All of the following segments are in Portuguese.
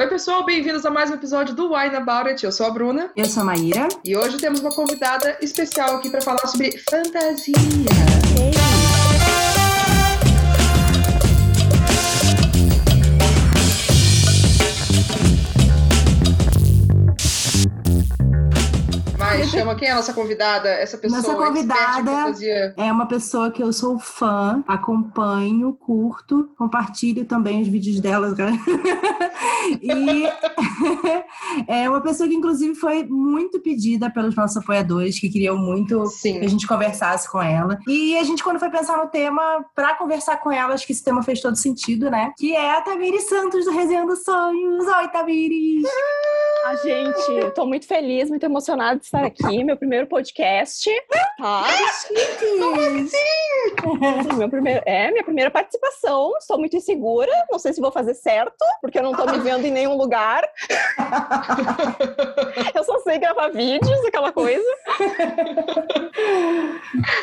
Oi, pessoal, bem-vindos a mais um episódio do Wine About It. Eu sou a Bruna. Eu sou a Maíra. E hoje temos uma convidada especial aqui para falar sobre fantasia. Chama quem é a nossa convidada? Essa pessoa Nossa convidada é uma pessoa que eu sou fã, acompanho, curto, compartilho também os vídeos dela. né? e é uma pessoa que, inclusive, foi muito pedida pelos nossos apoiadores, que queriam muito Sim. que a gente conversasse com ela. E a gente, quando foi pensar no tema, pra conversar com ela, acho que esse tema fez todo sentido, né? Que é a Tamiri Santos do Resenhando Sonhos. Oi, Tamiri! Ah, gente, tô muito feliz, muito emocionada de estar aqui. Meu primeiro podcast. Tá? Sim, meu primeiro, é, minha primeira participação. Estou muito insegura. Não sei se vou fazer certo, porque eu não tô me vendo em nenhum lugar. Eu só sei gravar vídeos, aquela coisa.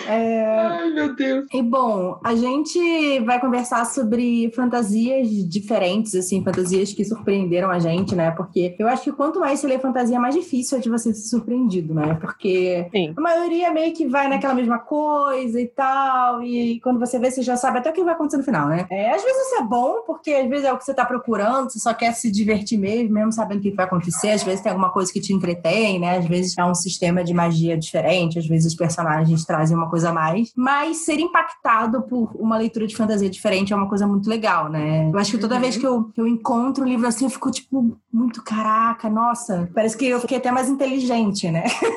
É, Ai, meu Deus. E bom, a gente vai conversar sobre fantasias diferentes, assim, fantasias que surpreenderam a gente, né? Porque eu acho que quanto mais você lê fantasia, mais difícil é de você ser surpreendido, né? Porque Sim. a maioria meio que vai naquela mesma coisa e tal, e quando você vê, você já sabe até o que vai acontecer no final, né? É, às vezes isso é bom, porque às vezes é o que você tá procurando, você só quer se divertir mesmo, mesmo sabendo o que vai acontecer, às vezes tem alguma coisa que te entretém, né? Às vezes é um sistema de magia diferente, às vezes os personagens trazem uma coisa a mais, mas ser impactado por uma leitura de fantasia diferente é uma coisa muito legal, né? Eu acho que toda Uhum. vez que eu, que eu encontro um livro assim, eu fico tipo, muito caraca, nossa, parece que eu fiquei até mais inteligente, né?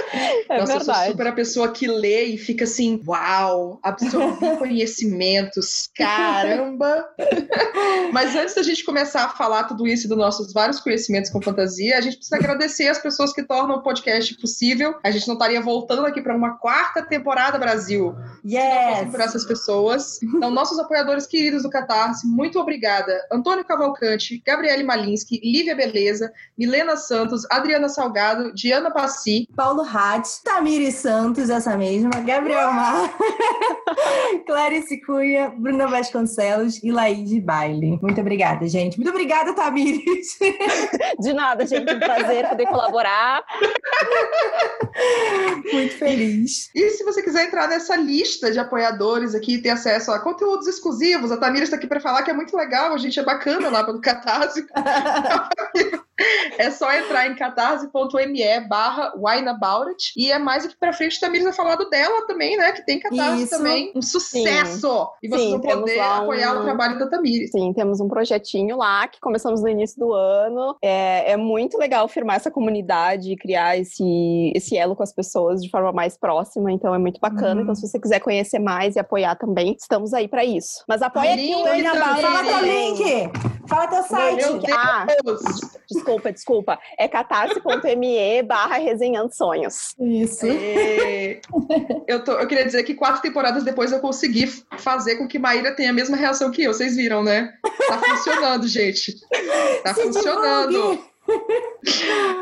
É Nossa, eu sou verdade. super a pessoa que lê e fica assim, uau, absorvi conhecimentos, caramba! Mas antes da gente começar a falar tudo isso dos nossos vários conhecimentos com fantasia, a gente precisa agradecer as pessoas que tornam o podcast possível. A gente não estaria voltando aqui para uma quarta temporada Brasil Yes! por essas pessoas. Então, nossos apoiadores queridos do Catarse, muito obrigada. Antônio Cavalcante, Gabriele Malinski, Lívia Beleza, Milena Santos, Adriana Salgado, Diana Passi, Paulo Hatz, Tamiri Santos, essa mesma, Gabriel Mar, Clarice Cunha, Bruna Vasconcelos e Laís Baile. Muito obrigada, gente. Muito obrigada, Tamires. De nada, gente. Um prazer poder colaborar. Muito feliz. E se você quiser entrar nessa lista de apoiadores aqui e ter acesso a conteúdos exclusivos, a Tamira está aqui para falar que é muito legal, a gente é bacana lá pelo Catarse. é só entrar em catarse.me barra e é mais aqui pra frente, a Tamira vai falar do dela também, né? Que tem Catarse Isso. também. Um sucesso! E vocês Sim, vão temos poder lá um- apoiar o trabalho da Tamires. Sim, temos um projetinho lá que começamos no início do ano. É, é muito legal firmar essa comunidade e criar esse, esse elo com as pessoas de forma mais próxima. Então é muito bacana. Uhum. Então, se você quiser conhecer mais e apoiar também, estamos aí para isso. Mas apoia aqui o Tamires. Fala teu também. link. Fala teu site. Meu Deus! Ah, desculpa, desculpa. É catarse.me barra resenhando sonhos. Isso. É, eu, tô- eu queria dizer que quatro temporadas depois eu consegui fazer com que Maíra tenha a mesma reação que eu. Vocês viram, né? Tá funcionando, gente. Tá Se funcionando.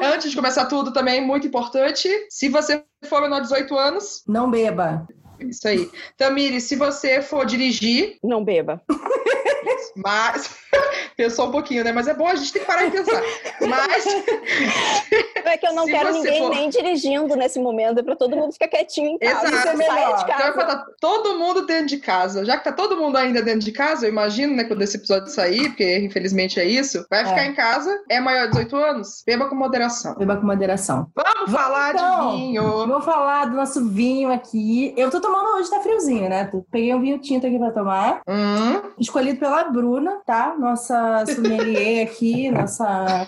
Antes de começar tudo, também, muito importante, se você for menor de 18 anos, Não beba. isso aí. Tamiri, se você for dirigir, Não beba. mas. Pensou um pouquinho, né? Mas é bom, a gente tem que parar e pensar. Mas. É que eu não quero ninguém for- nem dirigindo nesse momento. É pra todo mundo ficar quietinho em casa. Exato. Melhor. de Então, casa. pra tá todo mundo dentro de casa. Já que tá todo mundo ainda dentro de casa, eu imagino, né, quando esse episódio sair, porque infelizmente é isso, vai ficar É. em casa, é maior de 18 anos, beba com moderação. Beba com moderação. Vamos falar então. de vinho. Vou falar do nosso vinho aqui. Eu tô tomando hoje, tá friozinho, né? Peguei um vinho tinto aqui pra tomar. Hum, Escolhido pela Bruna, tá? Nossa sommelier aqui, nossa.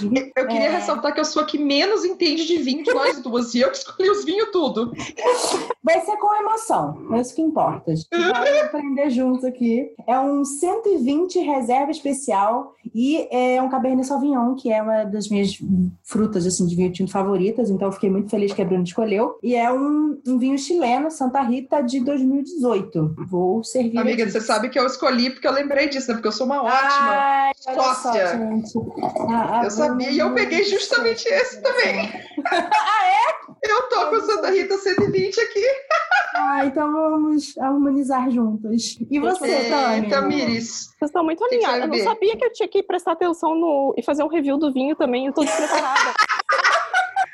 Que eu queria É. ressaltar que eu sou a que menos entende de vinho de nós duas, e eu que escolhi os vinhos tudo. Vai ser com emoção, é isso que importa. A gente vai aprender juntos aqui. É um 120 reserva especial e é um Cabernet Sauvignon, que é uma das minhas frutas assim, de vinho tinto favoritas, então eu fiquei muito feliz que a Bruna escolheu. E é um, um vinho chileno, Santa Rita, de 2018. Vou servir. Amiga, aqui. você sabe que eu escolhi porque eu lembrei disso, né? Porque eu sou uma ótima. Ai, só, sócia. gente. A- a Eu sabia, e eu peguei justamente esse também. Eu tô com o Santa Rita 120 aqui. Ah, então vamos harmonizar juntos. E você, Tami? Tamires. Vocês estão muito alinhados. Eu não sabia que eu tinha que prestar atenção no e fazer um review do vinho também. Eu tô despreparada.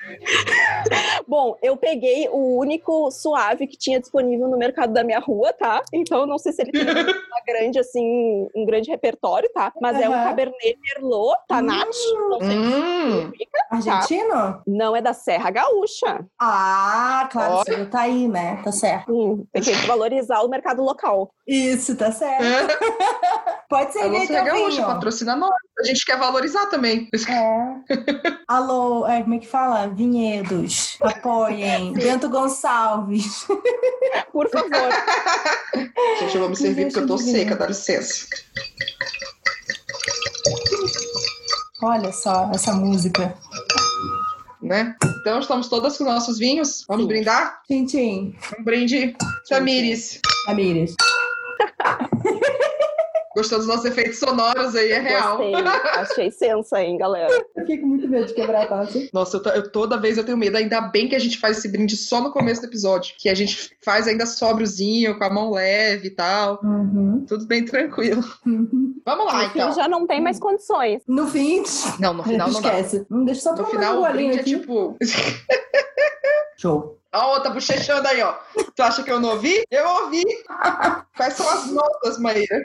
Bom, eu peguei o único suave que tinha disponível no mercado da minha rua, tá? Então eu não sei se ele tem uma grande, assim, um grande repertório, tá? Mas é um. Cabernet Merlot, Tanat. Não sei o que Hum, significa. Argentino? Não é da Serra Gaúcha. Ah, claro, Olha. você tá aí, né? Tá certo. Hum, tem que valorizar o mercado local. Isso, tá certo. Pode ser ele teu gaúcha patrocina nós. A gente quer valorizar também. É. Alô, é, como é que fala? Vinhedos. Apoiem. Bento Gonçalves. Por favor. Gente, eu vou me servir porque eu tô seca, dá licença. Olha só essa música. Né? Então estamos todas com nossos vinhos. Vamos Sim. brindar? Tchim, Um brinde. Tamires. Tamires. Gostou dos nossos efeitos sonoros aí, é real. Gostei. Achei sensa, hein, galera? Eu fiquei com muito medo de quebrar a taça. Nossa, eu, eu- toda vez eu tenho medo. Ainda bem que a gente faz esse brinde só no começo do episódio. Que a gente faz ainda sóbriozinho, com a mão leve e tal. Uhum. Tudo bem tranquilo. Vamos lá, No fim, então. já não tem mais condições. No fim, Não, no final não dá. esquece. Não deixa só No tomar final um o brinde é aqui. tipo. Show. A outra bochechando aí, ó. Tu acha que eu não ouvi? Eu ouvi. Quais são as notas, Maíra?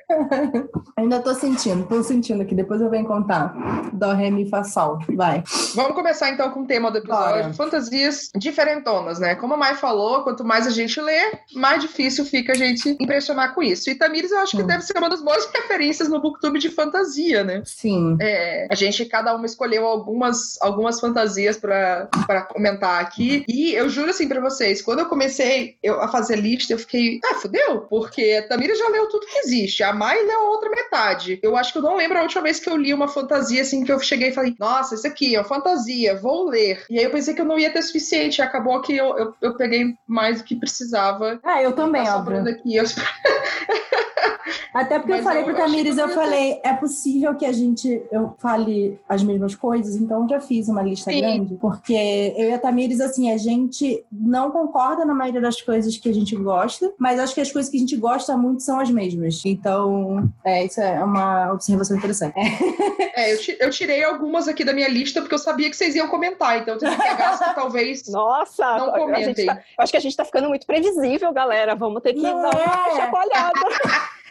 Ainda tô sentindo, tô sentindo aqui. Depois eu venho contar. Dó, ré, mi, fá, sol. Vai. Vamos começar então com o tema do episódio: Bora. fantasias diferentonas, né? Como a Mai falou, quanto mais a gente lê, mais difícil fica a gente impressionar com isso. E Tamires, eu acho que Hum. deve ser uma das boas referências no Booktube de fantasia, né? Sim. É, a gente, cada uma escolheu algumas, algumas fantasias pra comentar aqui. E eu juro assim pra vocês, quando eu comecei eu- a fazer lista, eu fiquei, ah, fudeu? Porque a Tamira já leu tudo que existe, a Mai leu a outra metade. Eu acho que eu não lembro a última vez que eu li uma fantasia assim, que eu cheguei e falei, nossa, isso aqui é uma fantasia, vou ler. E aí eu pensei que eu não ia ter suficiente, acabou que eu, eu, eu peguei mais do que precisava. Ah, eu também, tá óbvio. aqui. Eu- Até porque eu Mas falei eu pro achei Tamires, eu eu falei, é possível que a gente eu fale as mesmas coisas, então eu já fiz uma lista Sim. grande, porque eu e a Tamires, assim, a gente não concorda na maioria das coisas que a gente gosta, mas acho que as coisas que a gente gosta muito são as mesmas. Então, é, isso é uma observação interessante. É, eu, ti- eu tirei algumas aqui da minha lista porque eu sabia que vocês iam comentar, então eu tive que pegar as que talvez Nossa, não gente comentem. tá- eu acho que a gente tá ficando muito previsível, galera. Vamos ter que Não dar uma é. chacoalhada.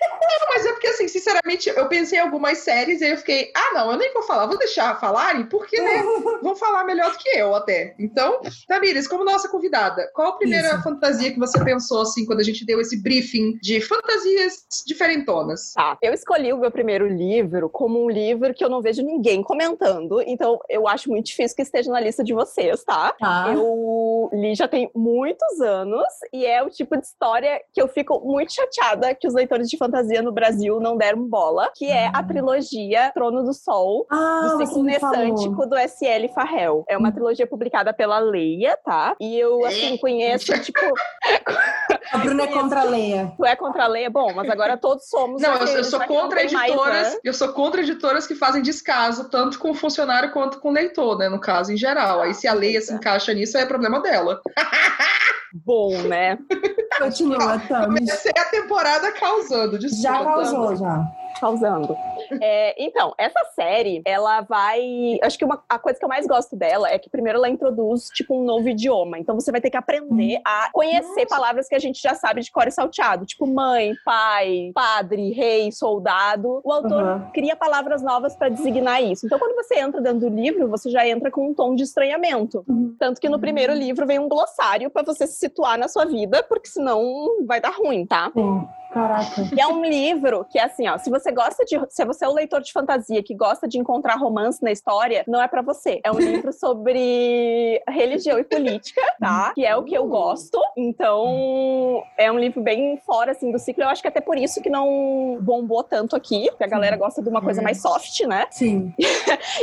Mas é porque, assim, sinceramente, eu pensei em algumas séries e aí eu fiquei, ah, não, eu nem vou falar, vou deixar falarem, porque, né, vão falar melhor do que eu até. Então, Tamires, como nossa convidada, qual a primeira Isso. fantasia que você pensou, assim, quando a gente deu esse briefing de fantasias diferentonas? Tá, eu escolhi o meu primeiro livro como um livro que eu não vejo ninguém comentando, então eu acho muito difícil que esteja na lista de vocês, tá? Tá. Eu li já tem muitos anos e é o tipo de história que eu fico muito chateada que os leitores de fantasia no Brasil não deram bola, que é a Hum. trilogia Trono do Sol, Ah, do ciclo. Nessântico do S.L. Farrell. É uma Hum. trilogia publicada pela Leia, tá? E eu, assim, conheço, tipo, A Bruna é contra a Leia. tu é contra a Leia? Bom, mas agora todos somos. Não, eu, eu sou contra tem mais, editoras, né? eu sou contra editoras que fazem descaso, tanto com o funcionário quanto com o leitor, né, no caso, em geral. Aí se a Leia se encaixa nisso, aí é problema dela. Bom, né? Continua, Tamis. Comecei a temporada causando, desculpa. Já causou, já. causando. É, então, essa série, ela vai. Acho que uma, a coisa que eu mais gosto dela é que primeiro ela introduz, tipo, um novo idioma. Então você vai ter que aprender a conhecer Nossa. palavras que a gente já sabe de cor e salteado, tipo mãe, pai, padre, rei, soldado. O autor Uhum. cria palavras novas para designar isso. Então, quando você entra dentro do livro, você já entra com um tom de estranhamento. Uhum. Tanto que no primeiro livro vem um glossário para você se situar na sua vida, porque senão vai dar ruim, tá? Sim. Caraca. E é um livro que, assim, ó, se você gosta de. Se você é um leitor de fantasia que gosta de encontrar romance na história, não é pra você. É um livro sobre religião e política, tá? Que é o que eu gosto. Então, é um livro bem fora, assim, do ciclo. Eu acho que até por isso que não bombou tanto aqui, porque a galera gosta de uma coisa mais soft, né? Sim.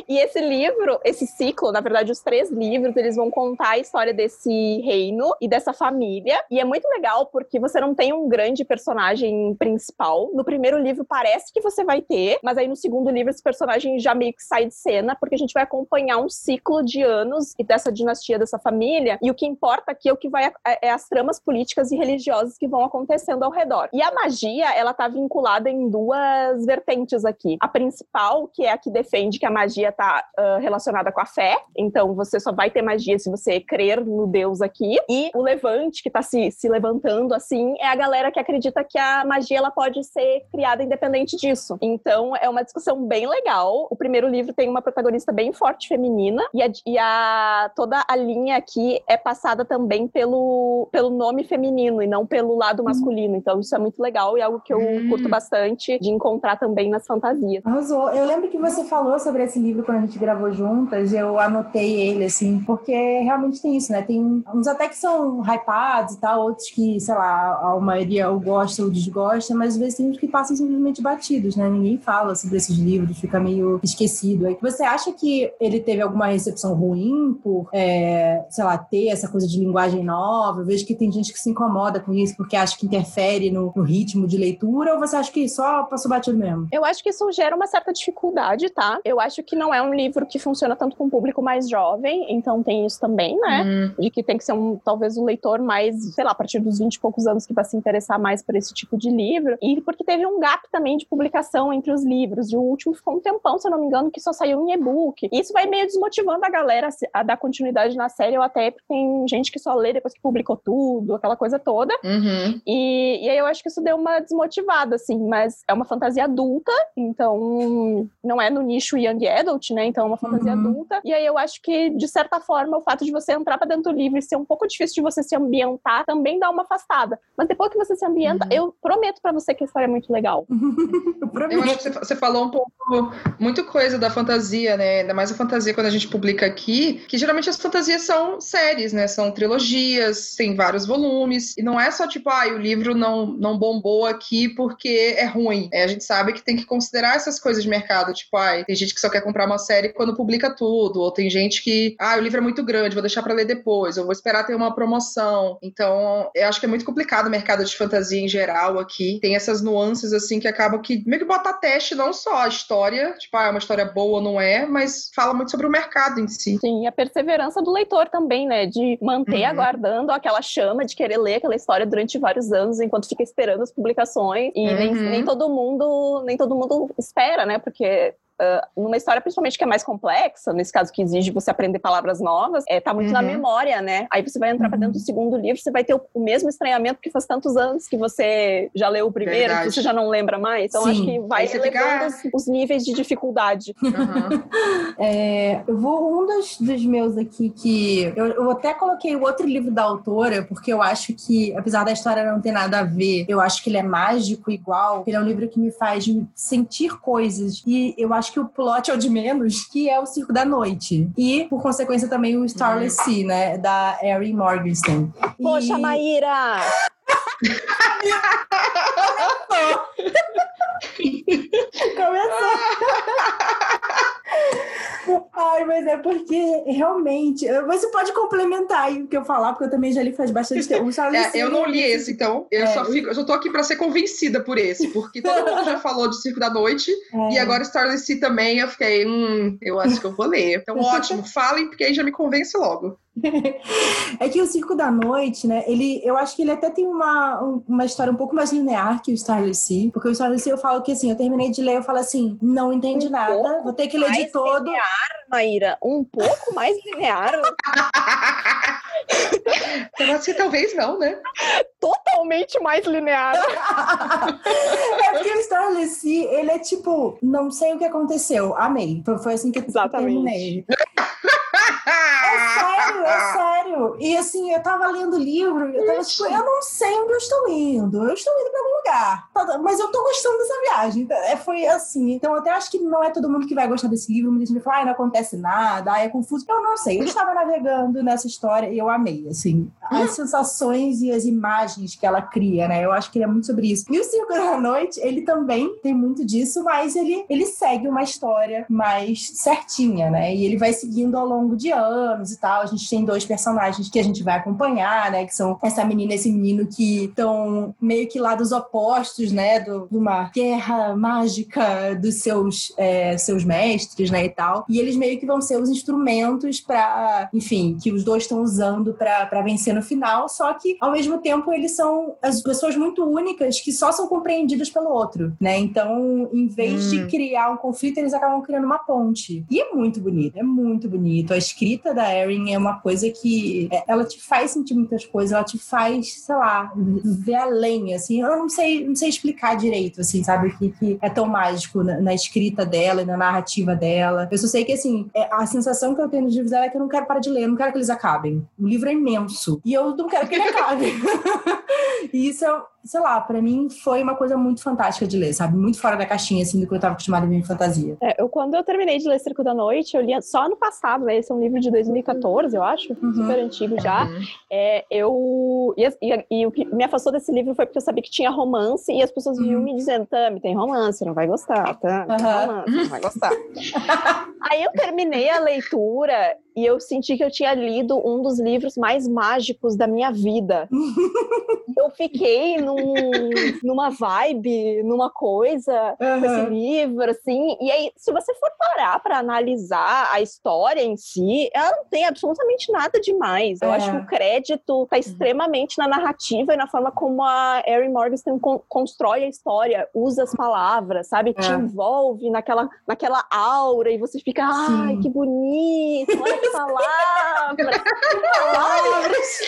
E esse livro, esse ciclo, na verdade, os três livros, eles vão contar a história desse reino e dessa família. E é muito legal porque você não tem um grande personagem personagem principal. No primeiro livro parece que você vai ter, mas aí no segundo livro esse personagem já meio que sai de cena, porque a gente vai acompanhar um ciclo de anos e dessa dinastia, dessa família, e o que importa aqui é o que vai é, é as tramas políticas e religiosas que vão acontecendo ao redor. E a magia, ela tá vinculada em duas vertentes aqui. A principal, que é a que defende que a magia tá uh, relacionada com a fé, então você só vai ter magia se você crer no Deus aqui. E o levante, que tá se, se levantando assim, é a galera que acredita que a magia ela pode ser criada independente disso. Então é uma discussão bem legal. O primeiro livro tem uma protagonista bem forte feminina e a, e a toda a linha aqui é passada também pelo, pelo nome feminino e não pelo lado masculino. Então isso é muito legal e é algo que eu hum. curto bastante de encontrar também nas fantasias. Arrasou. Eu lembro que você falou sobre esse livro quando a gente gravou juntas, eu anotei ele assim, porque realmente tem isso, né? Tem uns até que são hypados e tal, outros que, sei lá, a maioria ou gosta ou desgosta, mas às vezes tem uns que passam simplesmente batidos, né? Ninguém fala sobre esses livros, fica meio esquecido. Aí, você acha que ele teve alguma recepção ruim por, é, sei lá, ter essa coisa de linguagem nova? Eu vejo que tem gente que se incomoda com isso porque acha que interfere no, no ritmo de leitura, ou você acha que só passou batido mesmo? Eu acho que isso gera uma certa dificuldade, tá? Eu acho que não é um livro que funciona tanto com o público mais jovem, então tem isso também, né? Uhum. De que tem que ser um, talvez o um leitor mais, sei lá, a partir dos 20 e poucos anos que vai se interessar mais por esse tipo de livro. E porque teve um gap também de publicação entre os livros. E o último ficou um tempão, se eu não me engano, que só saiu em e-book. Isso vai meio desmotivando a galera a dar continuidade na série, ou até porque tem gente que só lê depois que publicou tudo, aquela coisa toda. Uhum. E, e aí eu acho que isso deu uma desmotivada, assim, mas é uma fantasia adulta, então não é no nicho young adult, né? Então é uma fantasia uhum. adulta. E aí eu acho que, de certa forma, o fato de você entrar pra dentro do livro e ser um pouco difícil de você se ambientar também dá uma afastada. Mas depois que você se ambienta, uhum. eu prometo para você que a história é muito legal. eu, eu acho que você falou um pouco, muito coisa da fantasia, né? Ainda mais a fantasia quando a gente publica aqui, que geralmente as fantasias são séries, né? São trilogias, tem vários volumes. E não é só tipo, ah, o livro não, não bombou aqui porque é ruim. É, a gente sabe que tem que considerar essas coisas de mercado. Tipo, ah, tem gente que só quer comprar uma série quando publica tudo. Ou tem gente que, ah, o livro é muito grande, vou deixar para ler depois. Ou vou esperar ter uma promoção. Então, eu acho que é muito complicado o mercado de fantasia em geral aqui. Tem essas nuances, assim, que acabam que meio que bota teste não só a história, tipo, ah, é uma história boa ou não é, mas fala muito sobre o mercado em si. Sim, e a perseverança do leitor também, né? De manter uhum. aguardando aquela chama de querer ler aquela história durante vários anos, enquanto fica esperando as publicações. E uhum. nem, nem todo mundo, nem todo mundo espera, né? Porque uh, numa história principalmente que é mais complexa, nesse caso que exige você aprender palavras novas, é, tá muito uhum. na memória, né? Aí você vai entrar uhum. para dentro do segundo livro, você vai ter o, o, mesmo estranhamento que faz tantos anos que você já leu o primeiro, Verdade. que você já não lembra mais. Então Sim. acho que vai elevando fica... os, os, níveis de dificuldade. Uhum. é, eu vou, um dos, dos meus aqui que eu, eu até coloquei o outro livro da autora, porque eu acho que, apesar da história não ter nada a ver, eu acho que ele é mágico igual. Ele é um livro que me faz sentir coisas. E eu acho acho que o plot é o de menos, que é o Circo da Noite. E, por consequência, também o Starless uhum. Sea, né? Da Erin Morgenstern. Poxa, e... Maíra! Começou! Ai, mas é porque realmente. Você pode complementar aí o que eu falar, porque eu também já li faz bastante tempo. É, eu não li esse, então eu é. só fico. Eu só tô aqui pra ser convencida por esse, porque todo mundo já falou de Circo da Noite é. e agora Starless Sea também. Eu fiquei, hum, eu acho que eu vou ler. Então, ótimo, falem, porque aí já me convence logo. é que o Circo da Noite, né? Ele, eu acho que ele até tem uma, uma história um pouco mais linear que o Starless Sea, porque o Starless Sea eu falo que assim, eu terminei de ler, eu falo assim, não entendi um nada, vou ter que ler de todo. Linear, Maíra, um pouco mais linear. Eu acho que talvez não, né? Totalmente mais linear. é porque o Starless Sea, ele é tipo, não sei o que aconteceu, amei. Foi assim que eu terminei. É sério, é sério. E assim, eu tava lendo o livro, eu tava tipo, eu não sei onde eu estou indo. Eu estou indo pra algum lugar. Tá, mas eu tô gostando dessa viagem. É, foi assim. Então, eu até acho que não é todo mundo que vai gostar desse livro. Muita gente fala, ai, não acontece nada, ai, é confuso. Eu não sei. Eu estava navegando nessa história e eu amei, assim, as sensações e as imagens que ela cria, né? Eu acho que ele é muito sobre isso. E o Circo da Noite, ele também tem muito disso, mas ele, ele segue uma história mais certinha, né? E ele vai seguindo ao longo de anos e tal. A gente tem dois personagens que a gente vai acompanhar, né? Que são essa menina e esse menino que estão meio que lá dos opostos opostos, né, do, de uma guerra mágica dos seus, é, seus mestres, né, e tal. E eles meio que vão ser os instrumentos para, enfim, que os dois estão usando para vencer no final, só que ao mesmo tempo eles são as pessoas muito únicas que só são compreendidas pelo outro, né? Então, em vez hum. de criar um conflito, eles acabam criando uma ponte. E é muito bonito, é muito bonito. A escrita da Erin é uma coisa que é, ela te faz sentir muitas coisas, ela te faz, sei lá, ver além, assim. Eu não sei, não sei explicar direito, assim, sabe? O que, que é tão mágico na, na, escrita dela e na narrativa dela. Eu só sei que, assim, é, a sensação que eu tenho nos livros dela é que eu não quero parar de ler, eu não quero que eles acabem. O livro é imenso e eu não quero que ele acabe. e isso é sei lá, para mim foi uma coisa muito fantástica de ler, sabe? Muito fora da caixinha, assim, do que eu tava acostumada a ver em fantasia. É, eu, quando eu terminei de ler Circo da Noite, eu li só ano passado, né? Esse é um livro de 2014, eu acho, uhum. super antigo já. Uhum. É, eu... E, e, e, o que me afastou desse livro foi porque eu sabia que tinha romance e as pessoas uhum. vinham me dizendo, Tami, tem romance, não vai gostar, tá? Tem romance, não vai gostar. Aí eu terminei a leitura e eu senti que eu tinha lido um dos livros mais mágicos da minha vida. eu fiquei num, numa vibe, numa coisa uhum. com esse livro, assim. E aí, se você for parar para analisar a história em si, ela não tem absolutamente nada demais. Eu é. acho que o crédito tá extremamente na narrativa e na forma como a Erin Morgenstern con constrói a história, usa as palavras, sabe? É. Te envolve naquela, naquela aura e você fica, ai, que bonito, olha que palavras! palavras!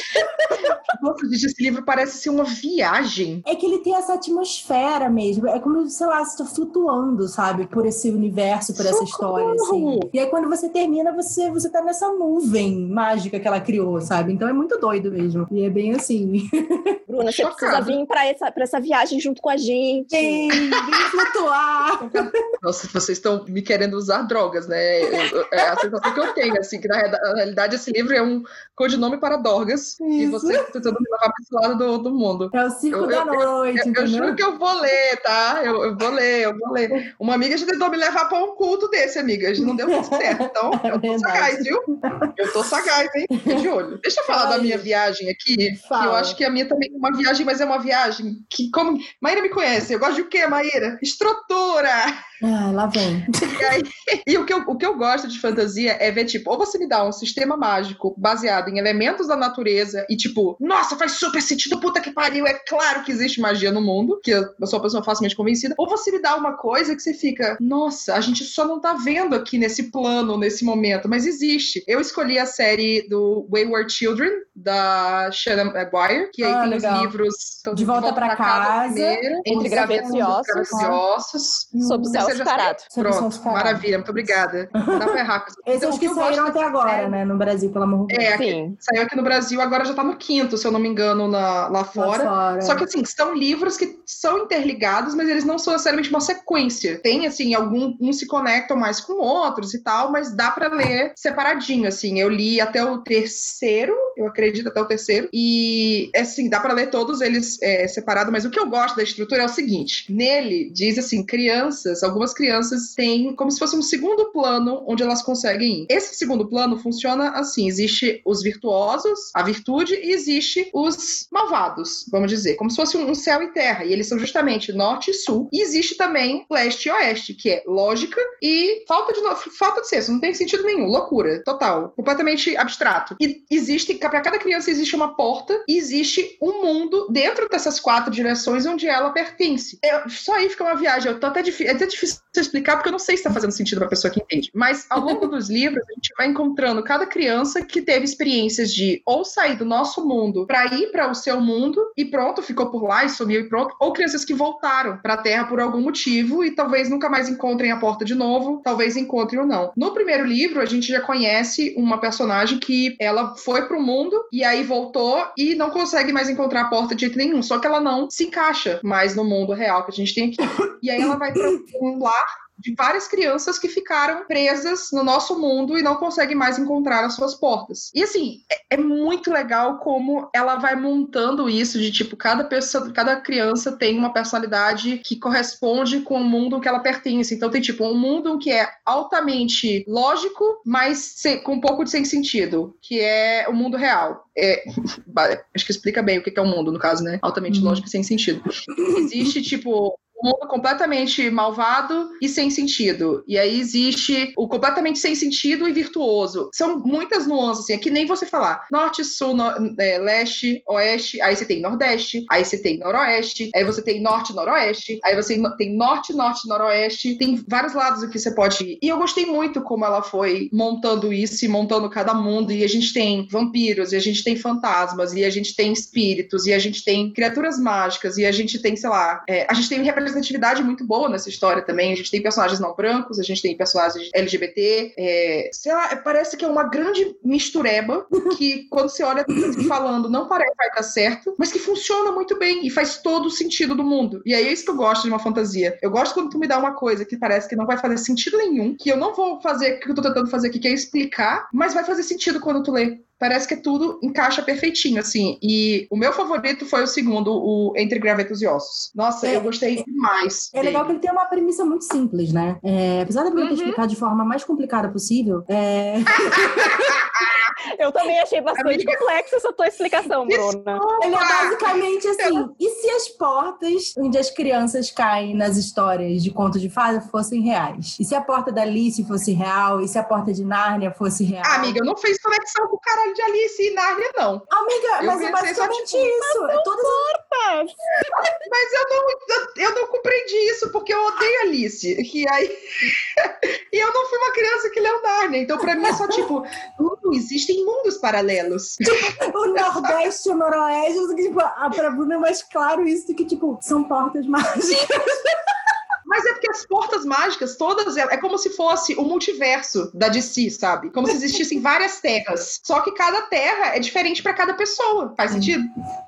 Nossa, gente, esse livro parece ser uma viagem. É que ele tem essa atmosfera mesmo. É como, sei lá, você tá flutuando, sabe? Por esse universo, por essa história, assim. E aí, quando você termina, você, você tá nessa nuvem mágica que ela criou, sabe? Então é muito doido mesmo. E é bem assim. Bruna, você precisa vir pra essa, pra essa viagem junto com a gente. Sim, vem flutuar. Nossa, vocês estão me querendo usar drogas, né? É a sensação que eu tenho, assim, que na, na realidade esse livro é um codinome para Dorgas. Isso. E você tá tentando me levar para esse lado do, do mundo. É o circo eu, da eu, noite. Eu, eu, juro que eu vou ler, tá? Eu, eu, vou ler, eu vou ler. Uma amiga já tentou me levar para um culto desse, amiga. Não deu muito certo. Então, é eu tô sagaz, viu? Eu tô sagaz, hein? De olho. Deixa eu falar Fala da minha viagem aqui. Fala. Eu acho que a minha também é uma viagem, mas é uma viagem que, como. Maíra me conhece. Eu gosto de o quê, Maíra? Estrutura! Ah, lá vem. E, aí, e o, que eu, o que eu gosto de fantasia é ver, tipo, ou você me dá um sistema mágico baseado em elementos da natureza e, tipo, nossa, faz super sentido, puta que pariu, é claro que existe magia no mundo, que eu sou uma pessoa facilmente convencida, ou você me dá uma coisa que você fica, nossa, a gente só não tá vendo aqui nesse plano, nesse momento, mas existe. Eu escolhi a série do Wayward Children, da Shannon Maguire, que aí ah, tem legal. os livros De Volta, volta para casa, casa primeiro, Entre Gravetos e Ossos, e Ossos Sob Céu Separado. Pronto, maravilha, muito obrigada. Dá pra errar. Esses então, que, que saíram até agora, né, no Brasil, pelo amor de Deus. É, Sim. saiu aqui no Brasil, agora já tá no quinto, se eu não me engano, na, lá fora. Lá fora. Só que, assim, são livros que são interligados, mas eles não são necessariamente uma sequência. Tem, assim, algum, uns se conectam mais com outros e tal, mas dá para ler separadinho, assim. Eu li até o terceiro, eu acredito até o terceiro, e, assim, dá para ler todos eles é, separados, mas o que eu gosto da estrutura é o seguinte, nele diz, assim, crianças, algumas crianças têm como se fosse um segundo plano onde elas conseguem ir. Esse segundo plano funciona assim: existe os virtuosos, a virtude, e existe os malvados, vamos dizer, como se fosse um céu e terra. E eles são justamente norte e sul. E existe também leste e oeste, que é lógica e falta de falta de senso, não tem sentido nenhum, loucura, total, completamente abstrato. E existe, para cada criança existe uma porta e existe um mundo dentro dessas quatro direções onde ela pertence. Eu, só aí fica uma viagem, eu tô até, é até difícil explicar porque eu não sei se está fazendo sentido para a pessoa que entende. Mas ao longo dos livros a gente vai encontrando cada criança que teve experiências de ou sair do nosso mundo para ir para o seu mundo e pronto, ficou por lá e sumiu e pronto, ou crianças que voltaram para a Terra por algum motivo e talvez nunca mais encontrem a porta de novo, talvez encontrem ou não. No primeiro livro a gente já conhece uma personagem que ela foi para o mundo e aí voltou e não consegue mais encontrar a porta de jeito nenhum, só que ela não se encaixa mais no mundo real que a gente tem aqui. E aí ela vai para um de várias crianças que ficaram presas no nosso mundo e não conseguem mais encontrar as suas portas. E assim, é, é muito legal como ela vai montando isso de tipo, cada pessoa, cada criança tem uma personalidade que corresponde com o mundo que ela pertence. Então tem tipo um mundo que é altamente lógico, mas sem, com um pouco de sem sentido, que é o mundo real. É, acho que explica bem o que é o mundo, no caso, né? Altamente uhum. lógico e sem sentido. Existe, tipo, mundo completamente malvado e sem sentido. E aí existe o completamente sem sentido e virtuoso. São muitas nuances, assim, é que nem você falar norte, sul, no, é, leste, oeste, aí você tem nordeste, aí você tem noroeste, aí você tem norte, noroeste, aí você tem norte, norte, noroeste, tem vários lados que você pode ir. E eu gostei muito como ela foi montando isso e montando cada mundo, e a gente tem vampiros, e a gente tem fantasmas, e a gente tem espíritos, e a gente tem criaturas mágicas, e a gente tem, sei lá, é, a gente tem representatividade muito boa nessa história também. A gente tem personagens não brancos, a gente tem personagens LGBT. É, sei lá, parece que é uma grande mistureba que, quando você olha falando, não parece que vai dar certo, mas que funciona muito bem e faz todo o sentido do mundo. E é isso que eu gosto de uma fantasia. Eu gosto quando tu me dá uma coisa que parece que não vai fazer sentido nenhum, que eu não vou fazer o que eu tô tentando fazer aqui, que é explicar, mas vai fazer sentido quando tu lê parece que tudo encaixa perfeitinho, assim. E o meu favorito foi o segundo, o Entre Gravetos e Ossos. Nossa, é, eu gostei demais. É dele. legal que ele tem uma premissa muito simples, né? É, apesar de eu uhum. ter explicado de forma mais complicada possível, é... Eu também achei bastante Amiga. complexa essa tua explicação, Bruna. Ele é basicamente assim: e se as portas onde as crianças caem nas histórias de conto de fada fossem reais? E se a porta da Alice fosse real? E se a porta de Nárnia fosse real? Amiga, eu não fiz conexão com o caralho de Alice e Nárnia, não. Amiga, eu mas é basicamente só, tipo, isso. É todas portas. Mas eu não, eu, eu não compreendi isso porque eu odeio Alice. E aí. e eu não fui uma criança que leu Nárnia. Então, pra mim, é só tipo, uh, existem mundos paralelos. Tipo, o Nordeste e o Noroeste, tipo, a pra Bruna é mais claro isso do que, tipo, são portas mágicas. Mas é porque as portas mágicas, todas, é, é como se fosse o multiverso da DC, sabe? Como se existissem várias terras. Só que cada terra é diferente para cada pessoa. Faz sentido?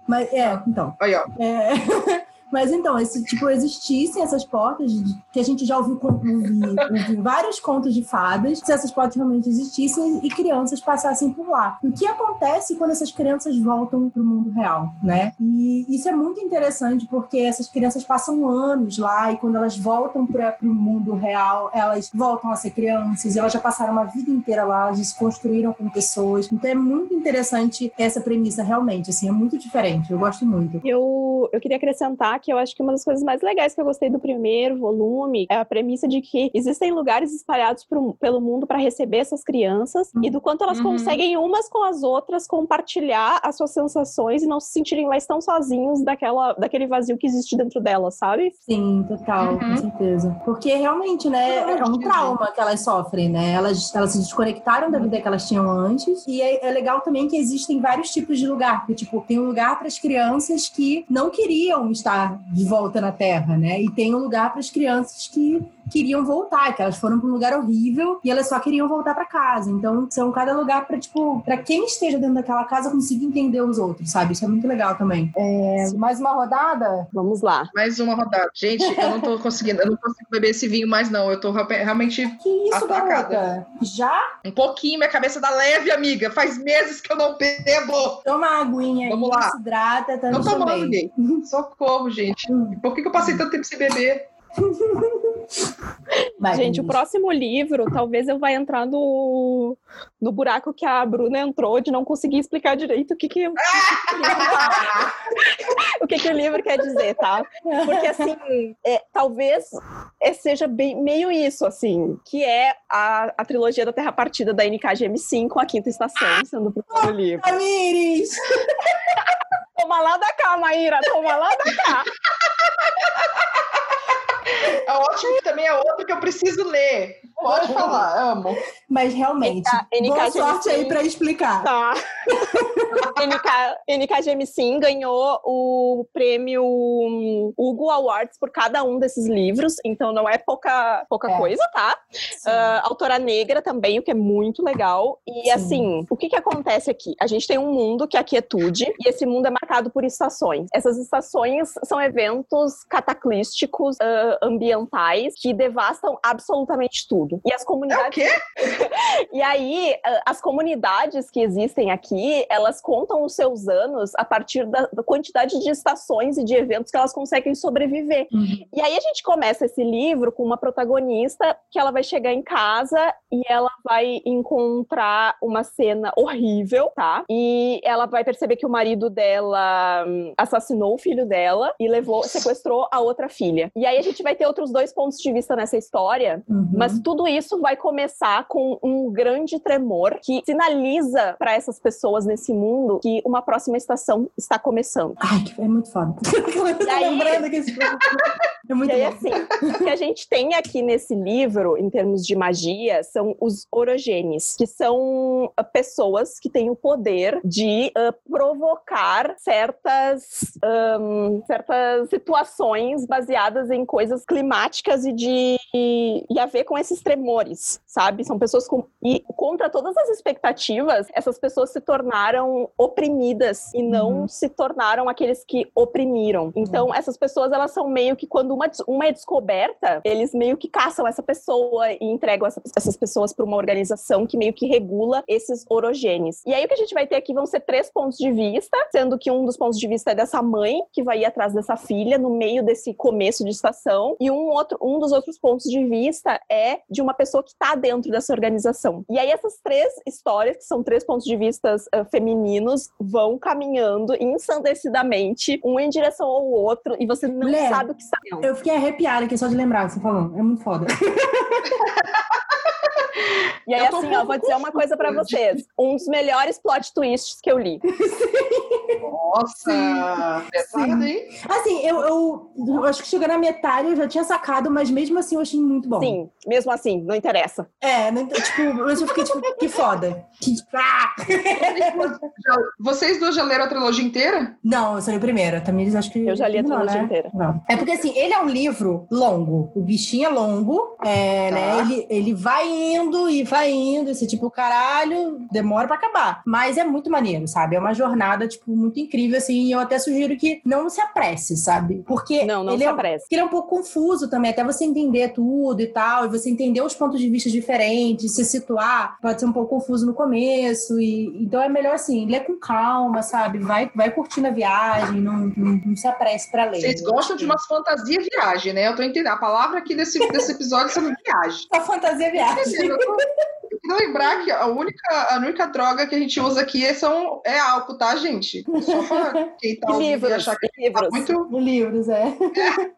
Mas, é, então. Aí, ó. É... Mas então, esse tipo, existissem essas portas, que a gente já ouviu, ouviu, vários contos de fadas, se essas portas realmente existissem e crianças passassem por lá. O que acontece quando essas crianças voltam para o mundo real, né? E isso é muito interessante porque essas crianças passam anos lá e quando elas voltam para o mundo real, elas voltam a ser crianças elas já passaram uma vida inteira lá, elas se construíram com pessoas. Então é muito interessante essa premissa realmente, assim, é muito diferente. Eu gosto muito. Eu, eu queria acrescentar que eu acho que uma das coisas mais legais que eu gostei do primeiro volume é a premissa de que existem lugares espalhados pro, pelo mundo para receber essas crianças uhum. e do quanto elas uhum. conseguem umas com as outras compartilhar as suas sensações e não se sentirem mais tão sozinhos daquela, daquele vazio que existe dentro delas, sabe? Sim, total, uhum. com certeza. Porque realmente, né, é um trauma que elas sofrem, né? Elas, elas se desconectaram da vida que elas tinham antes e é, é legal também que existem vários tipos de lugar, porque, tipo, tem um lugar para as crianças que não queriam estar de volta na Terra, né? E tem um lugar para as crianças que queriam voltar, que elas foram para um lugar horrível e elas só queriam voltar para casa. Então, são cada lugar para tipo, para quem esteja dentro daquela casa conseguir entender os outros, sabe? Isso é muito legal também. É, mais uma rodada? Vamos lá. Mais uma rodada. Gente, eu não tô conseguindo, eu não consigo beber esse vinho mais não. Eu tô realmente Que isso, atacada. garota? Já? Um pouquinho, minha cabeça dá leve, amiga. Faz meses que eu não bebo. Toma uma aguinha Vamos aí, lá. se hidrata, tá Não tomando, gay. Socorro, gente. Por que, que eu passei tanto tempo sem beber? Gente, o próximo livro, talvez eu vá entrar no, no buraco que a Bruna entrou de não conseguir explicar direito o que, que, o, que, o, que, que o livro quer dizer, tá? Porque, assim, é, talvez é, seja bem, meio isso, assim, que é a, a trilogia da Terra Partida da NKGM5, a quinta estação, sendo o primeiro livro. Tamires! Toma lá da cá, Maíra, toma lá da cá. É ótimo também é outro que eu preciso ler. Pode falar, amo. Mas realmente, NK, boa NK sorte aí Sim. pra explicar. Tá. NK, NKGM Sim ganhou o prêmio Hugo Awards por cada um desses livros, então não é pouca, pouca É. coisa, tá? Ah, autora negra também, o que é muito legal. E Sim. assim, o que, que acontece aqui? A gente tem um mundo que é a quietude, e esse mundo é marcado por estações. Essas estações são eventos cataclísticos ah, ambientais que devastam absolutamente tudo. E as É o comunidades quê? e aí, as comunidades que existem aqui, elas contam os seus anos a partir da, da quantidade de estações e de eventos que elas conseguem sobreviver. Uhum. E aí a gente começa esse livro com uma protagonista que ela vai chegar em casa e ela vai encontrar uma cena horrível, tá? E ela vai perceber que o marido dela hum, assassinou o filho dela e levou, sequestrou a outra filha. E aí a gente vai ter outros dois pontos de vista nessa história, Uhum. mas tudo isso vai começar com um grande tremor que sinaliza para essas pessoas nesse mundo que uma próxima estação está começando. Ai, que- é muito foda. Eu aí- lembrando que esse é muito E aí, assim, o que a gente tem aqui nesse livro, em termos de magia, são os orogenes, que são ah, pessoas que têm o poder de ah, provocar certas, ahn, certas situações baseadas em coisas climáticas e de e a ver com esses tremores, sabe? São pessoas com e contra todas as expectativas, essas pessoas se tornaram oprimidas e não Uhum. se tornaram aqueles que oprimiram. Então, essas pessoas elas são meio que quando uma, uma é descoberta, eles meio que caçam essa pessoa e entregam essa- essas pessoas para uma organização que meio que regula esses orogenes. E aí o que a gente vai ter aqui vão ser três pontos de vista, sendo que um dos pontos de vista é dessa mãe que vai ir atrás dessa filha no meio desse começo de estação e um outro um dos outros pontos de vista é de uma pessoa que está dentro dessa organização. E aí essas três histórias, que são três pontos de vista ah, femininos, vão caminhando ensandecidamente, um em direção ao outro, e você não Mulher, sabe o que saiu. Eu fiquei arrepiada aqui só de lembrar você falou. É muito foda. E aí, Eu assim, ó, vou dizer uma coisa pra confusa. vocês. Um dos melhores plot twists que eu li. Nossa, pesado, hein? Assim, eu, eu, eu acho que chegou na metade, eu já tinha sacado, mas mesmo assim eu achei muito bom. Sim, mesmo assim, não interessa. É, não- tipo, eu só fiquei tipo, que foda. Que, ah! Vocês duas já leram a trilogia inteira? Não, eu só li o primeiro. Também acho que. Eu já li a não, trilogia né? inteira. Não. É porque assim, ele é um livro longo. O bichinho é longo. É, Tá. né? Ele, ele vai indo e vai indo. Esse tipo, caralho, demora pra acabar. Mas é muito maneiro, sabe? É uma jornada, tipo, muito incrível, assim. E eu até sugiro que não se apresse, sabe? Porque Não, não ele se é, apresse. porque ele é um pouco confuso também, até você entender tudo e tal, e você entender os pontos de vista diferentes, se situar, pode ser um pouco confuso no começo, e então é melhor assim, ler com calma, sabe? Vai, vai curtindo a viagem, não, não, não se apresse pra ler. Vocês gostam de umas fantasia viagem, né? Eu tô entendendo. A palavra aqui desse, desse episódio é sobre viagem. A fantasia viagem. すごい。Queria lembrar que a única, a única droga que a gente usa aqui é, são, é álcool, tá, gente? Só pra quem tá ouvindo e livros, achar que tá livros. muito. Livros, é.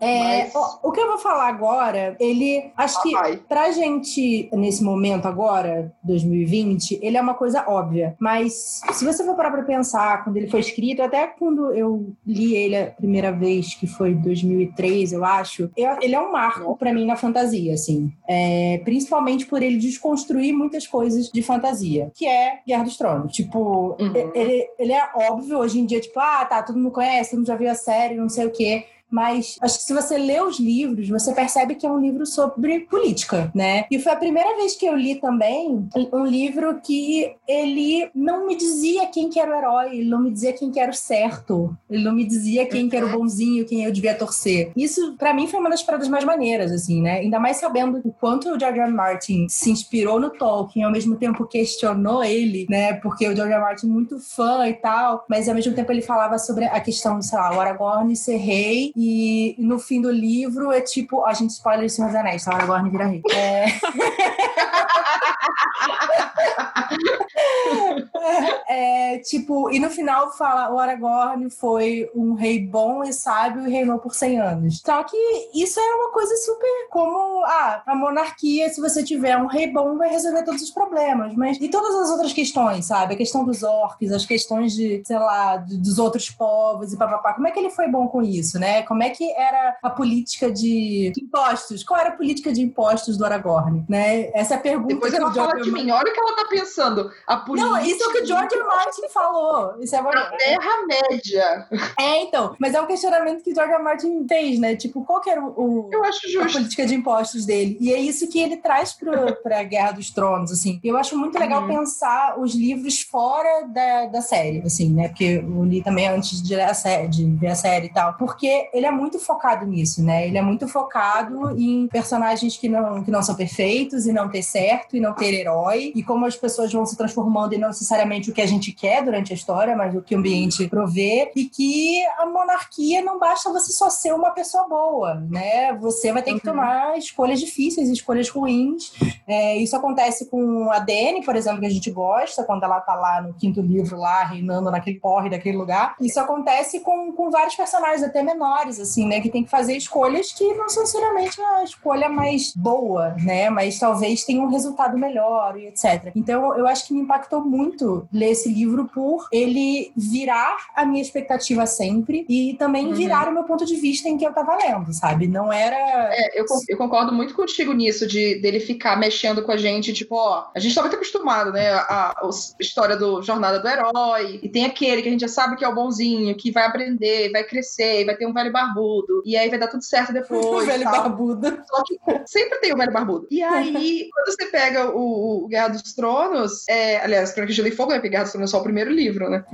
É, Mas- o, o que eu vou falar agora, ele. Acho que Vai. pra gente, nesse momento agora, 2020, ele é uma coisa óbvia. Mas se você for parar pra pensar, quando ele foi escrito, até quando eu li ele a primeira vez, que foi em 2003, eu acho, eu- ele é um marco pra mim na fantasia, assim. É, principalmente por ele desconstruir muitas coisas de fantasia, que é Guerra dos Tronos. Tipo, Uhum. ele, ele é óbvio hoje em dia, tipo, ah, tá, todo mundo conhece, todo mundo já viu a série, não sei o quê. Mas acho que se você lê os livros, você percebe que é um livro sobre política, né? E foi a primeira vez que eu li também um livro que ele não me dizia quem que era o herói, ele não me dizia quem que era o certo, ele não me dizia quem que era o bonzinho, quem eu devia torcer. Isso, pra mim, foi uma das paradas mais maneiras, assim, né? Ainda mais sabendo o quanto o George R. Martin se inspirou no Tolkien, ao mesmo tempo questionou ele, né? Porque o George. R. Martin é muito fã e tal, mas ao mesmo tempo ele falava sobre a questão, sei lá, o Aragorn ser rei e no fim do livro é tipo, a gente spoiler de Senhor Anéis, tá? Aragorn vira rei. É... é, tipo, e no final fala: o Aragorn foi um rei bom e sábio e reinou por 100 anos. Só que isso é uma coisa super como ah, a monarquia, se você tiver um rei bom, vai resolver todos os problemas. Mas e todas as outras questões, sabe? A questão dos orcs, as questões de, sei lá, dos outros povos e papapá. Como é que ele foi bom com isso, né? Como é que era a política de impostos? Qual era a política de impostos do Aragorn, né? Essa é a pergunta. Depois ela fala de mim, olha o que ela tá pensando. A política... Não, isso é o que o George Martin falou. Isso é a Terra-média. É, então. Mas é um questionamento que o George Martin fez, né? Tipo, qual que era o, Eu acho justo. a política de impostos dele? E é isso que ele traz para a Guerra dos Tronos, assim. Eu acho muito legal uhum. pensar os livros fora da, da série, assim, né? Porque eu li também antes de, a série, de ver a série e tal. Porque ele é muito focado nisso, né? Ele é muito focado em personagens que não, que não são perfeitos e não ter certo e não ter herói e como as pessoas vão se transformando e não necessariamente o que a gente quer durante a história, mas o que o ambiente provê e que a monarquia não basta você só ser uma pessoa boa, né? Você vai ter que uhum. tomar escolhas difíceis, escolhas ruins. É, isso acontece com a Dany, por exemplo, que a gente gosta, quando ela tá lá no quinto livro, lá, reinando naquele porre daquele lugar. Isso acontece com, com vários personagens, até menores, assim, né? Que tem que fazer escolhas que não são necessariamente a escolha mais boa, né? Mas talvez tenha um resultado melhor e etc. Então, eu acho que me impactou muito ler esse livro por ele virar a minha expectativa sempre e também uhum. virar o meu ponto de vista em que eu tava lendo, sabe? Não era. É, eu, eu concordo muito contigo nisso, de dele ficar mexendo com a gente, tipo, ó, a gente tá muito acostumado, né? A, a, a história do Jornada do Herói, e tem aquele que a gente já sabe que é o bonzinho, que vai aprender, vai crescer, vai ter um velho barbudo, e aí vai dar tudo certo depois. o velho barbudo. Só que sempre tem o velho barbudo. E aí, quando você pega o, o Guerra dos Tronos, é, aliás, Crônica de Gelo e Fogo, né? Porque Guerra dos Tronos é só o primeiro livro, né?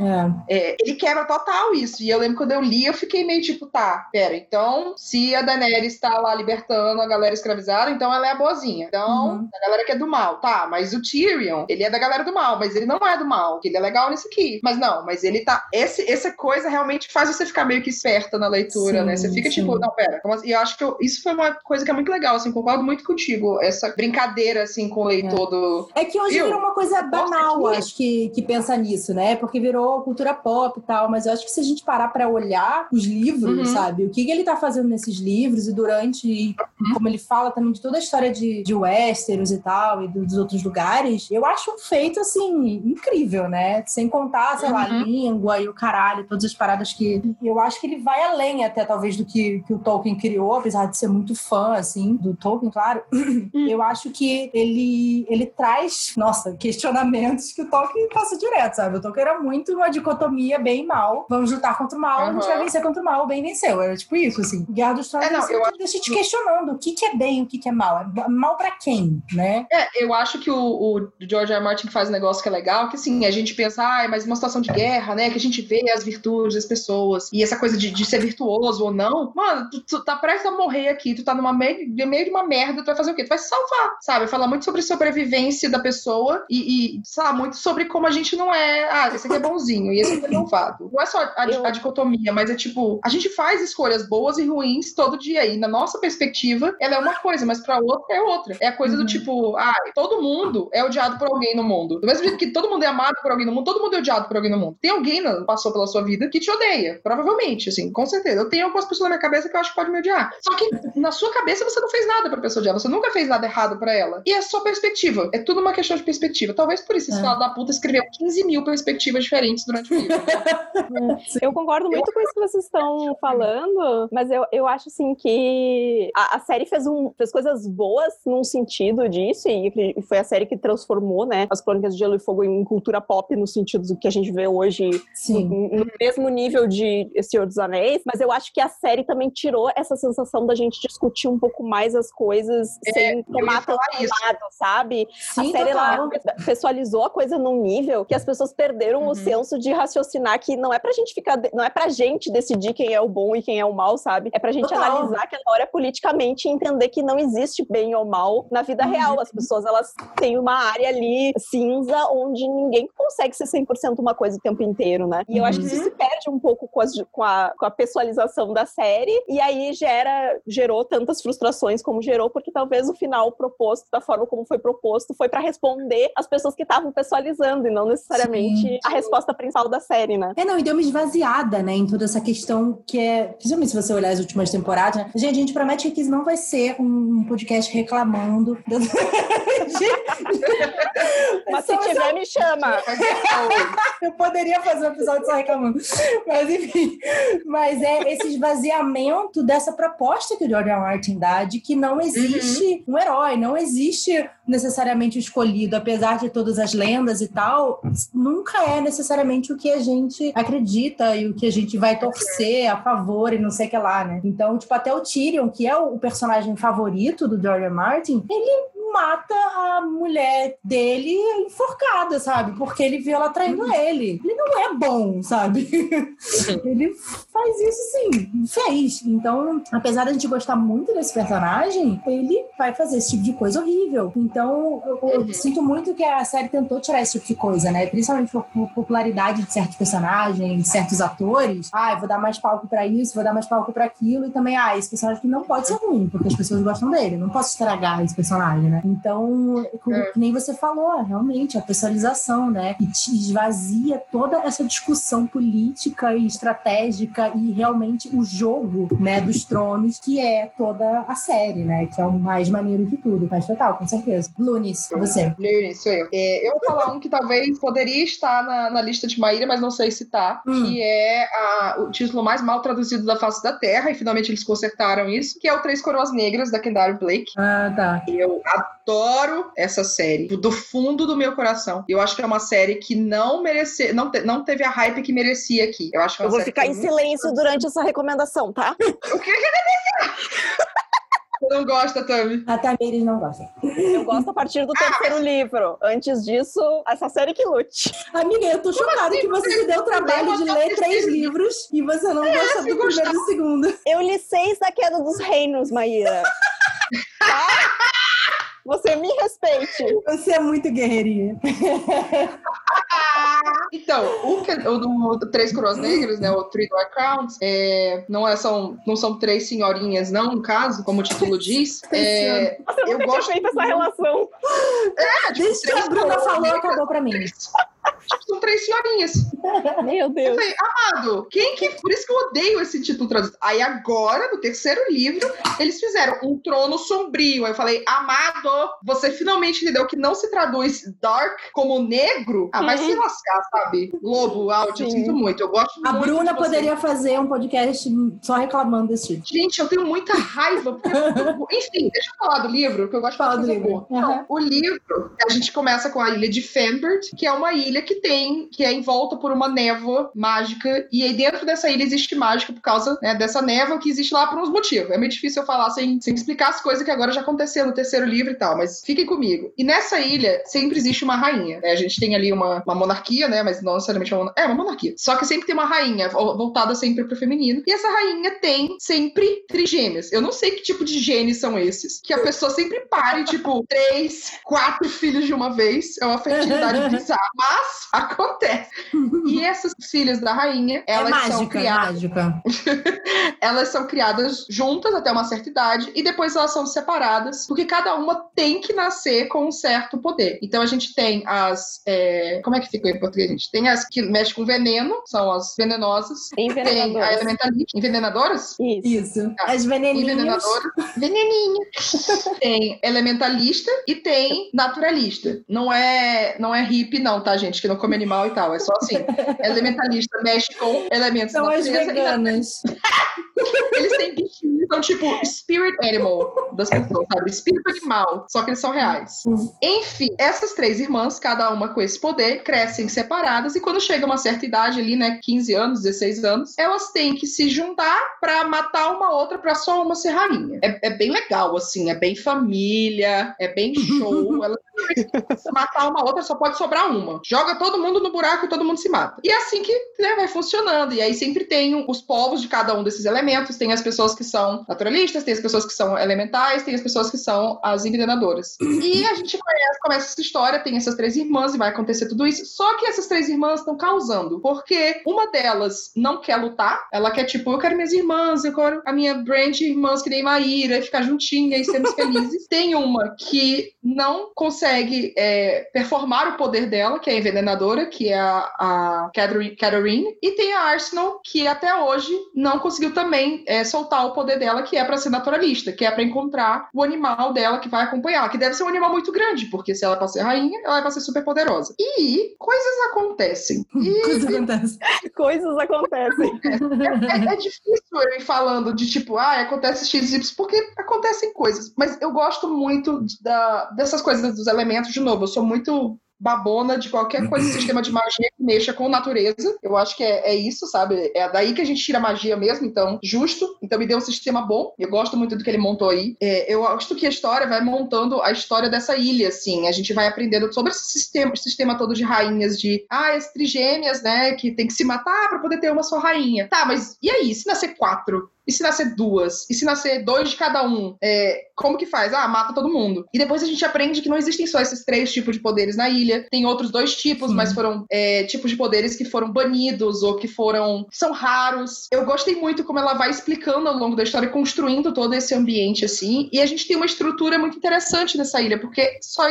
É. É, ele quebra total isso. E eu lembro quando eu li, eu fiquei meio tipo, tá, pera, então, se a Daenerys está lá libertando a galera escravizada, então ela é a boazinha. Então, uhum. a galera que é do mal, tá, mas o Tyrion, ele é da galera do mal, mas ele não é do mal, que ele é legal nisso aqui. Mas não, mas ele tá. Esse, essa coisa realmente faz você ficar meio que esperta na leitura, sim, né? Você fica tipo, sim. tipo, não, pera. Assim? E eu acho que eu, isso foi uma coisa que é muito legal, assim, concordo muito contigo. Essa brincadeira, assim, com o leitor é. do. É que hoje virou uma coisa banal, acho que, que pensa nisso, né? Porque virou cultura pop e tal, mas eu acho que se a gente parar pra olhar os livros, uhum. sabe? O que, que ele tá fazendo nesses livros e durante, uhum. como ele fala também de toda a história de, de Westeros e tal, e dos outros lugares, eu acho um feito, assim, incrível, né? Sem contar, sei uhum. lá, língua e o caralho, todas as paradas que. Eu acho que ele vai além até, talvez, do que, que o Tolkien criou, apesar de ser muito fã, assim, do Tolkien, claro. Hum. eu acho que ele, ele traz, nossa, questionamentos que o Tolkien passa direto, sabe? O Tolkien era muito uma dicotomia bem e mal. Vamos lutar contra o mal, uhum. a gente vai vencer contra o mal, o bem venceu. Era tipo isso, assim. Guerra dos Tronos é, não, eu deixa te questionando o que, que é bem, o que, que é mal. É mal pra quem, né? É, eu acho que o, o George R. R. Martin faz um negócio que é legal, que assim, a gente pensa, ah, mas uma situação de guerra, né? Que a gente vê as virtudes das pessoas e essa coisa de, de ser virtuoso ou não. Mano, tu, tu tá prestes a morrer aqui, tu tá numa meio, meio de uma merda, tu vai fazer o quê? Tu vai se salvar, sabe? Fala muito sobre sobrevivência da pessoa e, e sabe, muito sobre como a gente não é, ah, esse aqui é bonzinho e esse aqui é malvado. Não é só a, a, a dicotomia, mas é tipo, a gente faz escolhas boas e ruins todo dia e na nossa perspectiva, ela é uma coisa, mas pra outra é outra. É a coisa uhum. do tipo, ah, todo mundo é odiado por alguém no mundo. Do mesmo jeito que todo mundo é amado por alguém no mundo, todo mundo é odiado por alguém no mundo. Tem alguém que passou pela sua vida que te odeia, provavelmente, assim, com certeza. Eu tenho algumas pessoas na minha cabeça que eu acho que pode me odiar. Só que na sua cabeça você não fez nada pra pessoa odiar, você nunca fez nada errado pra ela. E é só perspectiva. É tudo uma questão de perspectiva. Talvez por isso esse é. da puta escreveu 15 mil perspectivas diferentes durante o livro. eu concordo muito eu... com isso que vocês estão falando, mas eu, eu acho assim que a, a série fez, um, fez coisas boas num sentido disso, e foi a série que transformou, né, as Crônicas de Gelo e Fogo em cultura pop no sentido do que a gente vê hoje no, no, mesmo nível de Senhor dos Anéis, mas eu acho que a série também tirou essa sensação da gente discutir um pouco mais as coisas é, sem tomar tanto lado, sabe? Sim, a série ela pessoalizou a coisa num nível que as pessoas perderam uhum. o senso de raciocinar que não é pra gente ficar, não é pra gente decidir quem é o bom e quem é o mal, sabe? É pra gente total. analisar aquela hora politicamente e entender que não existe bem ou mal na vida uhum. real. As pessoas, elas têm uma área ali cinza onde ninguém consegue ser 100% uma coisa o tempo inteiro, né? E eu acho que isso uhum. se perde um pouco com, as, com, a, com a pessoalização da série, e aí gera, gerou tantas frustrações como gerou, porque talvez o final proposto da forma como foi proposto, foi para responder as pessoas que estavam pessoalizando e não necessariamente sim. a resposta principal da série, né? É, não, e deu uma esvaziada, né, em toda essa questão que é, principalmente se você olhar as últimas temporadas, né? gente, a gente promete que não vai ser um podcast reclamando. Mas se tiver, me chama. Eu poderia fazer um episódio só reclamando. Mas enfim, mas é esse esvaziamento dessa proposta que o George R. Martin dá de que não existe uhum. um herói, não existe necessariamente o escolhido, apesar de todas as lendas e tal, nunca é necessariamente o que a gente acredita e o que a gente vai torcer a favor e não sei o que lá, né? Então, tipo, até o Tyrion, que é o personagem favorito do George R. Martin, ele mata a mulher dele enforcada, sabe? Porque ele viu ela traindo uhum. ele. Ele não é bom, sabe? Uhum. ele faz isso sim, fez. Então, apesar da gente gostar muito desse personagem, ele vai fazer esse tipo de coisa horrível. Então, eu, eu uhum. sinto muito que a série tentou tirar esse tipo de coisa, né? Principalmente por, popularidade de certos personagens, de certos atores. Ah, eu vou dar mais palco para isso, vou dar mais palco para aquilo. E também, ah, esse personagem não pode ser ruim, porque as pessoas gostam dele. Não posso estragar esse personagem, né? Então, é. nem você falou, realmente, a pessoalização, né? E te esvazia toda essa discussão política e estratégica e realmente o jogo, né, dos tronos, que é toda a série, né? Que é o mais maneiro de tudo. Mas total, com certeza. Lunis, você. Lunis, sou eu. É, eu vou falar um que talvez poderia estar na, na lista de Maíra, mas não sei se tá, hum. que é a, o título mais mal traduzido da face da Terra, e finalmente eles consertaram isso, que é o Três Coroas Negras, da Kendall Blake. Ah, tá. Eu adoro essa série, do fundo do meu coração. Eu acho que é uma série que não merece, não, te, não teve a hype que merecia aqui. Eu acho que é Eu vou ficar em silêncio muito... durante essa recomendação, tá? o que que Você não gosta, Tami? A Tamires não gosta. Eu gosto a partir do terceiro ah, livro. Antes disso, essa série que lute. Amiga, eu tô chocada assim? que você se deu o trabalho de ler três livros e você não é, gosta do primeiro e do segundo. Eu li seis da Queda dos Reinos, Maíra. tá? Você me respeite. Você é muito guerreirinha. então, o, que, o do Três Coroas Negras, né? O Three Dark Crowns, é, não, é, são, não são três senhorinhas, não, no caso, como o título diz. É, eu gosto feito essa relação. É, tipo, Desde que a Bruna falou, acabou pra mim. Tipo, são três senhorinhas. Meu Deus. Eu falei, amado, quem que. Por isso que eu odeio esse título traduzido. Aí agora, no terceiro livro, eles fizeram um trono sombrio. Aí eu falei, amado, você finalmente entendeu que não se traduz dark como negro? Ah, vai se lascar, sabe? Lobo, áudio, eu sinto muito. Eu gosto A muito Bruna poderia fazer um podcast só reclamando desse tipo. Gente, eu tenho muita raiva. Porque... Enfim, deixa eu falar do livro, que eu gosto de falar do livro. Então, o livro, a gente começa com a ilha de Fembert, que é uma ilha que tem, que é envolta por uma névoa mágica, e aí dentro dessa ilha existe mágica por causa né, dessa névoa que existe lá por uns motivos. É meio difícil eu falar sem, sem explicar as coisas que agora já aconteceram no terceiro livro e tal, mas fiquem comigo. E nessa ilha sempre existe uma rainha. Né? A gente tem ali uma, uma monarquia, né? Mas não necessariamente uma monarquia. É, uma monarquia. Só que sempre tem uma rainha voltada sempre pro feminino. E essa rainha tem sempre trigêmeas. Eu não sei que tipo de genes são esses. Que a pessoa sempre pare, tipo, três, quatro filhos de uma vez. É uma fertilidade bizarra. Mas acontece. E essas filhas da rainha, é elas é mágica, são criadas. Mágica. elas são criadas juntas até uma certa idade e depois elas são separadas, porque cada uma tem que nascer com um certo poder. Então a gente tem as. É... Como é que fica em português, gente? Tem as que mexem com veneno, são as venenosas. Tem a elementalista. Envenenadoras? Isso. Isso. Tá. As veneninhas. Envenenadoras. Veneninha. tem elementalista e tem naturalista. Não é, não é hippie, não, tá, gente? Que não come animal e tal. É só assim. elementalista mexe com elementos São as veganas. Eles têm bichinhos, são tipo spirit animal das pessoas, sabe? Espírito animal, só que eles são reais. Uhum. Enfim, essas três irmãs, cada uma com esse poder, crescem separadas e quando chega uma certa idade ali, né, 15 anos, 16 anos, elas têm que se juntar para matar uma outra para só uma ser rainha. É, é, bem legal, assim, é bem família, é bem show. elas se matar uma outra, só pode sobrar uma. Joga todo mundo no buraco e todo mundo se mata. E é assim que né, vai funcionando. E aí sempre tem os povos de cada um desses elementos, tem as pessoas que são naturalistas, tem as pessoas que são elementais, tem as pessoas que são as envenenadoras. E a gente conhece começa essa história, tem essas três irmãs e vai acontecer tudo isso. Só que essas três irmãs estão causando, porque uma delas não quer lutar, ela quer, tipo, eu quero minhas irmãs, eu quero a minha branch irmãs que nem Maíra, e ficar juntinha e sermos felizes. tem uma que não consegue é, performar o poder dela, que é a envenenadora, que é a, a Catherine, e tem a Arsenal, que até hoje não conseguiu também é, soltar o poder dela, que é para ser naturalista, que é para encontrar o animal dela que vai acompanhar, que deve ser um animal muito grande, porque se ela é pra ser rainha, ela é pra ser super poderosa. E coisas acontecem. E... Coisas acontecem. coisas acontecem. É, é, é, difícil eu ir falando de tipo, ah, acontece X, Y, porque acontecem coisas. Mas eu gosto muito da, dessas coisas dos elementos, de novo, eu sou muito babona de qualquer coisa sistema de magia que mexa com natureza. Eu acho que é, é, isso, sabe? É daí que a gente tira a magia mesmo, então, justo. Então me deu um sistema bom. Eu gosto muito do que ele montou aí. É, eu acho que a história vai montando a história dessa ilha, assim. A gente vai aprendendo sobre esse sistema, sistema todo de rainhas, de ah, as trigêmeas, né? Que tem que se matar para poder ter uma só rainha. Tá, mas e aí? Se nascer quatro? E se nascer duas? E se nascer dois de cada um? É, como que faz? Ah, mata todo mundo. E depois a gente aprende que não existem só esses três tipos de poderes na ilha. Tem outros dois tipos, Sim. mas foram é, tipos de poderes que foram banidos ou que foram. Que são raros. Eu gostei muito como ela vai explicando ao longo da história, construindo todo esse ambiente assim. E a gente tem uma estrutura muito interessante nessa ilha, porque só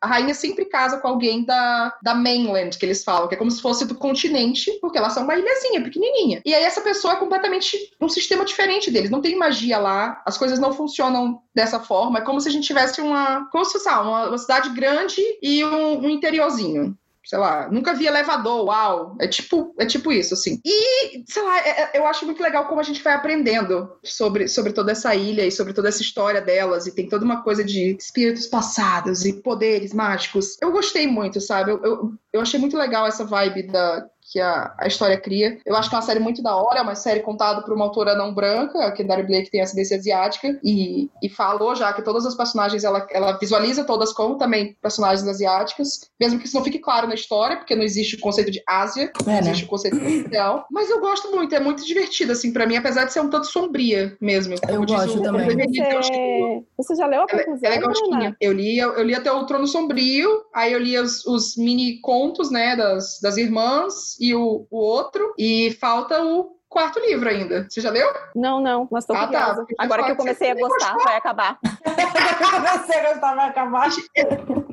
a rainha sempre casa com alguém da, da mainland, que eles falam, que é como se fosse do continente, porque elas são uma ilhazinha pequenininha. E aí essa pessoa é completamente um sistema sistema diferente deles. Não tem magia lá, as coisas não funcionam dessa forma. É como se a gente tivesse uma. Como se fosse uma, uma cidade grande e um, um interiorzinho sei lá, nunca vi elevador, uau. É tipo, é tipo isso, assim. E, sei lá, é, é, eu acho muito legal como a gente vai aprendendo sobre, sobre toda essa ilha e sobre toda essa história delas. E tem toda uma coisa de espíritos passados e poderes mágicos. Eu gostei muito, sabe? Eu, eu, eu achei muito legal essa vibe da, que a, a história cria. Eu acho que é uma série muito da hora, é uma série contada por uma autora não branca, a Kendari Blake tem ascendência asiática, e, e falou já que todas as personagens ela, ela visualiza todas como também personagens asiáticas, mesmo que isso não fique claro na história, porque não existe o conceito de Ásia, é, não né? existe o conceito oficial. Mas eu gosto muito, é muito divertido, assim, para mim, apesar de ser um tanto sombria mesmo. Eu gosto o, também. Você... Você já leu a conclusão? Ela, ela é gostinha. Eu li, eu, eu, li até o Trono Sombrio, aí eu li os, os mini contos, né, das, das irmãs, e o, o outro, e falta o quarto livro ainda. Você já leu? Não, não, mas tô ah, Tá. Agora que eu comecei a gostar, vai acabar. Comecei a gostar, vai acabar.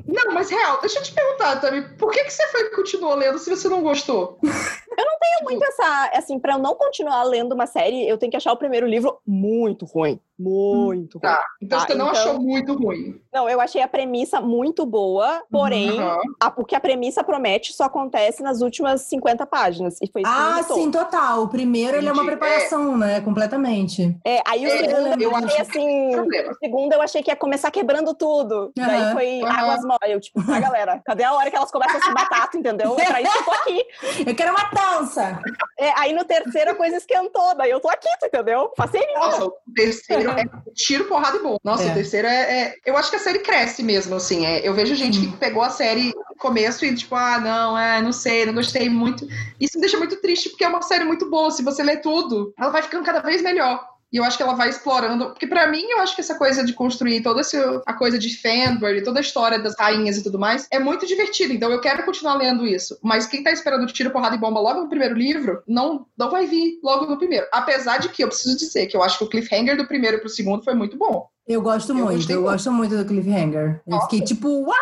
Não, mas real, deixa eu te perguntar, Tami, por que, que você foi continuou lendo se você não gostou? Eu não tenho muito essa, assim, pra eu não continuar lendo uma série, eu tenho que achar o primeiro livro muito ruim. Muito hum, tá. Então tá, você não então... achou muito ruim. Não, eu achei a premissa muito boa, porém, uhum. a, o que a premissa promete só acontece nas últimas 50 páginas. E foi isso Ah, sim, total. O primeiro ele é uma preparação, é... né? Completamente. É, aí o é, segundo eu, achei assim. O segundo eu achei que ia começar quebrando tudo. Uhum. Daí foi uhum. águas mole. Eu, tipo, tá, galera, cadê a hora que elas começam a se batata, entendeu? É pra isso que eu tô aqui. Eu quero uma dança. É, aí no terceiro a coisa esquentou, daí eu tô aqui, entendeu? Faceirinho. Nossa, o terceiro é tiro, porrada e bom. Nossa, é. o terceiro é, é, Eu acho que a série cresce mesmo, assim. É, eu vejo gente hum. que pegou a série no começo e, tipo, ah, não, é, não sei, não gostei muito. Isso me deixa muito triste, porque é uma série muito boa. Se você lê tudo, ela vai ficando cada vez melhor. E eu acho que ela vai explorando. Porque para mim, eu acho que essa coisa de construir toda essa, a coisa de Fenbury, toda a história das rainhas e tudo mais, é muito divertido. Então eu quero continuar lendo isso. Mas quem tá esperando tiro, porrada e bomba logo no primeiro livro, não, não vai vir logo no primeiro. Apesar de que eu preciso dizer que eu acho que o cliffhanger do primeiro pro segundo foi muito bom. Eu gosto eu muito, eu muito. gosto muito do cliffhanger. Eu fiquei tipo, what?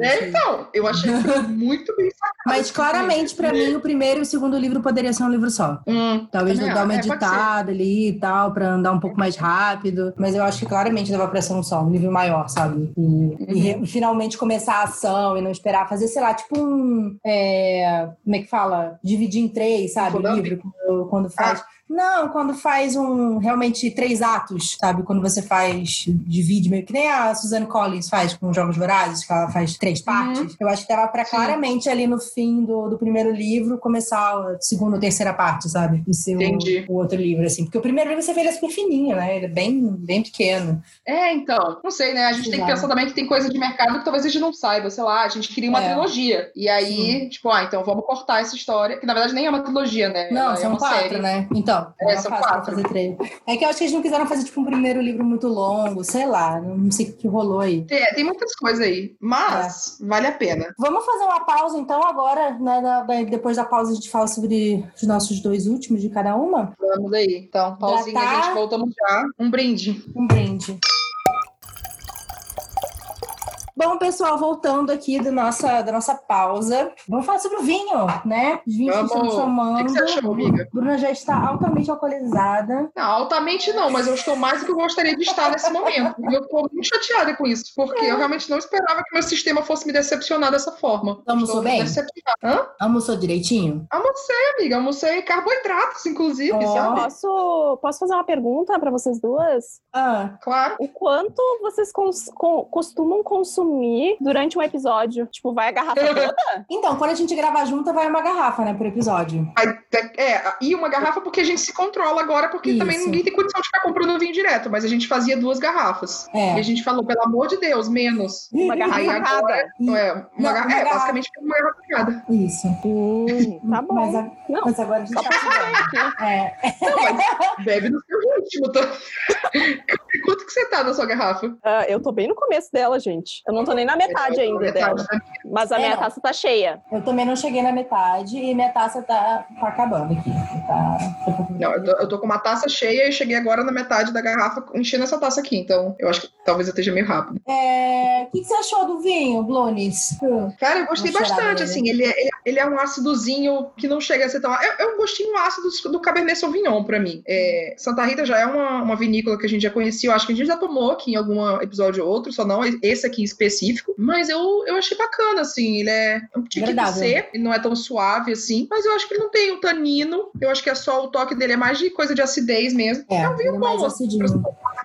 É, então, eu achei muito bem sacado. Mas claramente, para mim, o primeiro e o segundo livro poderia ser um livro só. Hum, Talvez eu dar uma é, editada ali e tal, pra andar um pouco mais rápido. Mas eu acho que claramente dava pra ser um só, um livro maior, sabe? E, uhum. e finalmente começar a ação e não esperar fazer, sei lá, tipo um. É, como é que fala? Dividir em três, sabe? O livro, quando, quando faz. Ah não, quando faz um realmente três atos, sabe? Quando você faz, divide meio que nem a Suzanne Collins faz com Jogos Vorazes, que ela faz três uhum. partes. Uhum. Eu acho que dava pra claramente ali no fim do, do primeiro livro começar a segunda ou terceira parte, sabe? E ser o, o, outro livro, assim. Porque o primeiro livro você vê ele é super fininho, né? Ele é bem, bem pequeno. É, então. Não sei, né? A gente Exato. tem que pensar também que tem coisa de mercado que talvez a gente não saiba. Sei lá, a gente queria uma é. trilogia. E aí, Sim. tipo, ah, então vamos cortar essa história. Que na verdade nem é uma trilogia, né? Não, Ela é são é quatro, série. né? Então. É, é são quatro. fazer três. É que eu acho que eles não quiseram fazer, tipo, um primeiro livro muito longo, sei lá, não sei o que rolou aí. Tem, tem muitas coisas aí, mas vale a pena. Vamos fazer uma pausa, então, agora, né? da- da- depois da pausa a gente fala sobre os nossos dois últimos de cada uma. Vamos daí. Então, pausinha, tá. gente, voltamos já. Um brinde. Um brinde. Bom, pessoal, voltando aqui da nossa, da nossa pausa, vamos falar sobre o vinho, né? Os vinhos que Vamos. estamos O tomando. que que você achou, amiga? Bruna já está altamente alcoolizada. Não, altamente não, mas eu estou mais do que eu gostaria de estar nesse momento. E eu estou muito chateada com isso, porque eu realmente não esperava que meu sistema fosse me decepcionar dessa forma. Almoçou bem? Hã? Almoçou direitinho? Almocei, amiga. Almocei carboidratos, inclusive, Ó. sabe? Posso, posso fazer uma pergunta para vocês duas? Ah, Claro. O quanto vocês cons- co- costumam consumir durante um episódio? Tipo, vai a garrafa toda? então, quando a gente grava junto, vai uma garrafa, né, por episódio. Aí, é, e uma garrafa porque a gente se controla agora, porque Isso. também ninguém tem condição de ficar comprando vinho direto, mas a gente fazia duas garrafas. E É. a gente falou, pelo amor de Deus, menos. Uma garrafa Aí cada? agora, é, uma, Não, garra- uma é garrafa. basicamente uma garrafa cada. Isso. Hum, tá bom. Mas, a- Não, mas agora a gente tá pra saber cuidando. aqui. É. Bebe no seu ritmo, tá? Quanto que você tá na sua garrafa? Ah, eu tô bem no começo dela, gente. Eu não tô nem na metade ainda Metade, dela. né? Mas a É, minha não. taça tá cheia. Eu também não cheguei na metade e minha taça tá, tá acabando aqui. Tá, Não, eu tô, eu tô com uma taça cheia e cheguei agora na metade da garrafa enchendo essa taça aqui, então eu acho que talvez eu esteja meio rápido. É, O que, que você achou do vinho, Blunis? Cara, eu gostei bastante, assim, ele, é- ele, ele é um ácidozinho que não chega a ser tão... É, é um gostinho ácido do Cabernet Sauvignon pra mim. É, Santa Rita já é uma, uma vinícola que a gente já conhecia, eu acho que a gente já tomou aqui em algum episódio ou outro, só não esse aqui em específico, mas eu, eu achei bacana, assim, ele é um tiquinho Agradável. seco, ele não é tão suave assim, mas eu acho que ele não tem o tanino, eu acho que é só o toque dele, é mais de coisa de acidez mesmo. É, um vinho é bom,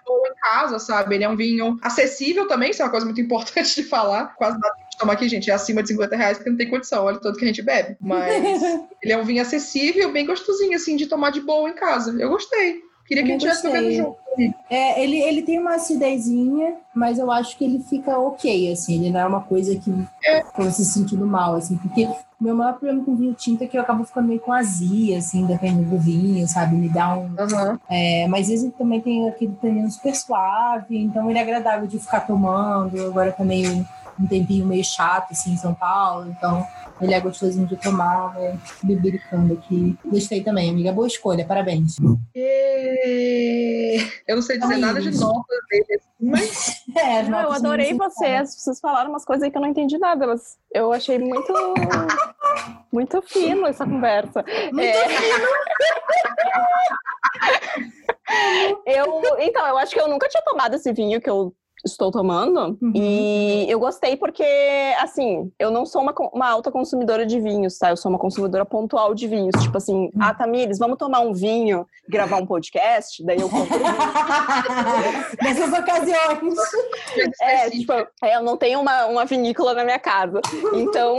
boa em casa, sabe? Ele é um vinho acessível também, isso é uma coisa muito importante de falar. Quase nada que a gente toma aqui, gente, é acima de 50 reais, porque não tem condição, olha o tanto que a gente bebe. Mas ele é um vinho acessível, bem gostosinho, assim, de tomar de boa em casa. Eu gostei. Queria que a gente bebendo gostei. junto. É, ele, ele tem uma acidezinha, mas eu acho que ele fica ok, assim. Ele não é uma coisa que É. você se sentindo mal, assim. Porque o meu maior problema com vinho tinto é que eu acabo ficando meio com azia, assim, dependendo do vinho, sabe? Me dá um... Aham. É, mas esse também tem aquele tanino super suave, então ele é agradável de ficar tomando. Agora tá meio um tempinho meio chato, assim, em São Paulo, então ele é gostosinho de tomar, né? Bebericando aqui. Gostei também, amiga. Boa escolha, parabéns. E... Eu não sei dizer Ai, nada de gente. notas dele, assim, mas É, Não, eu adorei vocês. Vocês falaram umas coisas aí que eu não entendi nada. Elas, eu achei muito. muito fino essa conversa. Muito É. eu, então, eu acho que eu nunca tinha tomado esse vinho que eu estou tomando. Uhum. E eu gostei porque, assim, eu não sou uma, uma alta consumidora de vinhos, tá? Eu sou uma consumidora pontual de vinhos. Tipo assim, ah, Tamires, vamos tomar um vinho, gravar um podcast? Daí eu compro. Nessas ocasiões. É, tipo, é, eu não tenho uma, uma vinícola na minha casa. Então,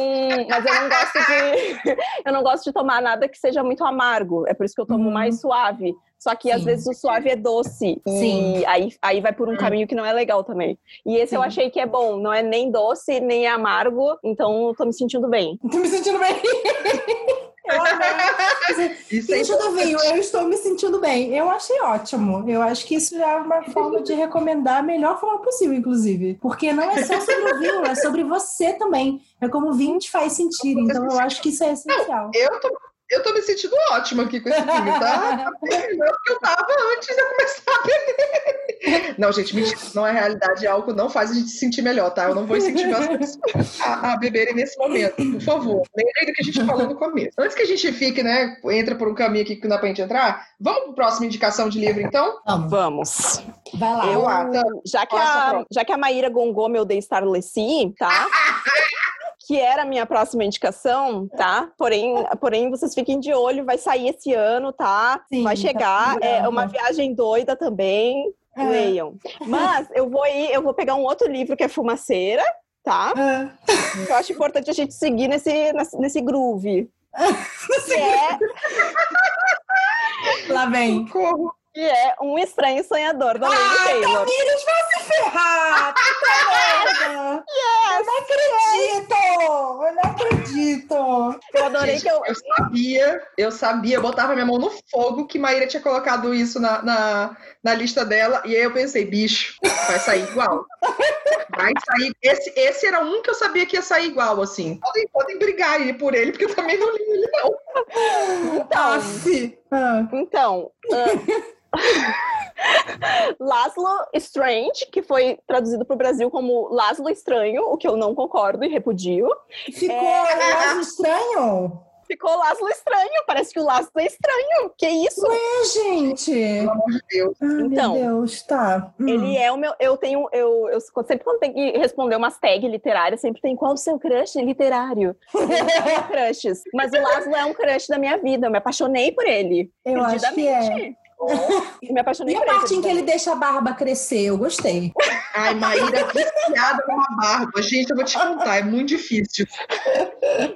mas eu não gosto de. eu não gosto de tomar nada que seja muito amargo. É por isso que eu tomo Uhum. mais suave. Só que às Sim. vezes o suave é doce. Sim. E aí, aí vai por um caminho que não é legal também. E esse eu Sim. achei que é bom. Não é nem doce, nem amargo. Então eu tô me sentindo bem. Tô me sentindo bem. Eu amei. Isso é do vinho, eu estou me sentindo bem. Eu achei ótimo. Eu acho que isso já é uma forma de recomendar a melhor forma possível, inclusive. Porque não é só sobre o vinho, é sobre você também. É como o vinho te faz sentir. Então eu acho que isso é essencial. Eu tô, eu tô me sentindo ótima aqui com esse vinho, tá? Tá bem melhor do que eu tava antes de eu começar a beber. Não, gente, mentira. Não é realidade. Álcool não faz a gente se sentir melhor, tá? Eu não vou incentivar as pessoas a, a beberem nesse momento, por favor. Lembrei do que a gente falou no começo. Antes que a gente fique, né, entra por um caminho aqui que não dá pra gente entrar, vamos pro próximo indicação de livro, então? Vamos. Vai lá. Eu, lá, tá. já, que a, já que a Maíra gongou meu The Starleci, tá? que era a minha próxima indicação, tá? Porém, porém, vocês fiquem de olho, vai sair esse ano, tá? Sim, vai tá chegar. é segurando. uma viagem doida também. É. Leiam. Mas eu vou ir, eu vou pegar um outro livro que é Fumaceira, tá? Ah, Eu acho importante a gente seguir nesse, nesse, groove. É, Lá vem. Socorro. Que é Um Estranho Sonhador, da Lady Ai, Taylor. Tamires, vai se ferrar! Puta merda! Eu não acredito! Eu não acredito! Eu adorei Gente, que eu. Eu sabia, eu sabia, eu botava minha mão no fogo que Maíra tinha colocado isso na, na, na lista dela, e aí eu pensei, bicho, vai sair igual. Vai sair. Esse, esse era um que eu sabia que ia sair igual, assim. Podem, podem brigar aí por ele, porque eu também não li ele, não. Então, Aff. Ah. então ah, Laszlo Strange, que foi traduzido para o Brasil como Laszlo Estranho, o que eu não concordo e repudio. Ficou É. mais estranho? Ficou Laszlo Estranho, parece que o Laszlo é estranho. Que isso? É, gente. Pelo amor de Deus. Ah, Então, meu Deus, tá. Hum. Ele é o meu. Eu tenho. Eu, eu sempre quando tem que responder umas tags literárias, sempre tem qual o seu crush literário? Crushes. Mas o Laszlo é um crush da minha vida. Eu me apaixonei por ele. Eu acho que é. Me apaixonei E a parte em que ele deixa a barba crescer, eu gostei. Ai, Maíra, viciada numa barba. Gente, eu vou te contar, é muito difícil.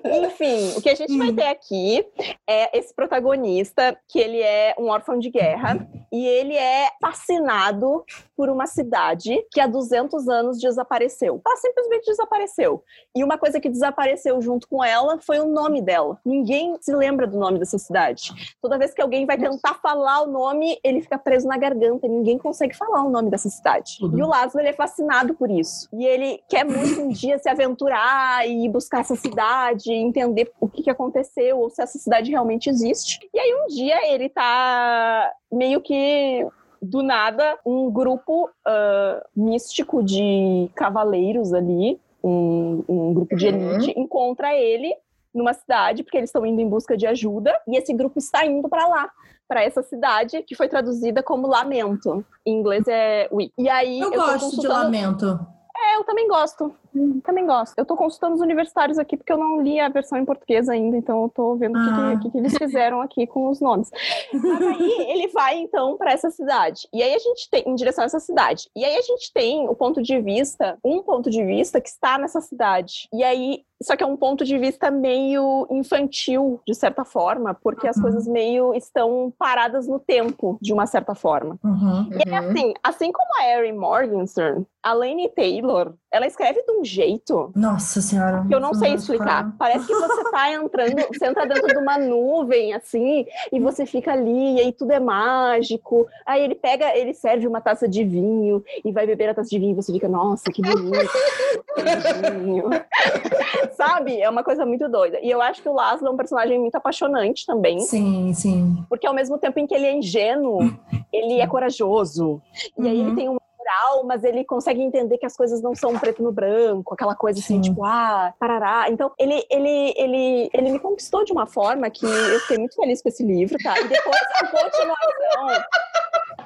Enfim, o que a gente vai Hum. ter aqui é esse protagonista, que ele é um órfão de guerra, e ele é fascinado por uma cidade que há 200 anos desapareceu. Ela simplesmente desapareceu. E uma coisa que desapareceu junto com ela foi o nome dela. Ninguém se lembra do nome dessa cidade. Toda vez que alguém vai tentar falar o nome, ele fica preso na garganta. Ninguém consegue falar o nome dessa cidade. Tudo. E o Laszlo, ele é fascinado por isso. E ele quer muito um dia se aventurar e buscar essa cidade, entender o que, que aconteceu, ou se essa cidade realmente existe. E aí um dia ele tá meio que do nada, um grupo ah, místico de cavaleiros ali, um, um grupo de Uhum. elite, encontra ele numa cidade, porque eles estão indo em busca de ajuda, e esse grupo está indo para lá, para essa cidade, que foi traduzida como Lamento. Em inglês é We. E aí Eu, tô gosto de consultando- lamento. É, eu também gosto. Hum, Também gosto. Eu tô consultando os universitários aqui porque eu não li a versão em português ainda, então eu tô vendo o que, Ah. que- que que eles fizeram aqui com os nomes. Mas aí ele vai então para essa cidade. E aí a gente tem em direção a essa cidade. E aí a gente tem o ponto de vista, um ponto de vista que está nessa cidade. E aí só que é um ponto de vista meio infantil, de certa forma, porque as Uhum. coisas meio estão paradas no tempo, de uma certa forma. Uhum. E é assim, assim como a Erin Morgenstern, a Lane Taylor, ela escreve de um jeito Nossa senhora. que eu não sei explicar. Parece que você tá entrando, você entra dentro de uma nuvem, assim, e você fica ali, e aí tudo é mágico. Aí ele pega, ele serve uma taça de vinho e vai beber a taça de vinho, e você fica, nossa, que bonito. Sabe? É uma coisa muito doida. E eu acho que o Laszlo é um personagem muito apaixonante também, Sim, sim. porque ao mesmo tempo em que ele é ingênuo, ele é corajoso. E aí Uhum. ele tem uma moral, mas ele consegue entender que as coisas não são preto no branco, aquela coisa assim, Sim. tipo, ah, parará. Então, ele, ele, ele, ele me conquistou de uma forma que eu fiquei muito feliz com esse livro, tá? E depois a continuação.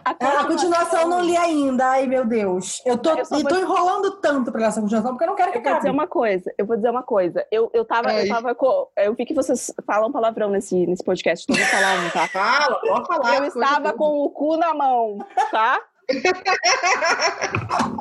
A Ah, a continuação eu não li ainda. Ai, meu Deus. Eu tô, Eu vou- tô enrolando tanto pra essa continuação, porque eu não quero que Eu vou dizer acabe. uma coisa, eu vou dizer uma coisa. Eu, eu tava, Ai. eu tava com. Eu vi que vocês falam palavrão nesse, nesse podcast, então eu vou falar um, tá? Fala, pode falar. Eu estava com o cu na mão, tá?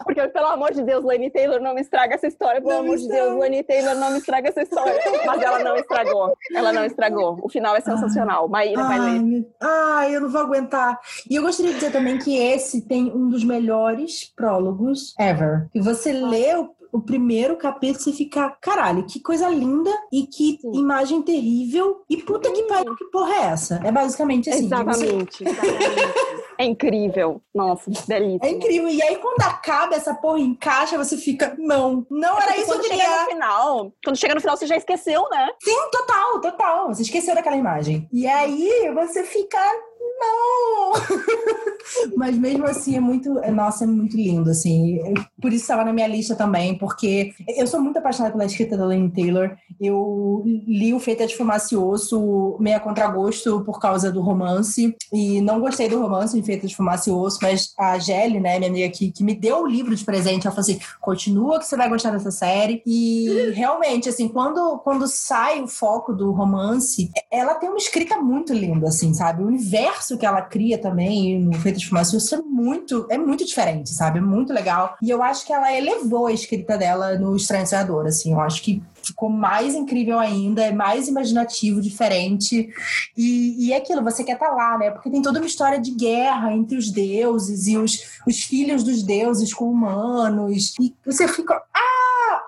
Porque, pelo amor de Deus, Lane Taylor não me estraga essa história. Pelo Não amor de Deus. Lane Taylor não me estraga essa história. Mas ela não estragou. Ela não estragou. O final é sensacional. Maíra vai Ai, ler. ai, eu não vou aguentar. E eu gostaria de dizer também que esse tem um dos melhores prólogos ever. Que você lê o, o primeiro capítulo você fica, caralho, que coisa linda e que Sim. imagem terrível. E puta que pariu, que porra é essa? É basicamente assim. Você- Exatamente. exatamente. É incrível. Nossa, delícia. É incrível. E aí, quando acaba essa porra encaixa, você fica, não, não era isso que eu quando chega queria. no final, quando chega no final, você já esqueceu, né? Sim, total, total. Você esqueceu daquela imagem. E aí você fica. Não! Mas mesmo assim é muito. é- Nossa, é muito lindo, assim. Por isso estava na minha lista também, porque eu sou muito apaixonada pela escrita da Lane Taylor. Eu li o Feita de Fumaça e Osso meio a contragosto por causa do romance. E não gostei do romance em Feita de Fumaça e Osso, mas a Gelli, né, minha amiga aqui, que me deu o livro de presente, ela falou assim: continua que você vai gostar dessa série. E realmente, assim, quando, quando sai o foco do romance, ela tem uma escrita muito linda, assim, sabe? O universo que ela cria também no Feito de Fumaça Osso é muito, é muito diferente, sabe? É muito legal. E eu acho que ela elevou a escrita dela no Estranho assim. Eu acho que ficou mais incrível ainda, é mais imaginativo, diferente. E, e é aquilo, você quer estar lá, né? Porque tem toda uma história de guerra entre os deuses e os, os filhos dos deuses com humanos. E você fica. Ah!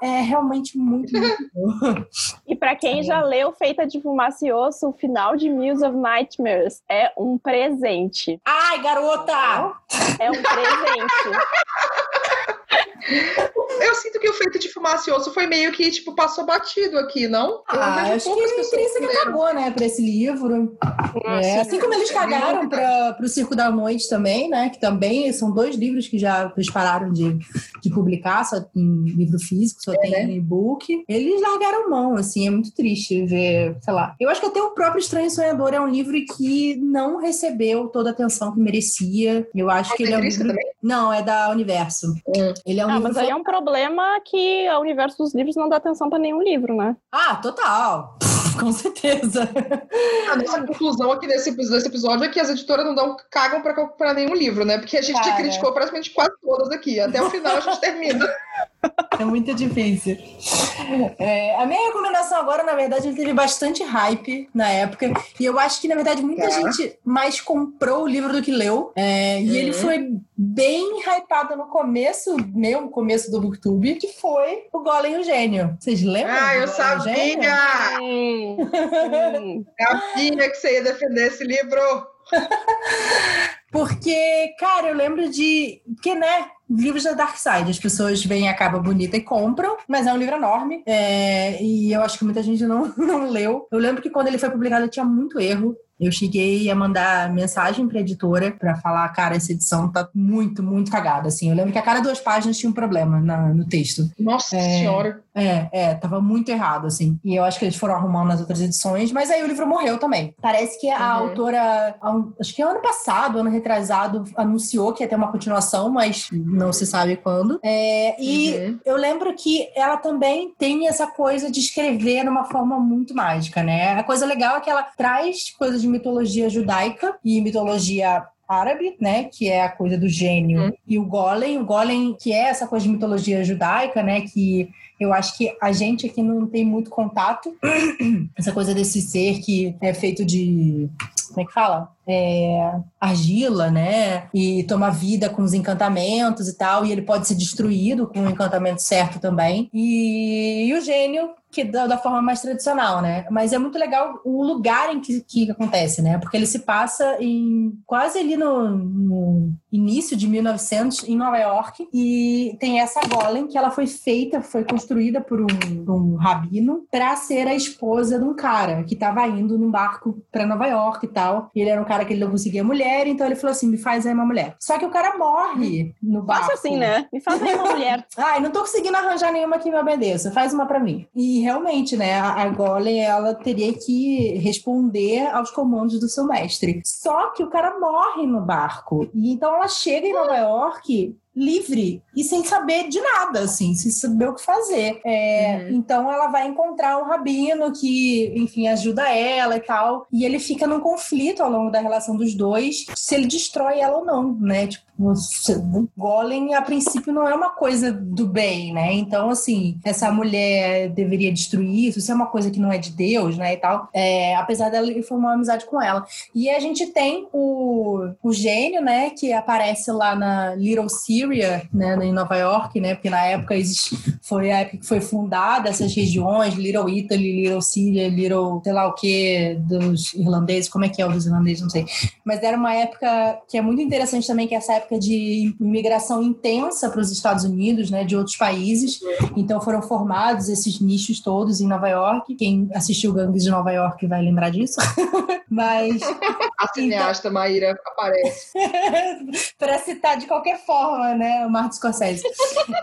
É realmente muito, muito boa. E para quem já leu Feita de Fumaça e Osso, o final de Muse of Nightmares é um presente. Ai, garota! É um presente. Eu sinto que o feito de fumaça e osso foi meio que, tipo, passou batido aqui, não? Ah, vejo acho que a Intrínseca cagou, né, pra esse livro. É, Assim, como eles é cagaram bem para o Circo da Noite também, né? Que também são dois livros que já eles pararam de, de publicar, só em livro físico, só É, tem né? e-book. Eles largaram mão, assim, é muito triste ver, sei lá. Eu acho que até o próprio Estranho Sonhador é um livro que não recebeu toda a atenção que merecia. Eu acho que ele é um livro... também? Não, é da Universo. Hum. Ele é um Ah, mas aí é um problema que o universo dos livros não dá atenção pra nenhum livro, né? Ah, total. Com certeza. A nossa conclusão aqui nesse, nesse episódio é que as editoras não dão cagam pra, pra nenhum livro, né? Porque a gente Cara. criticou praticamente quase todas aqui. Até o final a gente termina. É muito difícil. É, a minha recomendação agora, na verdade, ele teve bastante hype na época. E eu acho que, na verdade, muita Tá. gente mais comprou o livro do que leu. É, e ele Uhum. foi bem hypado no começo, meu começo do Booktube, que foi o Golem e o Gênio. Vocês lembram? Ah, eu sabia! Hum, hum. Sabia que você ia defender esse livro. Porque, cara, eu lembro de. Porque, né? Livros da Dark Side, as pessoas veem a capa bonita e compram, mas é um livro enorme. é, e eu acho que muita gente não, não leu. Eu lembro que quando ele foi publicado tinha muito erro. Eu cheguei a mandar mensagem pra editora pra falar, cara, essa edição tá muito, muito cagada, assim. Eu lembro que a cada duas páginas tinha um problema na- no texto. Nossa É. senhora. É, é, tava muito errado, assim. E eu acho que eles foram arrumando nas outras edições, mas aí o livro morreu também. Parece que a Uhum. autora, acho que ano passado, ano retrasado, anunciou que ia ter uma continuação, mas não se sabe quando. É, e Uhum. eu lembro que ela também tem essa coisa de escrever numa forma muito mágica, né? A coisa legal é que ela traz coisas de mitologia judaica e mitologia árabe, né, que é a coisa do gênio, Hum. e o golem, o golem que é essa coisa de mitologia judaica, né, que eu acho que a gente aqui não tem muito contato. Essa coisa desse ser que é feito de. Como é que fala? É, argila, né? E toma vida com os encantamentos e tal. E ele pode ser destruído com o encantamento certo também. E, e o gênio, que da, da forma mais tradicional, né? Mas é muito legal o lugar em que, que acontece, né? Porque ele se passa em quase ali no, no início de 1900 em Nova York e tem essa golem que ela foi feita, foi construída por um, um rabino para ser a esposa de um cara que estava indo num barco para Nova York e tal. E ele era um cara que ele não conseguia mulher, então ele falou assim: "Me faz aí uma mulher". Só que o cara morre no barco. Faça assim, né? Me faz aí uma mulher. Ai, não tô conseguindo arranjar nenhuma que me obedeça. Faz uma pra mim. E realmente, né, a a Golem, ela teria que responder aos comandos do seu mestre. Só que o cara morre no barco. E então ela chega em Nova York livre e sem saber de nada, assim, sem saber o que fazer. É, Uhum. Então ela vai encontrar um rabino que, enfim, ajuda ela e tal. E ele fica num conflito ao longo da relação dos dois, se ele destrói ela ou não, né? Tipo, o Golem, a princípio, não é uma coisa do bem, né? Então, assim, essa mulher deveria destruir isso, isso é uma coisa que não é de Deus, né? E tal. É, apesar dela ele formar uma amizade com ela. E a gente tem o, o gênio, né? Que aparece lá na Little Syria, né? Em Nova York, né? Porque na época existe, foi a época que foi fundada essas regiões, Little Italy, Little Syria, Little, sei lá o que, dos irlandeses. Como é que é o dos irlandeses? Não sei. Mas era uma época que é muito interessante também, que é essa época de imigração intensa para os Estados Unidos, né, de outros países. Então foram formados esses nichos todos em Nova York. Quem assistiu Gangues de Nova York vai lembrar disso. Mas A cineasta Maíra aparece. para citar de qualquer forma, né, o Martin Scorsese.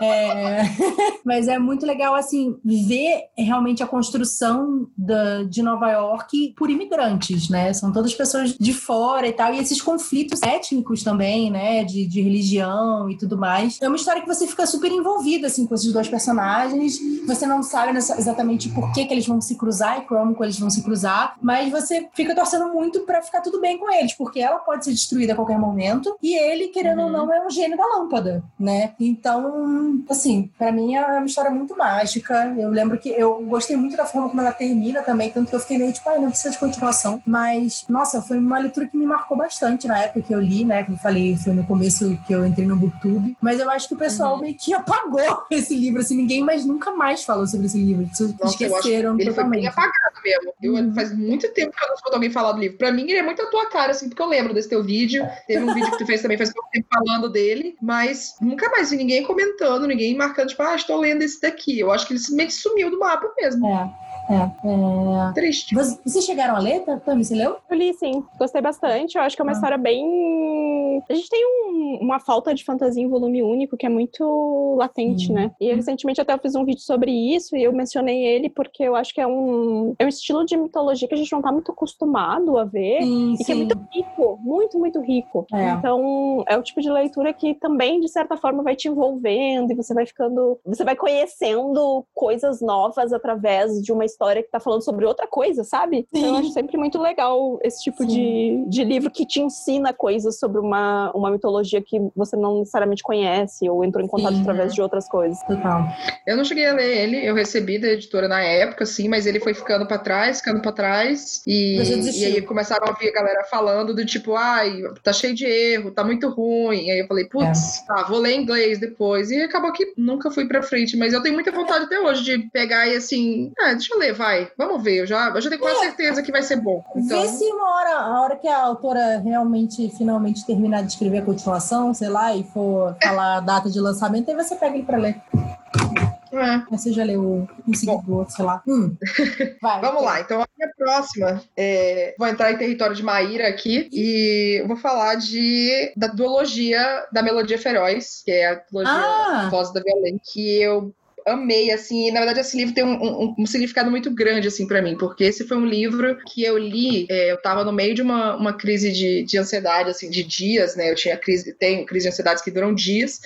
É, Mas é muito legal, assim, ver realmente a construção da, de Nova York por imigrantes, né? São todas pessoas de fora e tal, e esses conflitos étnicos também, né, de, de religião e tudo mais. É uma história que você fica super envolvida, assim, com esses dois personagens. Você não sabe exatamente por que, que eles vão se cruzar e como que eles vão se cruzar, mas você fica torcendo muito pra ficar tudo bem com eles, porque ela pode ser destruída a qualquer momento e ele, querendo ou Uhum. não, é um gênio da lâmpada, né? Então, assim, pra mim é uma história muito mágica. Eu lembro que eu gostei muito da forma como ela termina também, tanto que eu fiquei meio tipo, ai, não precisa de continuação. Mas, nossa, foi uma leitura que me marcou bastante na época que eu li, né? Como eu falei, foi no começo que eu entrei no Booktube. Mas eu acho que o pessoal uhum. meio que apagou esse livro, assim, ninguém mais nunca mais falou sobre esse livro. Nossa, esqueceram ele totalmente. Foi bem apagado mesmo. Eu, uhum. Faz muito tempo que eu não escuto alguém falar do livro. Pra mim, ele é muito a tua cara, assim, porque eu lembro desse teu vídeo. Teve um vídeo que tu fez também faz pouco tempo falando dele, mas nunca mais vi ninguém comentando, ninguém marcando, tipo, ah, estou lendo esse daqui. Eu acho que ele que sumiu do mapa mesmo. É. É, é... Triste. Vocês chegaram a ler, Tami? Você leu? Eu li, sim. Gostei bastante. Eu acho que é uma ah. história bem. A gente tem um, uma falta de fantasia em volume único que é muito latente, hum. né? E recentemente até eu fiz um vídeo sobre isso e eu mencionei ele porque eu acho que é um, é um estilo de mitologia que a gente não tá muito acostumado a ver sim, e sim. que é muito rico, muito, muito rico. É. Então, é o tipo de leitura que também, de certa forma, vai te envolvendo e você vai ficando. Você vai conhecendo coisas novas através de uma história história que tá falando sobre outra coisa, sabe? Sim. Então eu acho sempre muito legal esse tipo de, de livro que te ensina coisas sobre uma, uma mitologia que você não necessariamente conhece ou entrou em contato Sim. através de outras coisas. Total. Eu não cheguei a ler ele, eu recebi da editora na época, sim, mas ele foi ficando para trás, ficando para trás. E, e aí começaram a ouvir a galera falando do tipo, ai, tá cheio de erro, tá muito ruim. E aí eu falei, putz, é. tá, vou ler inglês depois. E acabou que nunca fui pra frente, mas eu tenho muita vontade até hoje de pegar e assim, ah, deixa eu ler vai. Vamos ver. Eu já, eu já tenho quase é. certeza que vai ser bom. Então... Vê se uma hora, a hora que a autora realmente, finalmente terminar de escrever a continuação, sei lá, e for falar a data de lançamento, aí você pega ele pra ler. É. Você já leu um seguidor, sei lá. Hum. Vai, Vamos lá, então a minha próxima é... vou entrar em território de Maíra aqui e vou falar de da duologia da Melodia Feroz, que é a duologia ah. Voz da Violência, que eu amei, assim, e na verdade esse livro tem um, um, um significado muito grande, assim, para mim, porque esse foi um livro que eu li, é, eu tava no meio de uma, uma crise de, de ansiedade, assim, de dias, né, eu tinha crise, tenho crise de ansiedade que duram dias,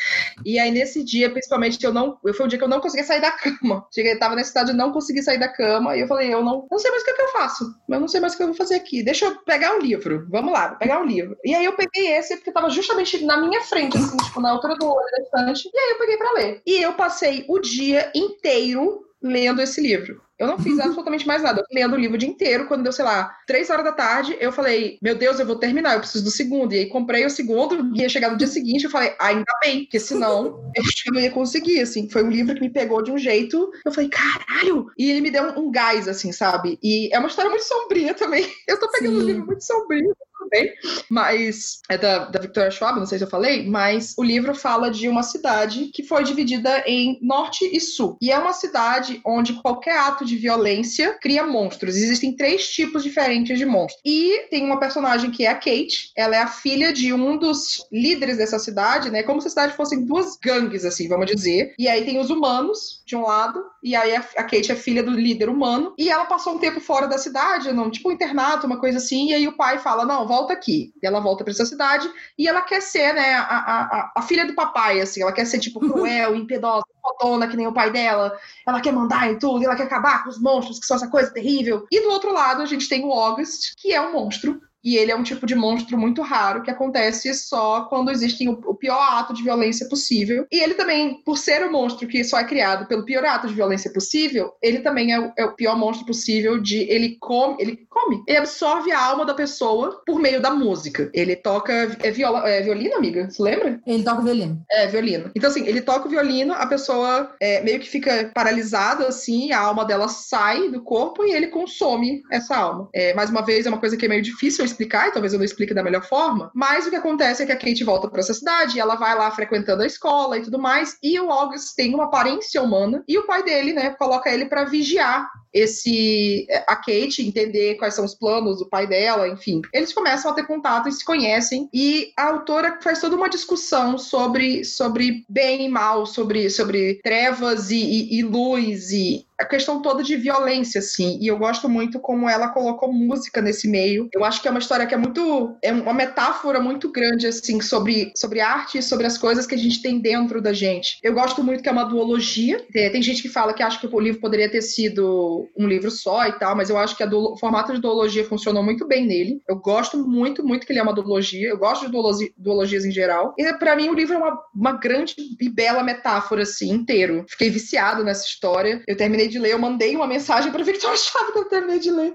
e aí nesse dia, principalmente, eu não, foi um dia que eu não conseguia sair da cama, cheguei, tava nessa cidade, eu não consegui sair da cama, e eu falei, eu não, não sei mais o que, é que eu faço, eu não sei mais o que eu vou fazer aqui, deixa eu pegar um livro, vamos lá, vou pegar um livro, e aí eu peguei esse, porque tava justamente na minha frente, assim, tipo, na altura do olho da estante, e aí eu peguei para ler, e eu passei o dia dia inteiro lendo esse livro. Eu não fiz absolutamente mais nada. Eu lendo o livro o dia inteiro. Quando deu, sei lá, três horas da tarde, eu falei, meu Deus, eu vou terminar, eu preciso do segundo. E aí comprei o segundo, ia chegar no dia seguinte, eu falei, ainda bem, porque senão eu não ia conseguir, assim. Foi um livro que me pegou de um jeito. Eu falei, caralho! E ele me deu um, um gás, assim, sabe? E é uma história muito sombria também. Eu tô pegando Sim. um livro muito sombrio também, mas é da, da Victoria Schwab, não sei se eu falei, mas o livro fala de uma cidade que foi dividida em norte e sul. E é uma cidade onde qualquer ato de violência cria monstros. Existem três tipos diferentes de monstros. E tem uma personagem que é a Kate, ela é a filha de um dos líderes dessa cidade, né? Como se a cidade fossem duas gangues, assim, vamos dizer. E aí tem os humanos de um lado, e aí a, Kate é filha do líder humano, e ela passou um tempo fora da cidade, num tipo um internato, uma coisa assim, e aí o pai fala: não, volta aqui. E ela volta para essa cidade e ela quer ser, né, a, a, a, filha do papai, assim, ela quer ser, tipo, cruel, impiedosa, fodona, que nem o pai dela. Ela quer mandar em tudo, ela quer acabar com os monstros, que são essa coisa terrível. E do outro lado, a gente tem o August, que é um monstro e ele é um tipo de monstro muito raro que acontece só quando existe o, pior ato de violência possível. E ele também, por ser o um monstro que só é criado pelo pior ato de violência possível, ele também é o, é o pior monstro possível de ele come, ele come, ele absorve a alma da pessoa por meio da música. Ele toca é, viola, é violino, amiga? Você lembra? Ele toca violino. É, violino. Então assim, ele toca o violino, a pessoa é, meio que fica paralisada assim, a alma dela sai do corpo e ele consome essa alma. É, mais uma vez, é uma coisa que é meio difícil explicar, e talvez eu não explique da melhor forma, mas o que acontece é que a Kate volta para essa cidade, ela vai lá frequentando a escola e tudo mais, e o August tem uma aparência humana, e o pai dele, né, coloca ele para vigiar esse a Kate entender quais são os planos do pai dela, enfim. Eles começam a ter contato e se conhecem e a autora faz toda uma discussão sobre sobre bem e mal, sobre sobre trevas e, e, e luz e a questão toda de violência, assim. E eu gosto muito como ela colocou música nesse meio. Eu acho que é uma história que é muito. É uma metáfora muito grande, assim, sobre, sobre arte e sobre as coisas que a gente tem dentro da gente. Eu gosto muito que é uma duologia. É, tem gente que fala que acha que o livro poderia ter sido um livro só e tal, mas eu acho que o formato de duologia funcionou muito bem nele. Eu gosto muito, muito que ele é uma duologia. Eu gosto de duologias em geral. E para mim o livro é uma, uma grande e bela metáfora, assim, inteiro. Fiquei viciado nessa história. Eu terminei de ler, eu mandei uma mensagem para Victor Chave que eu terminei de ler.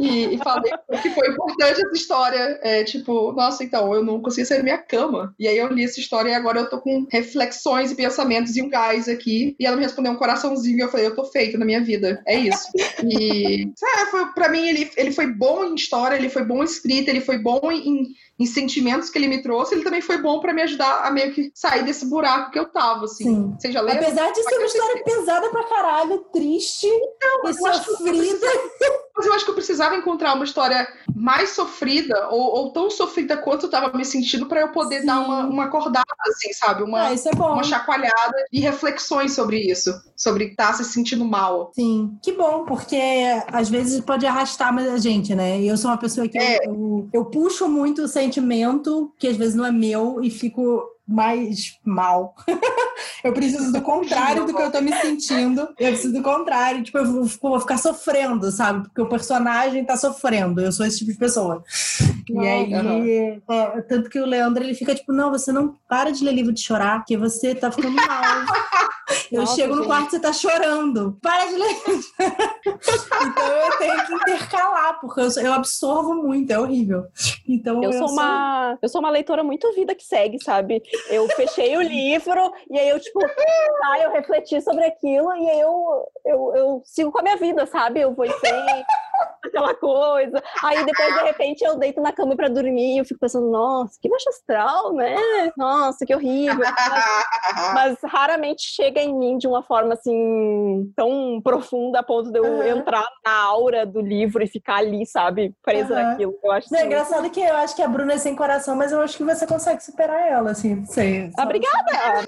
e, e falei que foi importante essa história. É tipo, nossa, então, eu não consegui sair da minha cama. E aí eu li essa história e agora eu tô com reflexões e pensamentos e um gás aqui. E ela me respondeu um coraçãozinho e eu falei, eu tô feito na minha vida. É isso. E, sabe, foi, pra mim ele, ele foi bom em história, ele foi bom em escrita, ele foi bom em em sentimentos que ele me trouxe, ele também foi bom para me ajudar a meio que sair desse buraco que eu tava, assim. Sim. Você já lembra? Apesar de ser uma história pesada pra caralho, triste então, e sofrida. Mas eu acho que eu precisava encontrar uma história mais sofrida ou, ou tão sofrida quanto eu tava me sentindo para eu poder Sim. dar uma, uma acordada, assim, sabe? Uma, ah, é uma chacoalhada e reflexões sobre isso, sobre estar tá se sentindo mal. Sim, que bom, porque às vezes pode arrastar mais a gente, né? E eu sou uma pessoa que é. eu, eu, eu puxo muito sem sentimento que às vezes não é meu e fico mais mal. eu preciso do contrário do que eu tô me sentindo. Eu preciso do contrário. Tipo, eu vou, ficar sofrendo, sabe? Porque o personagem tá sofrendo. Eu sou esse tipo de pessoa. Não, e aí, uhum. é, tanto que o Leandro, ele fica tipo, não, você não para de ler livro de chorar, porque você tá ficando mal. eu Nossa, chego no quarto e você tá chorando. Para de ler. então eu tenho que intercalar, porque eu, eu absorvo muito, é horrível. Então eu, eu sou uma eu sou uma leitora muito vida que segue, sabe? Eu fechei o livro e aí eu, tipo, tá, eu refleti sobre aquilo e aí eu, eu, eu sigo com a minha vida, sabe? Eu vou em frente, aquela coisa. Aí depois, de repente, eu deito na cama pra dormir e eu fico pensando, nossa, que baixo astral, né? Nossa, que horrível. Mas, mas, raramente chega em mim de uma forma assim tão profunda a ponto de eu uhum. entrar na aura do livro e ficar ali, sabe, presa uhum. naquilo. Eu acho Não, é engraçado que eu acho que a Bruna é sem coração, mas eu acho que você consegue superar ela, assim. Sei, Obrigada!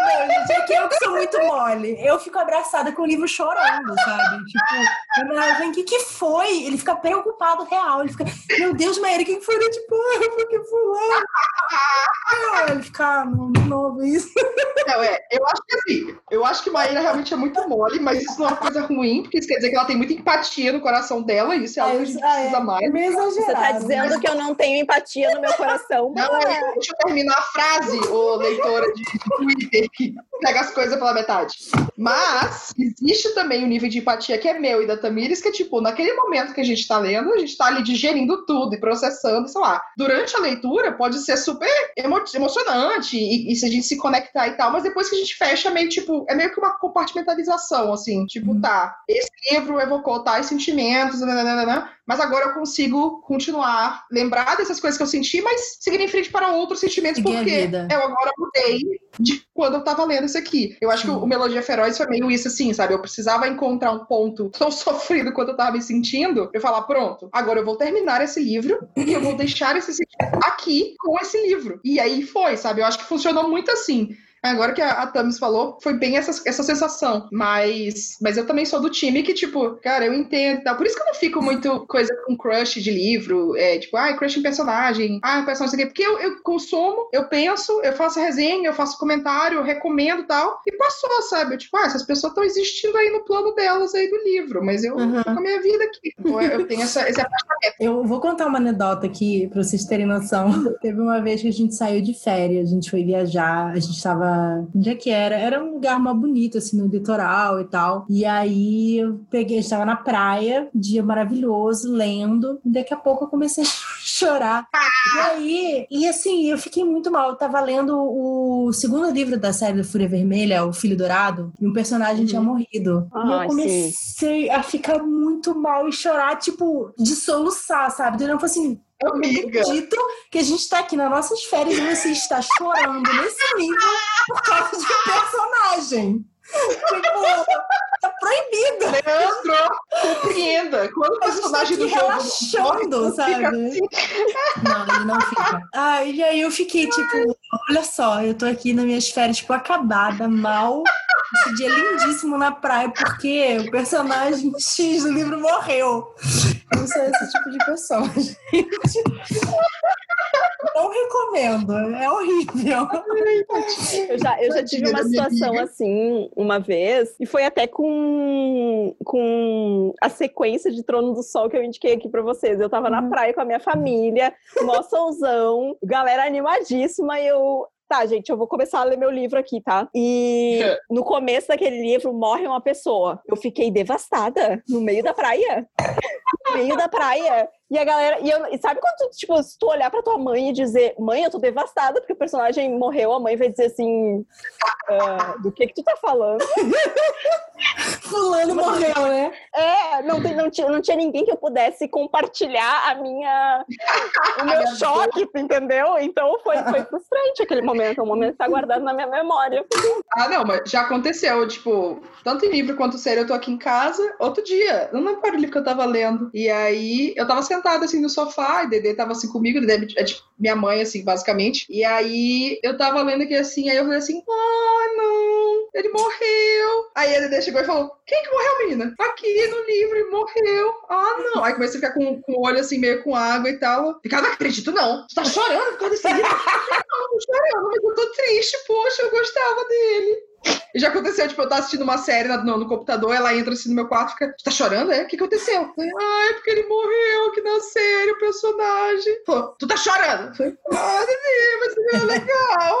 Não, gente, é que eu que sou muito mole. Eu fico abraçada com o livro chorando, sabe? Tipo, o que, que foi? ele fica preocupado real. Ele fica, meu Deus, Maíra, quem foi? Tipo, ah, porque fulano. Ah, ele fica, ah, não, de novo isso. Não, é, eu acho que assim, eu acho que Maíra realmente é muito mole, mas isso não é uma coisa ruim, porque isso quer dizer que ela tem muita empatia no coração dela, e isso é algo que a gente precisa é, mais. É Você tá dizendo mas... que eu não tenho empatia no meu coração. Não, é. deixa eu terminar a frase, ô leitora de Twitter, que pega as coisas pela metade. Mas existe também o um nível de empatia que é meu e da Tamires, que é tipo, naquele momento que a gente está lendo, a gente está ali digerindo tudo e processando, sei lá. Durante a leitura pode ser super emo emocionante e, e, se a gente se conectar e tal, mas depois que a gente fecha, meio tipo, é meio que uma compartimentalização, assim, tipo, hum. tá, esse livro evocou tais sentimentos, nananana, mas agora eu consigo continuar, lembrar dessas coisas que eu senti, mas seguir em frente para outros sentimentos, porque eu agora mudei de quando eu tava lendo isso aqui. Eu acho que o, Melodia Feroz foi meio isso assim, sabe? Eu precisava encontrar um ponto tão sofrido quanto eu tava me sentindo, eu falar, pronto, agora eu vou terminar esse livro e eu vou deixar esse aqui com esse livro. E aí foi, sabe? Eu acho que funcionou muito assim. Agora que a, a Tamis falou, foi bem essa, essa sensação. Mas, mas eu também sou do time que, tipo, cara, eu entendo e tal. Por isso que eu não fico muito coisa com crush de livro. É, tipo, ah, crush em personagem. Ah, personagem aqui. Porque eu, eu consumo, eu penso, eu faço resenha, eu faço comentário, eu recomendo e tal. E passou, sabe? Eu, tipo, ah, essas pessoas estão existindo aí no plano delas aí do livro. Mas eu uhum. com a minha vida aqui. Então, eu tenho essa, esse afastamento. Eu vou contar uma anedota aqui pra vocês terem noção. Teve uma vez que a gente saiu de férias, a gente foi viajar, a gente tava Onde é que era? Era um lugar mais bonito, assim, no litoral e tal. E aí eu peguei, estava na praia, dia maravilhoso, lendo. E daqui a pouco eu comecei a chorar. E aí, e assim, eu fiquei muito mal. Eu tava lendo o segundo livro da série do Fúria Vermelha, O Filho Dourado, e um personagem uhum. tinha morrido. Ah, e eu comecei sim. a ficar muito mal e chorar, tipo, de soluçar, sabe? Então, eu falei assim, eu acredito que a gente está aqui nas nossas férias e você está chorando nesse nível por causa de um personagem. Tipo, tá proibido. Leandro, compreenda. Quando o tá personagem do jogo relaxando, sabe? Assim. Não, ele não fica. Ah, e aí eu fiquei tipo, olha só, eu tô aqui nas minhas férias, tipo, acabada, mal. Esse dia lindíssimo na praia, porque o personagem X do livro morreu. Eu sou esse tipo de pessoa, gente. Não recomendo, é horrível. Eu já, eu já tive uma situação assim uma vez, e foi até com, com a sequência de Trono do Sol que eu indiquei aqui pra vocês. Eu tava na praia com a minha família, mó solzão, galera animadíssima, e eu Tá, gente, eu vou começar a ler meu livro aqui, tá? E no começo daquele livro morre uma pessoa. Eu fiquei devastada no meio da praia. No meio da praia. E a galera. E, eu, e sabe quando, tu, tipo, se tu olhar pra tua mãe e dizer, mãe, eu tô devastada porque o personagem morreu, a mãe vai dizer assim. "Ah, do que que tu tá falando? Fulano morreu, né? É, não, tem, não, tinha, não tinha ninguém que eu pudesse compartilhar a minha. o meu choque, entendeu? Então foi, foi frustrante aquele momento. É um momento que tá guardado na minha memória. Ah, não, mas já aconteceu, tipo, tanto em livro quanto série, eu tô aqui em casa, outro dia, eu não lembro qual o livro que eu tava lendo. E aí, eu tava sentada assim no sofá, e Dedê tava assim comigo, Dedê é tipo minha mãe, assim, basicamente. E aí, eu tava lendo aqui assim, aí eu falei assim, ah, não, ele morreu. Aí a Dedê chegou e falou, quem que morreu, menina? Aqui no livro, ele morreu. Ah, não. Aí comecei a ficar com, com o olho assim, meio com água e tal. Cara, não acredito, não. Você tá chorando por causa desse livro? não, não tô chorando, mas eu tô triste, poxa, eu gostava dele. E já aconteceu, tipo, eu tava assistindo uma série no, no computador, ela entra assim no meu quarto e fica, tá chorando, é? O que aconteceu? Eu falei, ah, é porque ele morreu aqui na série, o personagem. Falou, tu tá chorando? Eu falei, ah, mas é legal.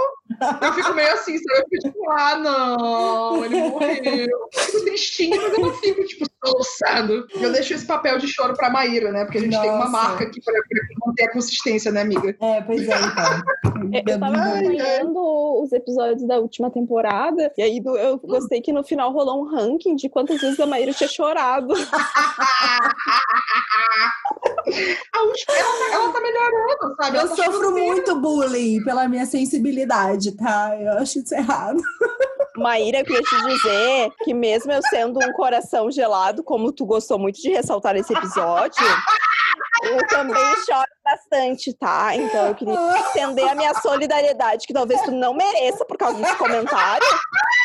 Eu fico meio assim, sabe? Eu fico tipo, ah, não, ele morreu. Eu fico tristinha, mas eu não fico, tipo, soluçando. Eu deixo esse papel de choro pra Maíra, né? Porque a gente tem uma Nossa. marca aqui pra, pra manter a consistência, né, amiga? É, pois é, então. É, Eu tava acompanhando os episódios da última temporada, e aí eu gostei que no final rolou um ranking de quantas vezes a Maíra tinha chorado. A última, ela, ela tá melhorando, sabe? Eu tá sofro muito bullying pela minha sensibilidade, tá? Eu acho isso errado. Maíra, eu queria te dizer que mesmo eu sendo um coração gelado, como tu gostou muito de ressaltar nesse episódio, eu também choro bastante, tá? Então eu queria estender a minha solidariedade, que talvez tu não mereça por causa desse comentário,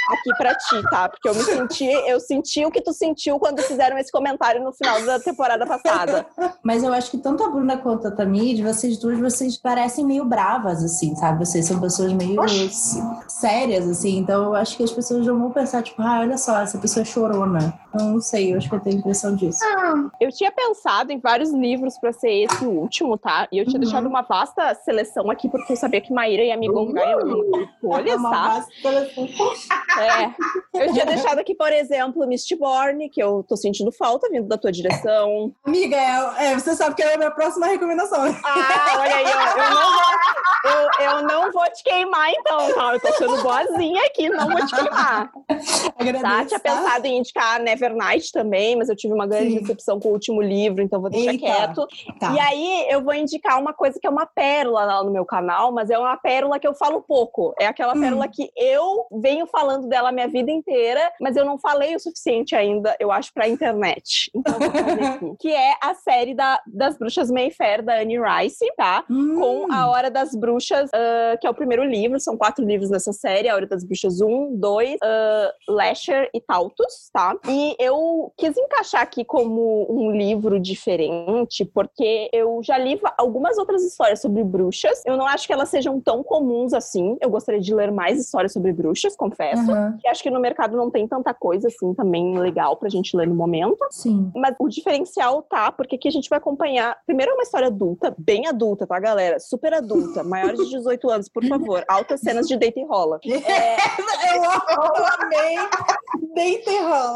aqui pra ti, tá? Porque eu me senti, eu senti o que tu sentiu quando fizeram esse comentário no final da temporada passada. Mas eu acho que tanto a Bruna quanto a Tamid, vocês duas, vocês parecem meio bravas, assim, sabe? Vocês são pessoas meio Oxi. sérias, assim. Então eu acho que as pessoas não vão pensar, tipo, ah, olha só, essa pessoa é chorona. Eu não sei, eu acho que eu tenho a impressão disso. Eu tinha pensado em vários livros pra ser esse último, tá? E eu tinha Uhum. deixado uma vasta seleção aqui, porque eu sabia que Maíra ia me gongar em algumas escolhas, tá? É. Eu tinha deixado aqui, por exemplo, Mistborn, que eu tô sentindo falta vindo da tua direção. Amiga, é, é, você sabe que é a minha próxima recomendação. Ah, olha aí, ó. Eu não vou, eu, eu não vou te queimar, então, tá? Eu tô sendo boazinha aqui, não vou te queimar. Agradeço. Tá? Tinha tá? pensado em indicar Nevernight também, mas eu tive uma grande Sim. decepção com o último livro, então vou deixar Eita. quieto. Tá. E aí eu vou indicar uma coisa que é uma pérola lá no meu canal, mas é uma pérola que eu falo pouco. É aquela Hum. pérola que eu venho falando dela a minha vida inteira, mas eu não falei o suficiente ainda, eu acho, pra internet. Então vou fazer aqui. que é a série da- das bruxas Mayfair, da Anne Rice, tá? Hum. com A Hora das Bruxas, ah, que é o primeiro livro, são quatro livros nessa série, A Hora das Bruxas 1, 2, uh, Lasher e Tautus, tá? E eu quis encaixar aqui como um livro diferente, porque eu já li algumas outras histórias sobre bruxas, eu não acho que elas sejam tão comuns assim, eu gostaria de ler mais histórias sobre bruxas, confesso, Que acho que no mercado não tem tanta coisa assim também legal pra gente ler no momento. Sim. Mas o diferencial tá, porque aqui a gente vai acompanhar. Primeiro é uma história adulta, bem adulta, tá, galera? Super adulta, maiores de 18 anos, por favor. Altas cenas de deita e rola. É, Eu eu amei. Deita e rola.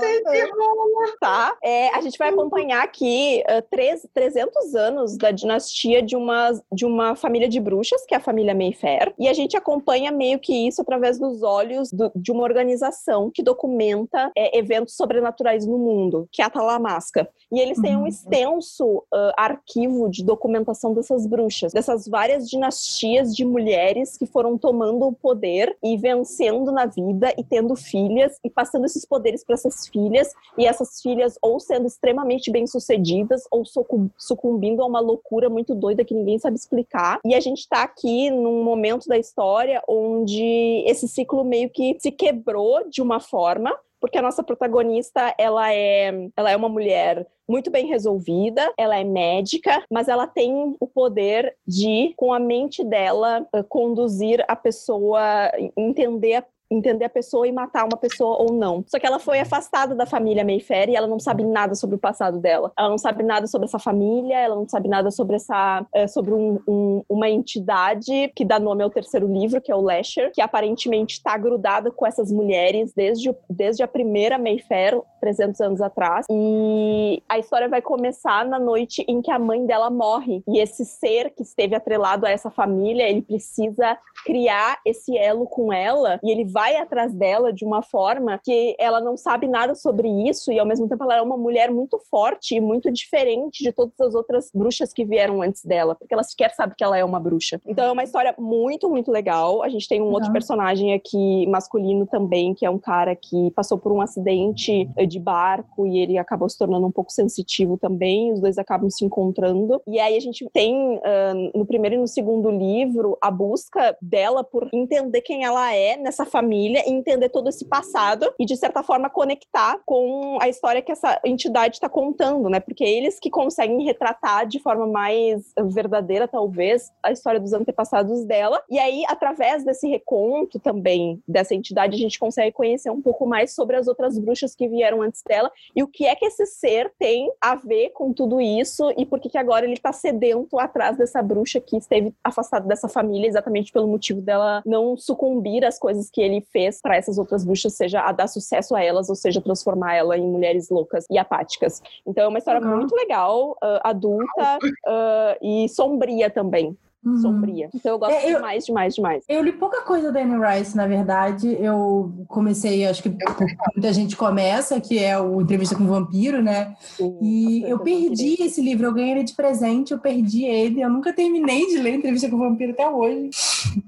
tá? É, a gente vai acompanhar aqui ah, três- 300 anos da dinastia de uma, de uma família de bruxas, que é a família Mayfair. E a gente acompanha meio que isso através dos olhos do- de uma organização que documenta é, eventos sobrenaturais no mundo, que é a Talamasca. E eles têm um Uhum. extenso ah, arquivo de documentação dessas bruxas, dessas várias dinastias de mulheres que foram tomando o poder e vencendo na vida e tendo filhas e passando esses poderes para essas filhas e essas as filhas ou sendo extremamente bem-sucedidas ou sucumbindo a uma loucura muito doida que ninguém sabe explicar. E a gente tá aqui num momento da história onde esse ciclo meio que se quebrou de uma forma, porque a nossa protagonista, ela é, ela é uma mulher muito bem resolvida, ela é médica, mas ela tem o poder de, com a mente dela, eh, conduzir a pessoa, entender entender a pessoa e matar uma pessoa ou não. Só que ela foi afastada da família Mayfair e ela não sabe nada sobre o passado dela. Ela não sabe nada sobre essa família, ela não sabe nada sobre essa é, sobre um, um, uma entidade que dá nome ao terceiro livro, que é o Lasher, que aparentemente está grudada com essas mulheres desde, desde a primeira Mayfair, 300 anos atrás. E a história vai começar na noite em que a mãe dela morre. E esse ser que esteve atrelado a essa família, ele precisa criar esse elo com ela e ele vai vai atrás dela de uma forma que ela não sabe nada sobre isso e ao mesmo tempo ela é uma mulher muito forte e muito diferente de todas as outras bruxas que vieram antes dela, porque ela sequer sabe que ela é uma bruxa. Então é uma história muito, muito legal. A gente tem um uhum. outro personagem aqui masculino também, que é um cara que passou por um acidente de barco e ele acabou se tornando um pouco sensitivo também. Os dois acabam se encontrando. E aí a gente tem uh, no primeiro e no segundo livro a busca dela por entender quem ela é nessa família família e entender todo esse passado e, de certa forma, conectar com a história que essa entidade está contando, né? Porque eles que conseguem retratar de forma mais verdadeira, talvez, a história dos antepassados dela. E aí, através desse reconto também dessa entidade, a gente consegue conhecer um pouco mais sobre as outras bruxas que vieram antes dela e o que é que esse ser tem a ver com tudo isso e por que, que agora ele está sedento atrás dessa bruxa que esteve afastada dessa família exatamente pelo motivo dela não sucumbir às coisas que ele fez para essas outras bruxas, seja a dar sucesso a elas, ou seja, transformar ela em mulheres loucas e apáticas. Então é uma história uhum. muito legal, uh, adulta uh, e sombria também uhum. sombria. Então eu gosto é, eu, demais, demais, demais. Eu li pouca coisa da Anne Rice, na verdade. Eu comecei, acho que muita gente começa, que é o Entrevista com o Vampiro, né? Sim, e eu perdi esse livro, eu ganhei ele de presente, eu perdi ele. Eu nunca terminei de ler Entrevista com o Vampiro até hoje.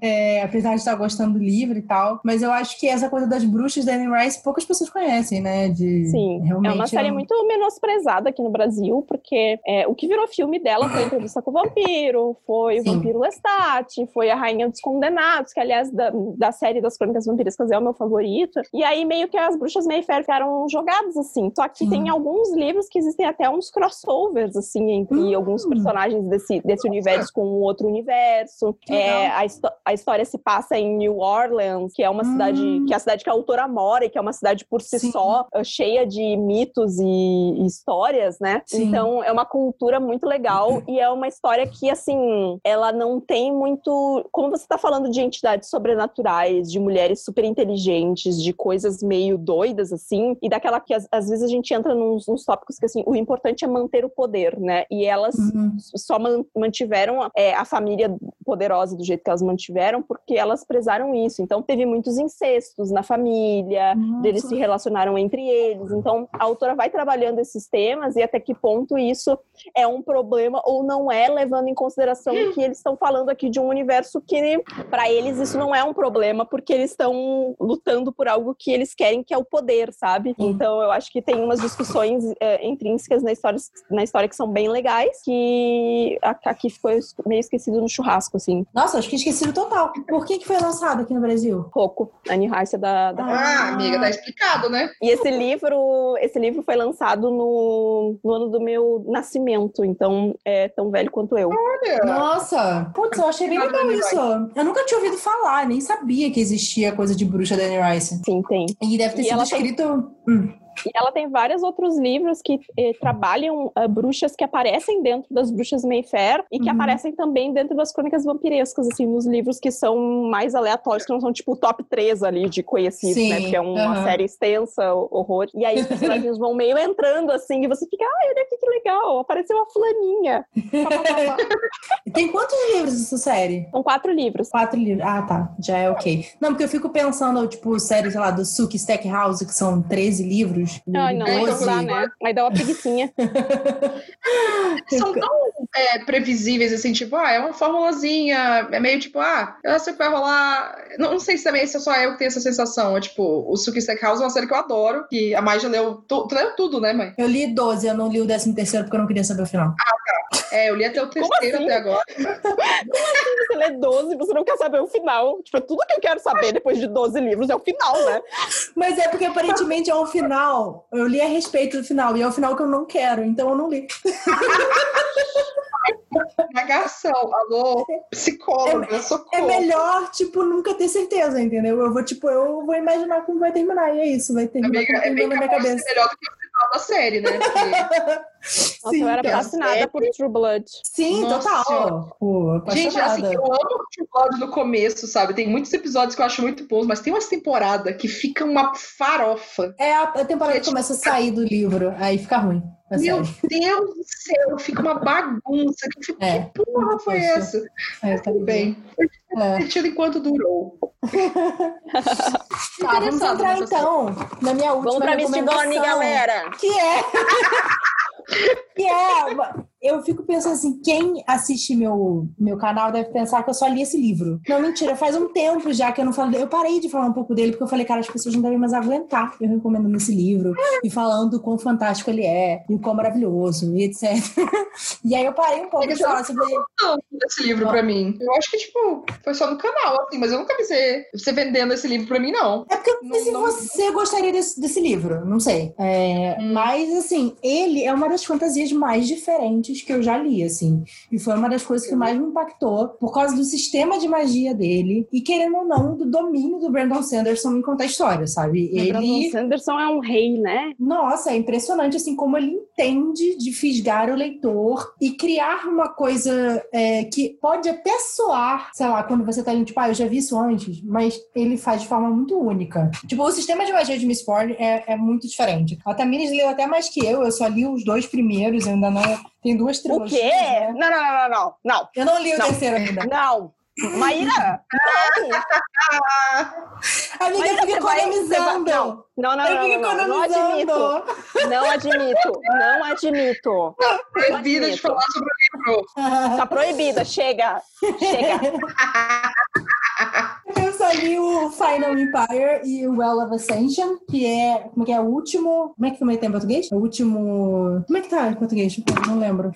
É, apesar de estar gostando do livro e tal. Mas eu acho que essa coisa das bruxas da Anne Rice poucas pessoas conhecem, né? De, Sim, é uma série muito menosprezada aqui no Brasil, porque é, o que virou filme dela foi Entrevista com o Vampiro, foi Sim. O Vampiro Lestat, foi a Rainha dos Condenados, que aliás da, da série das Crônicas Vampirescas é o meu favorito. E aí meio que as bruxas Mayfair ficaram jogadas assim. Só que Sim. tem alguns livros que existem até uns crossovers assim entre hum. alguns personagens desse, desse universo com um outro universo. É, a, a história se passa em New Orleans, que é uma hum. cidade que é a cidade que a autora mora e que é uma cidade por si Sim. só uh, cheia de mitos e, e histórias, né? Sim. Então é uma cultura muito legal e é uma história que assim ela não tem muito. Como você está falando de entidades sobrenaturais, de mulheres super inteligentes, de coisas meio doidas, assim, e daquela que às, às vezes a gente entra nos, nos, tópicos que, assim, o importante é manter o poder, né? E elas uhum. só mantiveram é, a família poderosa do jeito que elas mantiveram porque elas prezaram isso. Então, teve muitos incestos na família, Nossa. eles se relacionaram entre eles. Então, a autora vai trabalhando esses temas e até que ponto isso é um problema ou não é, levando em consideração que eles estão falando aqui de um universo que, para eles, isso não é um problema, porque eles estão lutando por algo que eles querem, que é o poder, sabe? Então, eu acho que tem umas discussões é, intrínsecas na história, na história que são bem legais, que aqui ficou meio esquecido no churrasco, assim. Nossa, acho que esquecido total. Por que, que foi lançado aqui no Brasil? Coco, Annie Rice da, da... Ah, amiga, tá explicado, né? E esse livro, esse livro foi lançado no, no ano do meu nascimento, então é tão velho quanto eu. Olha! Nossa! Putz, eu achei bem legal isso. Eu nunca tinha ouvido falar, nem sabia que existia coisa de bruxa da Anne Rice. Sim, tem. E deve ter e sido escrito. Tem... Hum. E ela tem vários outros livros que eh, trabalham uh, bruxas que aparecem dentro das bruxas Mayfair e que uhum. aparecem também dentro das crônicas vampirescas, assim, nos livros que são mais aleatórios, que não são tipo top 3 ali de conhecidos, né? Sim. né? Porque é uma uhum. série extensa, horror. E aí os personagens vão meio entrando assim, e você fica, ai, olha aqui que legal, apareceu uma fulaninha. tem quantos livros essa série? São quatro livros. Quatro livros. Ah, tá. Já é ok. Não, porque eu fico pensando, tipo, séries, sei lá, do Suki Stackhouse, que são 13 livros livros. Ai, não, aí Doze. dá, né? Aí dá uma preguicinha. São tão é, previsíveis, assim, tipo, ah, é uma formulazinha, é meio tipo, ah, eu sei que vai rolar. Não, não sei se também se é só eu que tenho essa sensação. É tipo, o Suki House é uma série que eu adoro, que a Mai já leu, tu, tu leu tudo, né, mãe? Eu li 12, eu não li o 13 terceiro porque eu não queria saber o final. É, eu li até o terceiro assim? até agora. Você lê 12 e você não quer saber o final. Tipo, tudo que eu quero saber depois de 12 livros é o final, né? Mas é porque aparentemente é um final. Eu li a respeito do final, e é o final que eu não quero, então eu não li. Negação, alô, psicóloga, É socorro. melhor, tipo, nunca ter certeza, entendeu? Eu vou, tipo, eu vou imaginar como vai terminar, e é isso, vai terminar Amiga, é bem na minha cabeça. melhor do que o final da série, né? Porque- Nossa, eu era então. fascinada por True Blood. Sim, Nossa total. Pô, Gente, assim, apaixonada. eu amo o True Blood no começo, sabe? Tem muitos episódios que eu acho muito bons, mas tem umas temporadas que fica uma farofa. É a, temporada que começa a sair do livro, aí fica ruim. Meu série. Deus do céu, fica uma bagunça. Que, fico, É. que porra foi Poxa. essa? É, tá Tudo bem. É. Divertido enquanto durou. Tá, vamos entrar então na minha última Vamos pra recomendação, galera! Que é... que é... Eu fico pensando assim, quem assiste meu, meu canal deve pensar que eu só li esse livro. Não, mentira, faz um tempo já que eu não falo... Eu parei de falar um pouco dele, porque eu falei, cara, as pessoas não devem mais aguentar eu recomendando esse livro. E falando o quão fantástico ele é, e o quão maravilhoso, e etc. e aí eu parei um pouco de falar sobre... Tanto desse livro pra mim. Eu acho que, tipo, foi só no canal, assim, mas eu nunca vi você, você vendendo esse livro pra mim, não. É porque eu não se Não- você gostaria desse, desse livro, não sei. É, Hum. Mas, assim, ele é uma das fantasias mais diferentes que eu já li, assim. E foi uma das coisas que mais me impactou por causa do sistema de magia dele e, querendo ou não, do domínio do Brandon Sanderson em contar a história, sabe? O Brandon Ele. Sanderson é um rei, né? Nossa, é impressionante assim como ele entende de fisgar o leitor e criar uma coisa é, que pode até soar, sei lá, quando você tá ali, tipo, ah, eu já vi isso antes, mas ele faz de forma muito única. Tipo, o sistema de magia de Miss Ford é, é muito diferente. A Tamires leu até mais que eu, eu só li os dois primeiros, eu ainda não. Tem duas O trilogias. quê? né? Não, não, não, não, não. Eu não li o Não. terceiro ainda. Não. Maíra, não. Amiga, Maíra, fica você vai- economizando. Não, não, Eu não, fico não, não, não admito. economizando. Não admito. Não admito. Proibida de falar sobre o livro. Tá proibida. Chega. Chega. Eu só li o Final Empire e o Well of Ascension, que é, como é que é, o último... Como é que também tem em português? O último... Como é que tá em português? Não lembro.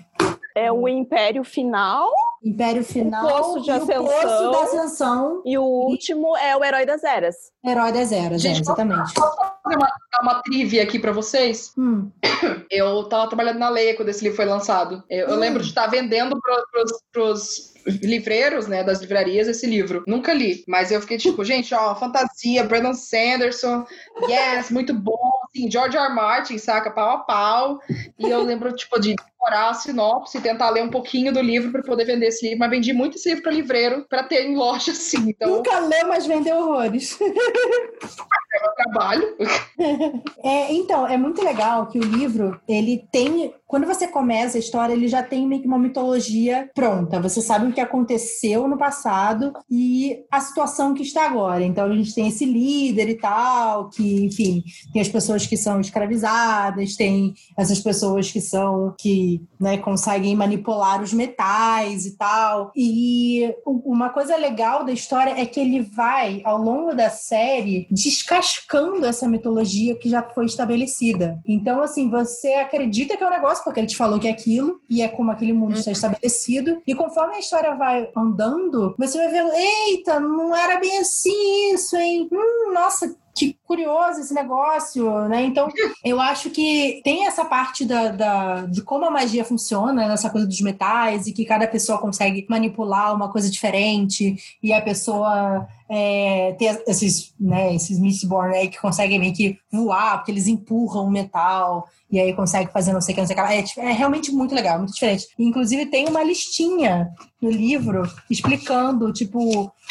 É o Império Final Império Final Poço de e o Ascensão. Poço da Ascensão, e o último é o Herói das Eras. Herói das Eras, é, Gente, exatamente. Posso fazer uma, dar uma trivia aqui pra vocês? Hum, Eu tava trabalhando na Leia quando esse livro foi lançado. Eu, eu Hum. lembro de estar vendendo pro, pros, pros livreiros, né, das livrarias esse livro. Nunca li, mas eu fiquei tipo, gente, ó, fantasia, Brandon Sanderson, yes, muito bom, assim, George R. R. Martin, saca, pau a pau. E eu lembro, tipo, de decorar a sinopse e tentar ler um pouquinho do livro para poder vender livro, mas vendi muito esse livro para livreiro para ter em loja, assim. Então, Nunca leu, mas vendeu horrores. eu trabalho. É, então, é muito legal que o livro, ele tem. Quando você começa a história, ele já tem meio que uma mitologia pronta. Você sabe o que aconteceu no passado e a situação que está agora. Então, a gente tem esse líder e tal, que, enfim, tem as pessoas que são escravizadas, tem essas pessoas que são, que né, conseguem manipular os metais e tal. E uma coisa legal da história é que ele vai, ao longo da série, descascando essa mitologia que já foi estabelecida. Então, assim, você acredita que é um negócio, porque ele te falou que é aquilo, e é como aquele mundo está estabelecido. E conforme a história vai andando, você vai vendo, eita, não era bem assim isso, hein? Hum, nossa, que curioso esse negócio, né? Então, eu acho que tem essa parte da, da- de como a magia funciona, nessa coisa dos metais, e que cada pessoa consegue manipular uma coisa diferente, e a pessoa é, ter esses, né, esses Mistborn aí que conseguem meio que voar, porque eles empurram o metal, e aí consegue fazer não sei o que, não sei o que. É, tipo, é realmente muito legal, muito diferente. Inclusive, tem uma listinha no livro explicando, tipo,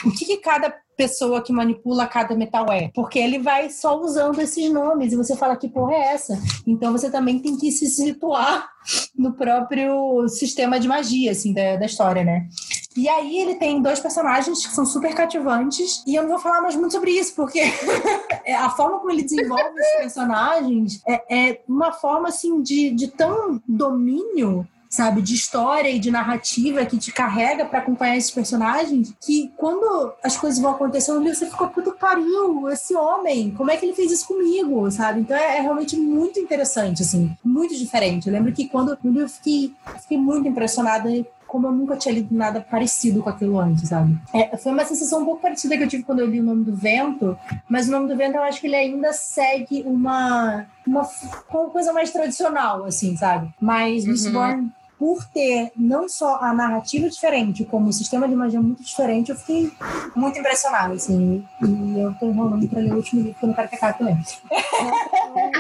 o que, que cada pessoa que manipula cada metal é. Porque ele vai só usando esses nomes e você fala que porra é essa? Então você também tem que se situar no próprio sistema de magia, assim, da, da história, né? E aí ele tem dois personagens que são super cativantes. E eu não vou falar mais muito sobre isso, porque a forma como ele desenvolve os personagens é, é uma forma assim de, de tão domínio sabe, de história e de narrativa que te carrega para acompanhar esses personagens, que quando as coisas vão acontecendo ali, você fica, puta pariu, esse homem, como é que ele fez isso comigo, sabe? Então é, é realmente muito interessante, assim, muito diferente. Eu lembro que quando eu fiquei, fiquei muito impressionada como eu nunca tinha lido nada parecido com aquilo antes, sabe? É, foi uma sensação um pouco parecida que eu tive quando eu li O Nome do Vento, mas O Nome do Vento eu acho que ele ainda segue uma, uma, uma coisa mais tradicional, assim, sabe? Mas uhum por ter não só a narrativa diferente, como o sistema de magia muito diferente, eu fiquei muito impressionada, assim. E eu tô enrolando pra ler o último livro, que eu não quero que acabe também.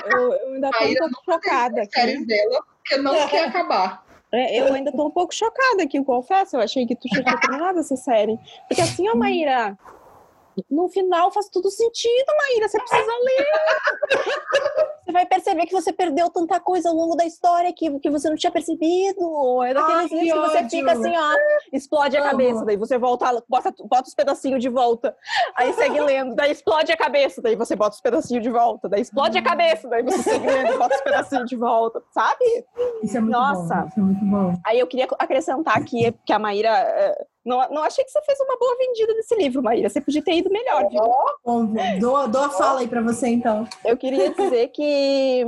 Eu, eu ainda tô um pouco chocada aqui. dela, porque não quer acabar. É, eu ainda tô um pouco chocada aqui, eu confesso. Eu achei que tu tinha terminado essa série. Porque assim, ó, Maíra, no final faz tudo sentido, Maíra. Você precisa ler. Você vai perceber que você perdeu tanta coisa ao longo da história que, que você não tinha percebido. É daqueles Ai, livros que, você fica assim, ó, explode a cabeça, daí você volta, bota, bota os pedacinhos de volta. Aí segue lendo, daí explode a cabeça, daí você bota os pedacinhos de volta, daí explode a hum. cabeça, daí você segue lendo, bota os pedacinhos de volta, sabe? Isso é muito Nossa. bom. Isso é muito bom. Aí eu queria acrescentar aqui que a Maíra eh, não, não achei que você fez uma boa vendida desse livro, Maíra. Você podia ter ido melhor, viu? Bom, dou, dou a fala aí para você, então. Eu queria dizer que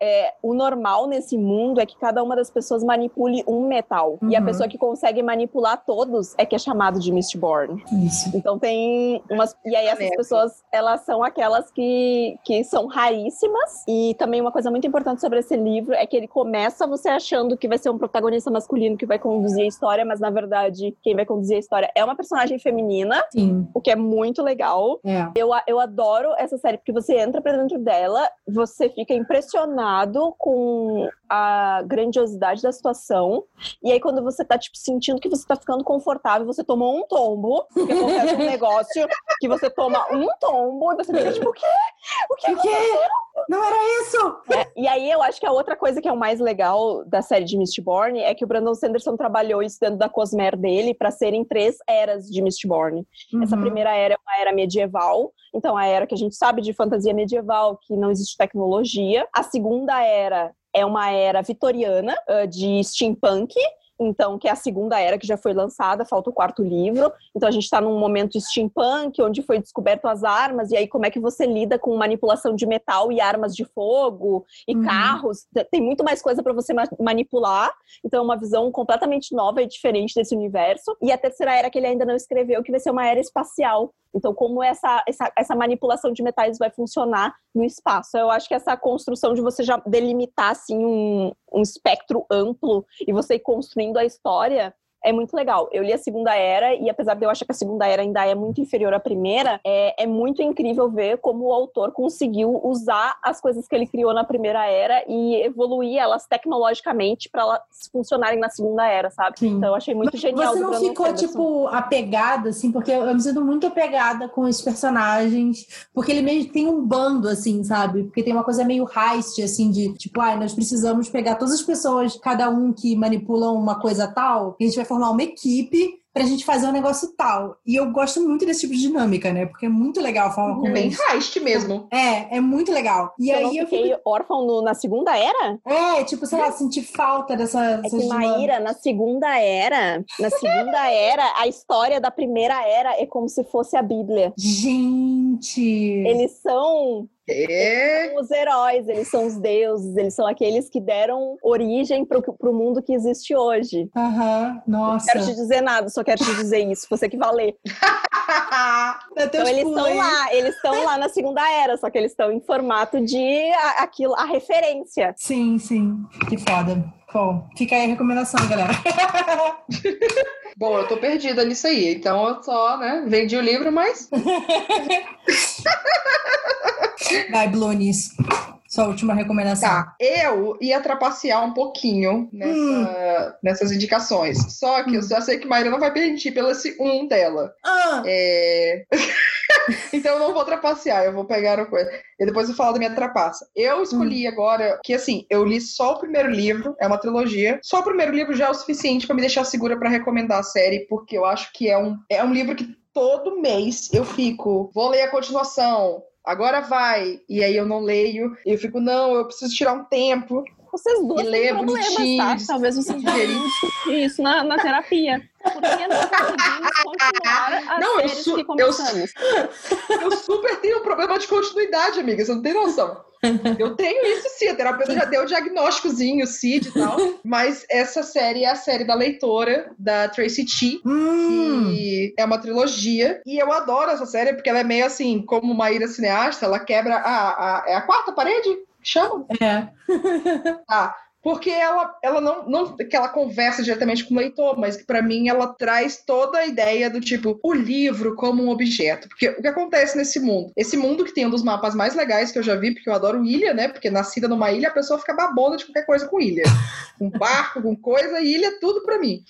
é, o normal nesse mundo é que cada uma das pessoas manipule um metal. Uhum. E a uhum. pessoa que consegue manipular todos é que é chamado de Mistborn. Isso. Então tem umas... E aí essas pessoas, elas são aquelas que, que são raríssimas. E também uma coisa muito importante sobre esse livro é que ele começa você achando que vai ser um protagonista masculino que vai conduzir a história, mas na verdade quem vai conduzir a história é uma personagem feminina, Sim. o que é muito legal. É. Eu, eu adoro essa série porque você entra pra dentro dela, você fica impressionado com a grandiosidade da situação, e aí quando você tá, tipo, sentindo que você tá ficando confortável, você tomou um tombo, porque acontece um negócio que você toma um tombo, e você fica, tipo, o quê? O que? Não era isso! É, e aí eu acho que a outra coisa que é o mais legal da série de Mistborn é que o Brandon Sanderson trabalhou isso dentro da Cosmere dele para serem três eras de Mistborn. Uhum. Essa primeira era é uma era medieval, então a era que a gente sabe de fantasia medieval, que não existe tecnologia. A segunda era é uma era vitoriana de steampunk, então, que é a segunda era que já foi lançada, falta o quarto livro. Então, a gente está num momento steampunk, onde foi descoberto as armas, e aí como é que você lida com manipulação de metal e armas de fogo e uhum. carros. Tem muito mais coisa para você manipular. Então, é uma visão completamente nova e diferente desse universo. E a terceira era que ele ainda não escreveu, que vai ser uma era espacial. Então, como essa, essa, essa manipulação de metais vai funcionar no espaço? Eu acho que essa construção de você já delimitar assim, um, um espectro amplo e você ir construindo a história é muito legal. Eu li a Segunda Era e apesar de eu achar que a Segunda Era ainda é muito inferior à primeira, é, é muito incrível ver como o autor conseguiu usar as coisas que ele criou na Primeira Era e evoluir elas tecnologicamente para elas funcionarem na Segunda Era, sabe? Sim. Então eu achei muito Mas genial. Você não ficou, tipo, apegada, assim, porque eu me sinto muito apegada com os personagens, porque ele meio tem um bando, assim, sabe? Porque tem uma coisa meio heist, assim, de tipo, ai, ah, nós precisamos pegar todas as pessoas, cada um que manipulam uma coisa tal, e a gente vai formar uma equipe pra gente fazer um negócio tal. E eu gosto muito desse tipo de dinâmica, né? Porque é muito legal a forma como. Bem heist mesmo. É, é muito legal. E eu aí não eu fiquei fico... órfão no, na segunda era? É, tipo, sei lá, sentir falta dessa. É que Maíra, na segunda era, na segunda era, a história da primeira era é como se fosse a Bíblia. Gente! Eles são. Eles são os heróis, eles são os deuses, eles são aqueles que deram origem para o mundo que existe hoje. Aham, uhum, nossa. Não quero te dizer nada, só quero te dizer isso, você que vai ler. então eles estão lá, eles estão lá na segunda era, só que eles estão em formato de aquilo, a referência. Sim, sim. Que foda. Bom, fica aí a recomendação, galera. Bom, eu tô perdida nisso aí, então eu só, né, vendi o livro, mas. Vai, Blunis. Sua última recomendação. Tá, eu ia trapacear um pouquinho nessa, hum. nessas indicações. Só que hum. eu já sei que Maíra não vai permitir pelo um dela. Ah. É... então eu não vou trapacear, eu vou pegar uma coisa. E depois eu falo da minha trapaça. Eu escolhi hum. agora que, assim, eu li só o primeiro livro, é uma trilogia. Só o primeiro livro já é o suficiente para me deixar segura para recomendar a série, porque eu acho que é um, é um livro que todo mês eu fico, vou ler a continuação, agora vai. E aí eu não leio, e eu fico, não, eu preciso tirar um tempo. Vocês duas têm problemas, tá? Talvez vocês deveriam isso na, na terapia. Por que não conseguimos continuar as não, séries eu su- que começamos? Eu, eu super tenho um problema de continuidade, amiga, você não tem noção. Eu tenho isso sim, a terapeuta já deu o diagnósticozinho, CID e tal. Mas essa série é a série da leitora, da Tracy T, hum. que é uma trilogia. E eu adoro essa série porque ela é meio assim, como uma ira cineasta, ela quebra a, a, é a quarta parede? Chama? É. Ah, porque ela, ela não, não que ela conversa diretamente com o leitor, mas que para mim ela traz toda a ideia do tipo o livro como um objeto. Porque o que acontece nesse mundo? Esse mundo que tem um dos mapas mais legais que eu já vi, porque eu adoro ilha, né? Porque nascida numa ilha a pessoa fica babona de qualquer coisa com ilha, com barco, com coisa, ilha, tudo para mim.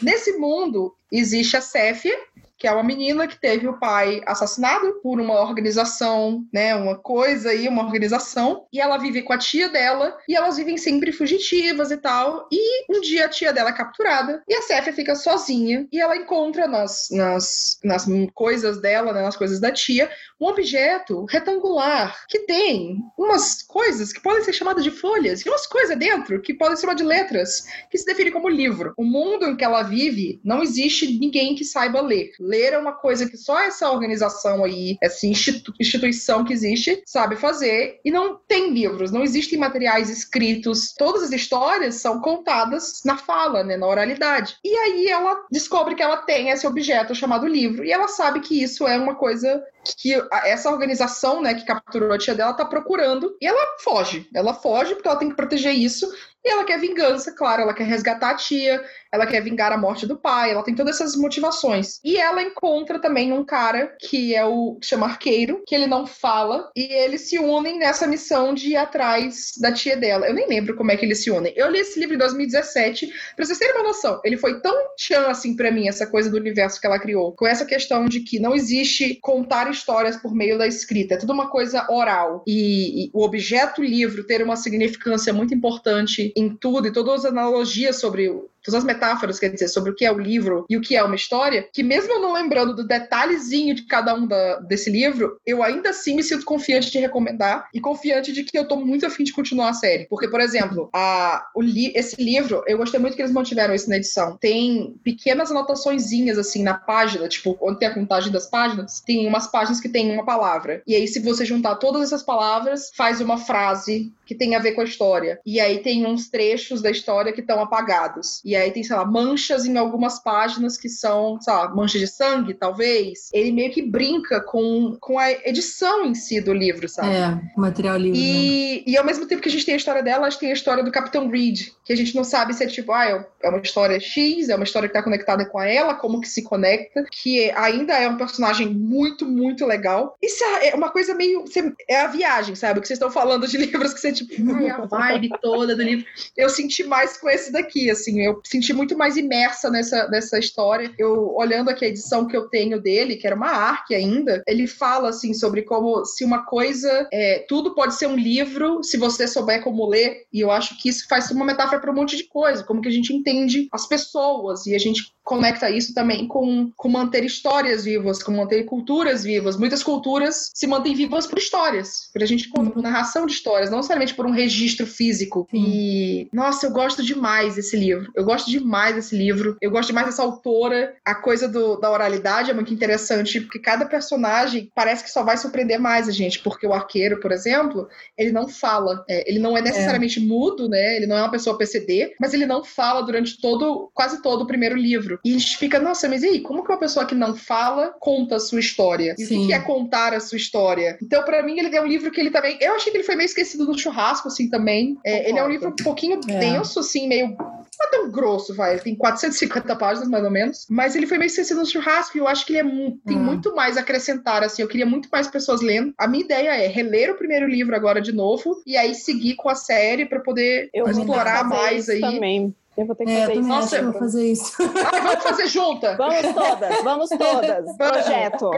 Nesse mundo existe a Céfia, que é uma menina que teve o pai assassinado por uma organização, né, uma coisa aí, uma organização, e ela vive com a tia dela, e elas vivem sempre fugitivas e tal, e um dia a tia dela é capturada, e a Céfia fica sozinha, e ela encontra nas, nas, nas coisas dela, né, nas coisas da tia, um objeto retangular que tem umas coisas que podem ser chamadas de folhas e umas coisas dentro que podem ser chamadas de letras, que se define como livro. O mundo em que ela vive não existe ninguém que saiba ler. Ler é uma coisa que só essa organização aí, essa institu instituição que existe, sabe fazer e não tem livros, não existem materiais escritos. Todas as histórias são contadas na fala, né, na oralidade. E aí ela descobre que ela tem esse objeto chamado livro e ela sabe que isso é uma coisa que essa organização, né, que capturou a tia dela, tá procurando. E ela foge. Ela foge porque ela tem que proteger isso. E ela quer vingança, claro, ela quer resgatar a tia, ela quer vingar a morte do pai, ela tem todas essas motivações. E ela encontra também um cara que é o que chama Arqueiro, que ele não fala, e eles se unem nessa missão de ir atrás da tia dela. Eu nem lembro como é que eles se unem. Eu li esse livro em 2017, pra vocês terem uma noção, ele foi tão tchan assim para mim, essa coisa do universo que ela criou, com essa questão de que não existe contar histórias por meio da escrita, é tudo uma coisa oral. E, e o objeto livro ter uma significância muito importante em tudo, e todas as analogias sobre todas as metáforas, quer dizer, sobre o que é o livro e o que é uma história, que mesmo eu não lembrando do detalhezinho de cada um da, desse livro, eu ainda assim me sinto confiante de recomendar e confiante de que eu tô muito afim de continuar a série. Porque, por exemplo, a, o li, esse livro, eu gostei muito que eles mantiveram isso na edição. Tem pequenas anotaçõezinhas, assim, na página, tipo, onde tem a contagem das páginas, tem umas páginas que tem uma palavra. E aí, se você juntar todas essas palavras, faz uma frase que tem a ver com a história. E aí tem uns trechos da história que estão apagados. E aí tem, sei lá, manchas em algumas páginas que são, sei lá, manchas de sangue, talvez. Ele meio que brinca com, com a edição em si do livro, sabe? É, material livre. E, né? e ao mesmo tempo que a gente tem a história dela, a gente tem a história do Capitão Reed, que a gente não sabe se é tipo, ah, é, é uma história X, é uma história que tá conectada com ela, como que se conecta, que ainda é um personagem muito, muito legal. Isso é uma coisa meio. É a viagem, sabe? O que vocês estão falando de livros que você, tipo, ai, a vibe toda do livro. Eu senti mais com esse daqui, assim, eu senti muito mais imersa nessa, nessa história. Eu, olhando aqui a edição que eu tenho dele, que era uma arque ainda, ele fala, assim, sobre como se uma coisa, é, tudo pode ser um livro se você souber como ler, e eu acho que isso faz uma metáfora para um monte de coisa, como que a gente entende as pessoas, e a gente conecta isso também com, com manter histórias vivas, com manter culturas vivas. Muitas culturas se mantêm vivas por histórias, por a gente por narração de histórias, não necessariamente por um registro físico. E, nossa, eu gosto demais desse livro. Eu gosto demais desse livro. Eu gosto demais dessa autora. A coisa do, da oralidade é muito interessante, porque cada personagem parece que só vai surpreender mais a gente, porque o arqueiro, por exemplo, ele não fala. É, ele não é necessariamente é. mudo, né? Ele não é uma pessoa PCD, mas ele não fala durante todo, quase todo o primeiro livro. E a gente fica, nossa, mas e aí? Como que uma pessoa que não fala conta a sua história? E Sim. o que é contar a sua história? Então, para mim, ele é um livro que ele também. Eu achei que ele foi meio esquecido no churrasco, assim, também. É, ele é um livro um pouquinho é. denso, assim, meio. Não é tão grosso, vai. Ele tem 450 páginas, mais ou menos. Mas ele foi meio esquecido no churrasco e eu acho que ele é tem hum. muito mais a acrescentar, assim. Eu queria muito mais pessoas lendo. A minha ideia é reler o primeiro livro agora de novo e aí seguir com a série para poder eu explorar mais aí. Também Eu vou ter que É, eu fazer isso. Nossa, eu vou fazer isso. Ah, vamos fazer junta. Vamos todas, vamos todas. Projeto.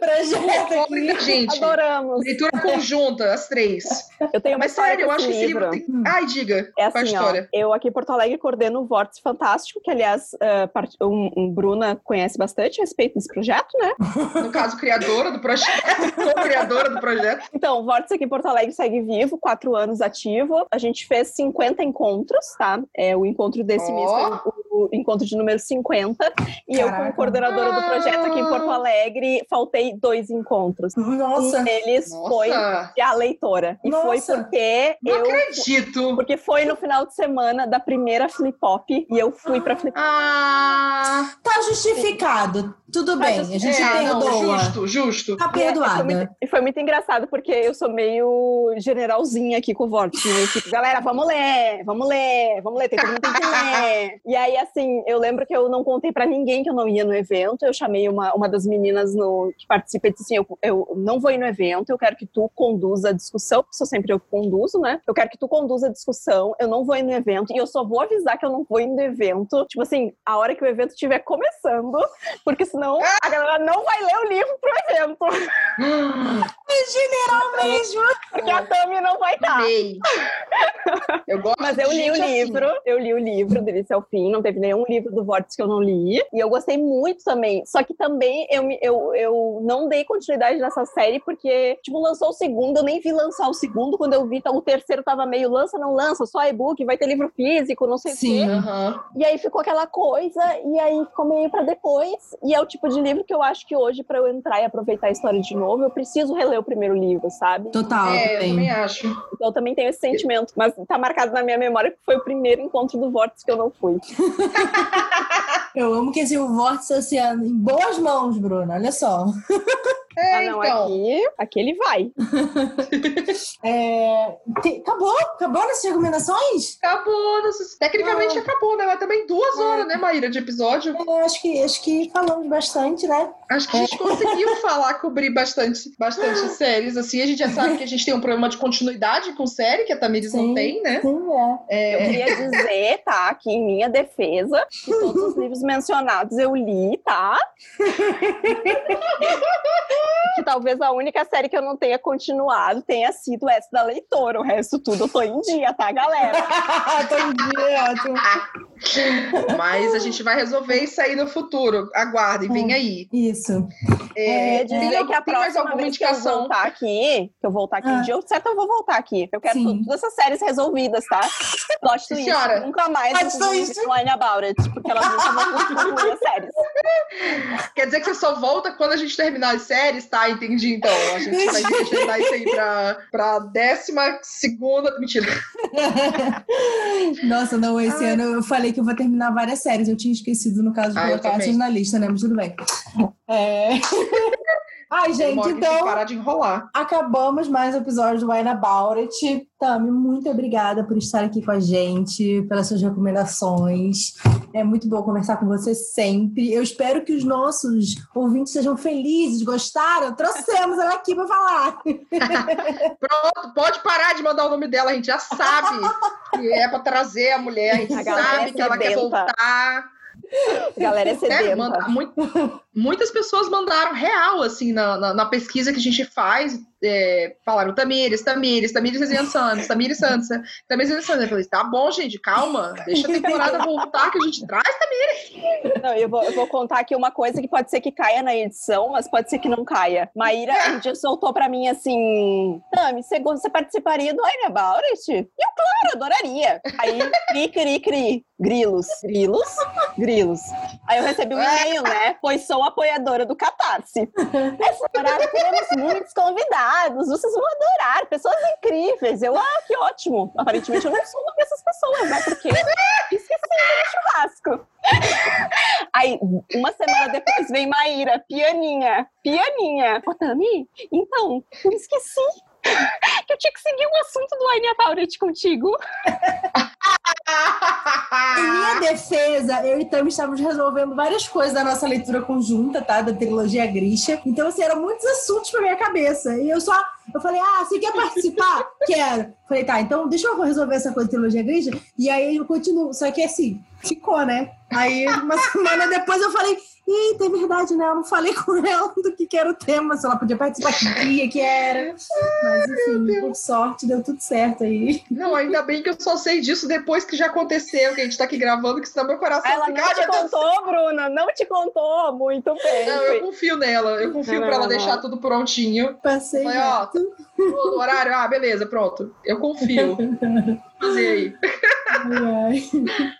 Projeto a gente. Adoramos. Leitura conjunta, as três. Eu tenho uma Mas história sério, eu acho que esse livro tem. Ai, diga. É assim, ó, história? eu aqui em Porto Alegre coordeno o Vórtice Fantástico, que aliás, uh, part... um, um Bruna conhece bastante a respeito desse projeto, né? No caso, criadora do projeto. Co-criadora do projeto. Então, o Vórtice aqui em Porto Alegre segue vivo, quatro anos ativo. A gente fez 50 encontros, tá? É, o encontro desse Ó. mês foi o, o encontro de número 50. E eu, como Caraca. coordenadora do projeto aqui em Porto Alegre, faltei dois encontros. Nossa. Um deles foi Nossa. a leitora. E foi Nossa. porque Não eu. acredito. Porque foi no final de semana da primeira Flip Pop e eu fui pra Flip Ah. Tá justificado. Tudo Tá bem, a gente É, não, perdoa. justo, justo. Tá E foi, muito, e foi muito engraçado, porque eu sou meio generalzinha aqui com o Vórtice. Né? Fico, galera, vamos ler, vamos ler, vamos ler, tem todo mundo ler. E aí, assim, eu lembro que eu não contei pra ninguém que eu não ia no evento. Eu chamei uma, uma das meninas no, que participa e disse assim: eu, eu não vou ir no evento, eu quero que tu conduza a discussão, porque sou sempre eu que conduzo, né? Eu quero que tu conduza a discussão, eu não vou ir no evento, e eu só vou avisar que eu não vou ir no evento, tipo assim, a hora que o evento estiver começando, porque senão a galera não vai ler o livro pro evento. General mesmo. Porque a Tami não vai estar. Eu gosto Mas eu li o assim. livro, eu li o livro do início ao fim, não teve nenhum livro do Vórtice que eu não li. E eu gostei muito também. Só que também eu, eu, eu não dei continuidade nessa série, porque, tipo, lançou o segundo, eu nem vi lançar o segundo. Quando eu vi, tá, o terceiro tava meio lança, não lança, só e-book, vai ter livro físico, não sei o quê. Aham. E aí ficou aquela coisa, e aí ficou meio pra depois. E é o tipo de livro que eu acho que hoje, pra eu entrar e aproveitar a história de novo, eu preciso reler o primeiro livro, sabe? Total, É, eu também. também acho. Então eu também tenho esse sentimento. Mas tá marcado na minha memória que foi o primeiro encontro do Vórtice que eu não fui. Eu amo que esse vórtice assim, em boas mãos, Bruna. Olha só. É, ah, não, então. aqui, aqui ele vai. É, te- acabou? Acabou nessas recomendações? Acabou. nossa, Tecnicamente Ah. acabou, né? Mas também duas horas, né, Maíra, de episódio. É, acho, que, acho que falamos bastante, né? Acho que a gente conseguiu falar, cobrir bastante, bastante séries. Assim, a gente já sabe que a gente tem um problema de continuidade com série, que a Tamires não Sim. tem, né? Sim, é. Eu queria dizer, tá, aqui em minha defesa, que todos os livros mencionados eu li, tá? que talvez a única série que eu não tenha continuado tenha sido essa da leitora. O resto tudo eu tô em dia, tá, galera? Tô em dia, ótimo. Mas a gente vai resolver isso aí no futuro. Aguardem, vem aí. Isso. É, É, dizer tem, que a tem mais alguma vez que eu indicação? voltar aqui, que eu voltar aqui um Ah. dia, eu certo eu vou voltar aqui. Eu quero tudo- todas essas séries resolvidas, tá? Plot Sim, twist. senhora. Nunca mais Plot twist. Line About It, porque elas nunca vão concluir as séries. Quer dizer que você só volta quando a gente terminar as séries, tá? Entendi, então. A gente vai agendar isso aí pra, pra décima segunda. Mentira. Nossa, não, esse Ai. ano eu falei que eu vou terminar várias séries. Eu tinha esquecido, no caso, de Ah, colocar essas na lista, né? Mas tudo bem. É... Ai, gente, então parar de enrolar. acabamos mais um episódio do Wine About It. Tami, muito obrigada por estar aqui com a gente, pelas suas recomendações. É muito bom conversar com você sempre. Eu espero que os nossos ouvintes sejam felizes, gostaram. Trouxemos ela aqui para falar. Pronto, pode parar de mandar o nome dela, a gente já sabe que é pra trazer a mulher, a gente A galera sabe é que ela quer voltar. A galera é É, sedenta. manda- muito- muitas pessoas mandaram real, assim, na, na, na pesquisa que a gente faz, é, falaram Tamires, Tamires, Tamires Reziane Santos, Tamires Santos, Tamires Reziane Santos. Eu falei, tá bom, gente, calma, deixa a temporada voltar que a gente traz. Não, eu vou, eu vou contar aqui uma coisa que pode ser que caia na edição, mas pode ser que não caia. Maíra um dia soltou pra mim assim: Tami, você, go- você participaria do Wine About It? E eu, claro, adoraria. Aí, cri, cri, cri. Grilos, grilos, grilos. Aí eu recebi um e-mail, né? Pois sou apoiadora do Catarse. Essa temporada teremos muitos convidados, vocês vão adorar, pessoas incríveis. Eu, ah, que ótimo. Aparentemente eu não sou uma dessas pessoas, né? Porque esqueci do churrasco. Aí, uma semana depois, vem Maíra, pianinha, pianinha. Ô, Tami, então, eu esqueci que eu tinha que seguir o assunto do Wine About contigo. Em minha defesa, eu e Tami estávamos resolvendo várias coisas da nossa leitura conjunta, tá? Da trilogia Grisha. Então, assim, eram muitos assuntos pra minha cabeça. E eu só Eu falei, ah, você quer participar? Quero. Falei, tá, então deixa eu resolver essa coisa de teologia grega. E aí eu continuo. Só que assim, ficou, né? Aí uma semana depois eu falei, eita, é verdade, né? Eu não falei com ela do que, que era o tema, se ela podia participar, que dia que era. Mas enfim, por sorte, deu tudo certo aí. Não, ainda bem que eu só sei disso depois que já aconteceu, que a gente tá aqui gravando, que senão meu coração Ela fica, não "Ai, te meu Deus contou, Bruna, não te contou. Muito bem. Não, eu confio nela, eu confio Não, pra ela não, deixar tudo prontinho. Passei ó, reto. O horário, ah, beleza, pronto. Eu confio. Fazer aí.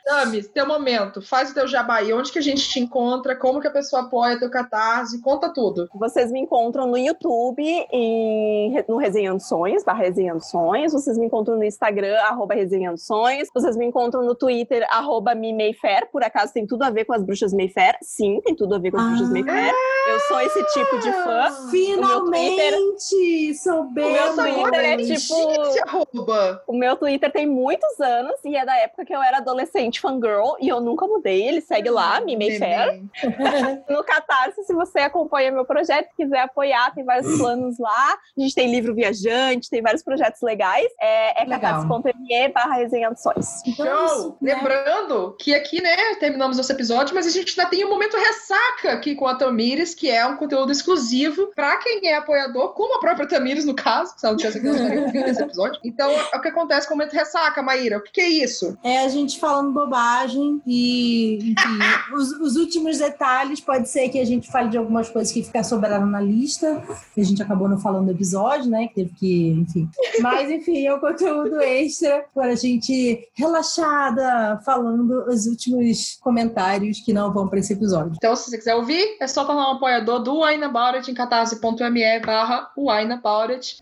Tami, teu momento, faz o teu jabá aí. Onde que a gente te encontra? Como que a pessoa apoia teu catarse? Conta tudo. Vocês me encontram no YouTube, em, no Resenhando Sonhos, barra Resenhando Sonhos. Vocês me encontram no Instagram, arroba Resenhando Sonhos. Vocês me encontram no Twitter, arroba Mimeifer. Por acaso tem tudo a ver com as bruxas Mayfair? Sim, tem tudo a ver com as Ah. bruxas Mayfair. Eu sou esse tipo de fã. Finalmente! Soubemos! O meu Twitter é Gente, tipo-. O meu Twitter tem muitos anos e é da época que eu era adolescente fangirl e eu nunca mudei. Ele segue lá, Mimeifer. Neném. No Catarse, se você acompanha meu projeto, quiser apoiar, tem vários planos lá. A gente tem livro viajante, tem vários projetos legais. É, é catarse.me barra resenhando sonhos. Então é Show! né? Lembrando que aqui, né, terminamos esse episódio, mas a gente ainda tem um momento ressaca aqui com a Tamires, que é um conteúdo exclusivo pra quem é apoiador, como a própria Tamires, no caso, se ela não tivesse aqui, estaria episódio. Então, é o que acontece com o momento ressaca, Maíra? O que, que é isso? É a gente falando bobagem e, enfim, os, os últimos detalhes pode ser que a gente fale de algumas coisas que ficar sobraram na lista, que a gente acabou não falando no episódio, né? Que teve que, enfim. Mas, enfim, é um conteúdo extra para a gente relaxada, falando os últimos comentários que não vão para esse episódio. Então, se você quiser ouvir, é só tornar um apoiador do Wine About It em catarse.me barra.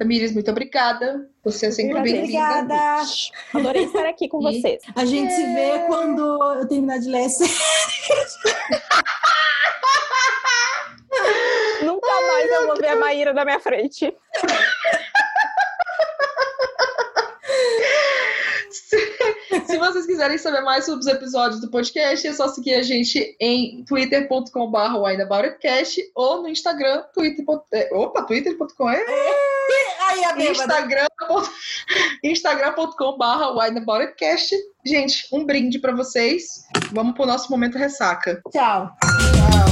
Tamires, muito obrigada. Você é sempre bem-vinda. Obrigada! Adorei estar aqui com E- vocês. A gente se vê quando eu terminar de ler esse. Nunca mais eu vou ver a Maíra na minha frente. Se vocês quiserem saber mais sobre os episódios do podcast, é só seguir a gente em twitter.com.br ou no Instagram, twitter. é, Opa, twitter.com é Aí, a bêbada. Instagram, instagram.com.br. Gente, um brinde pra vocês. Vamos pro nosso momento ressaca. Tchau. Tchau.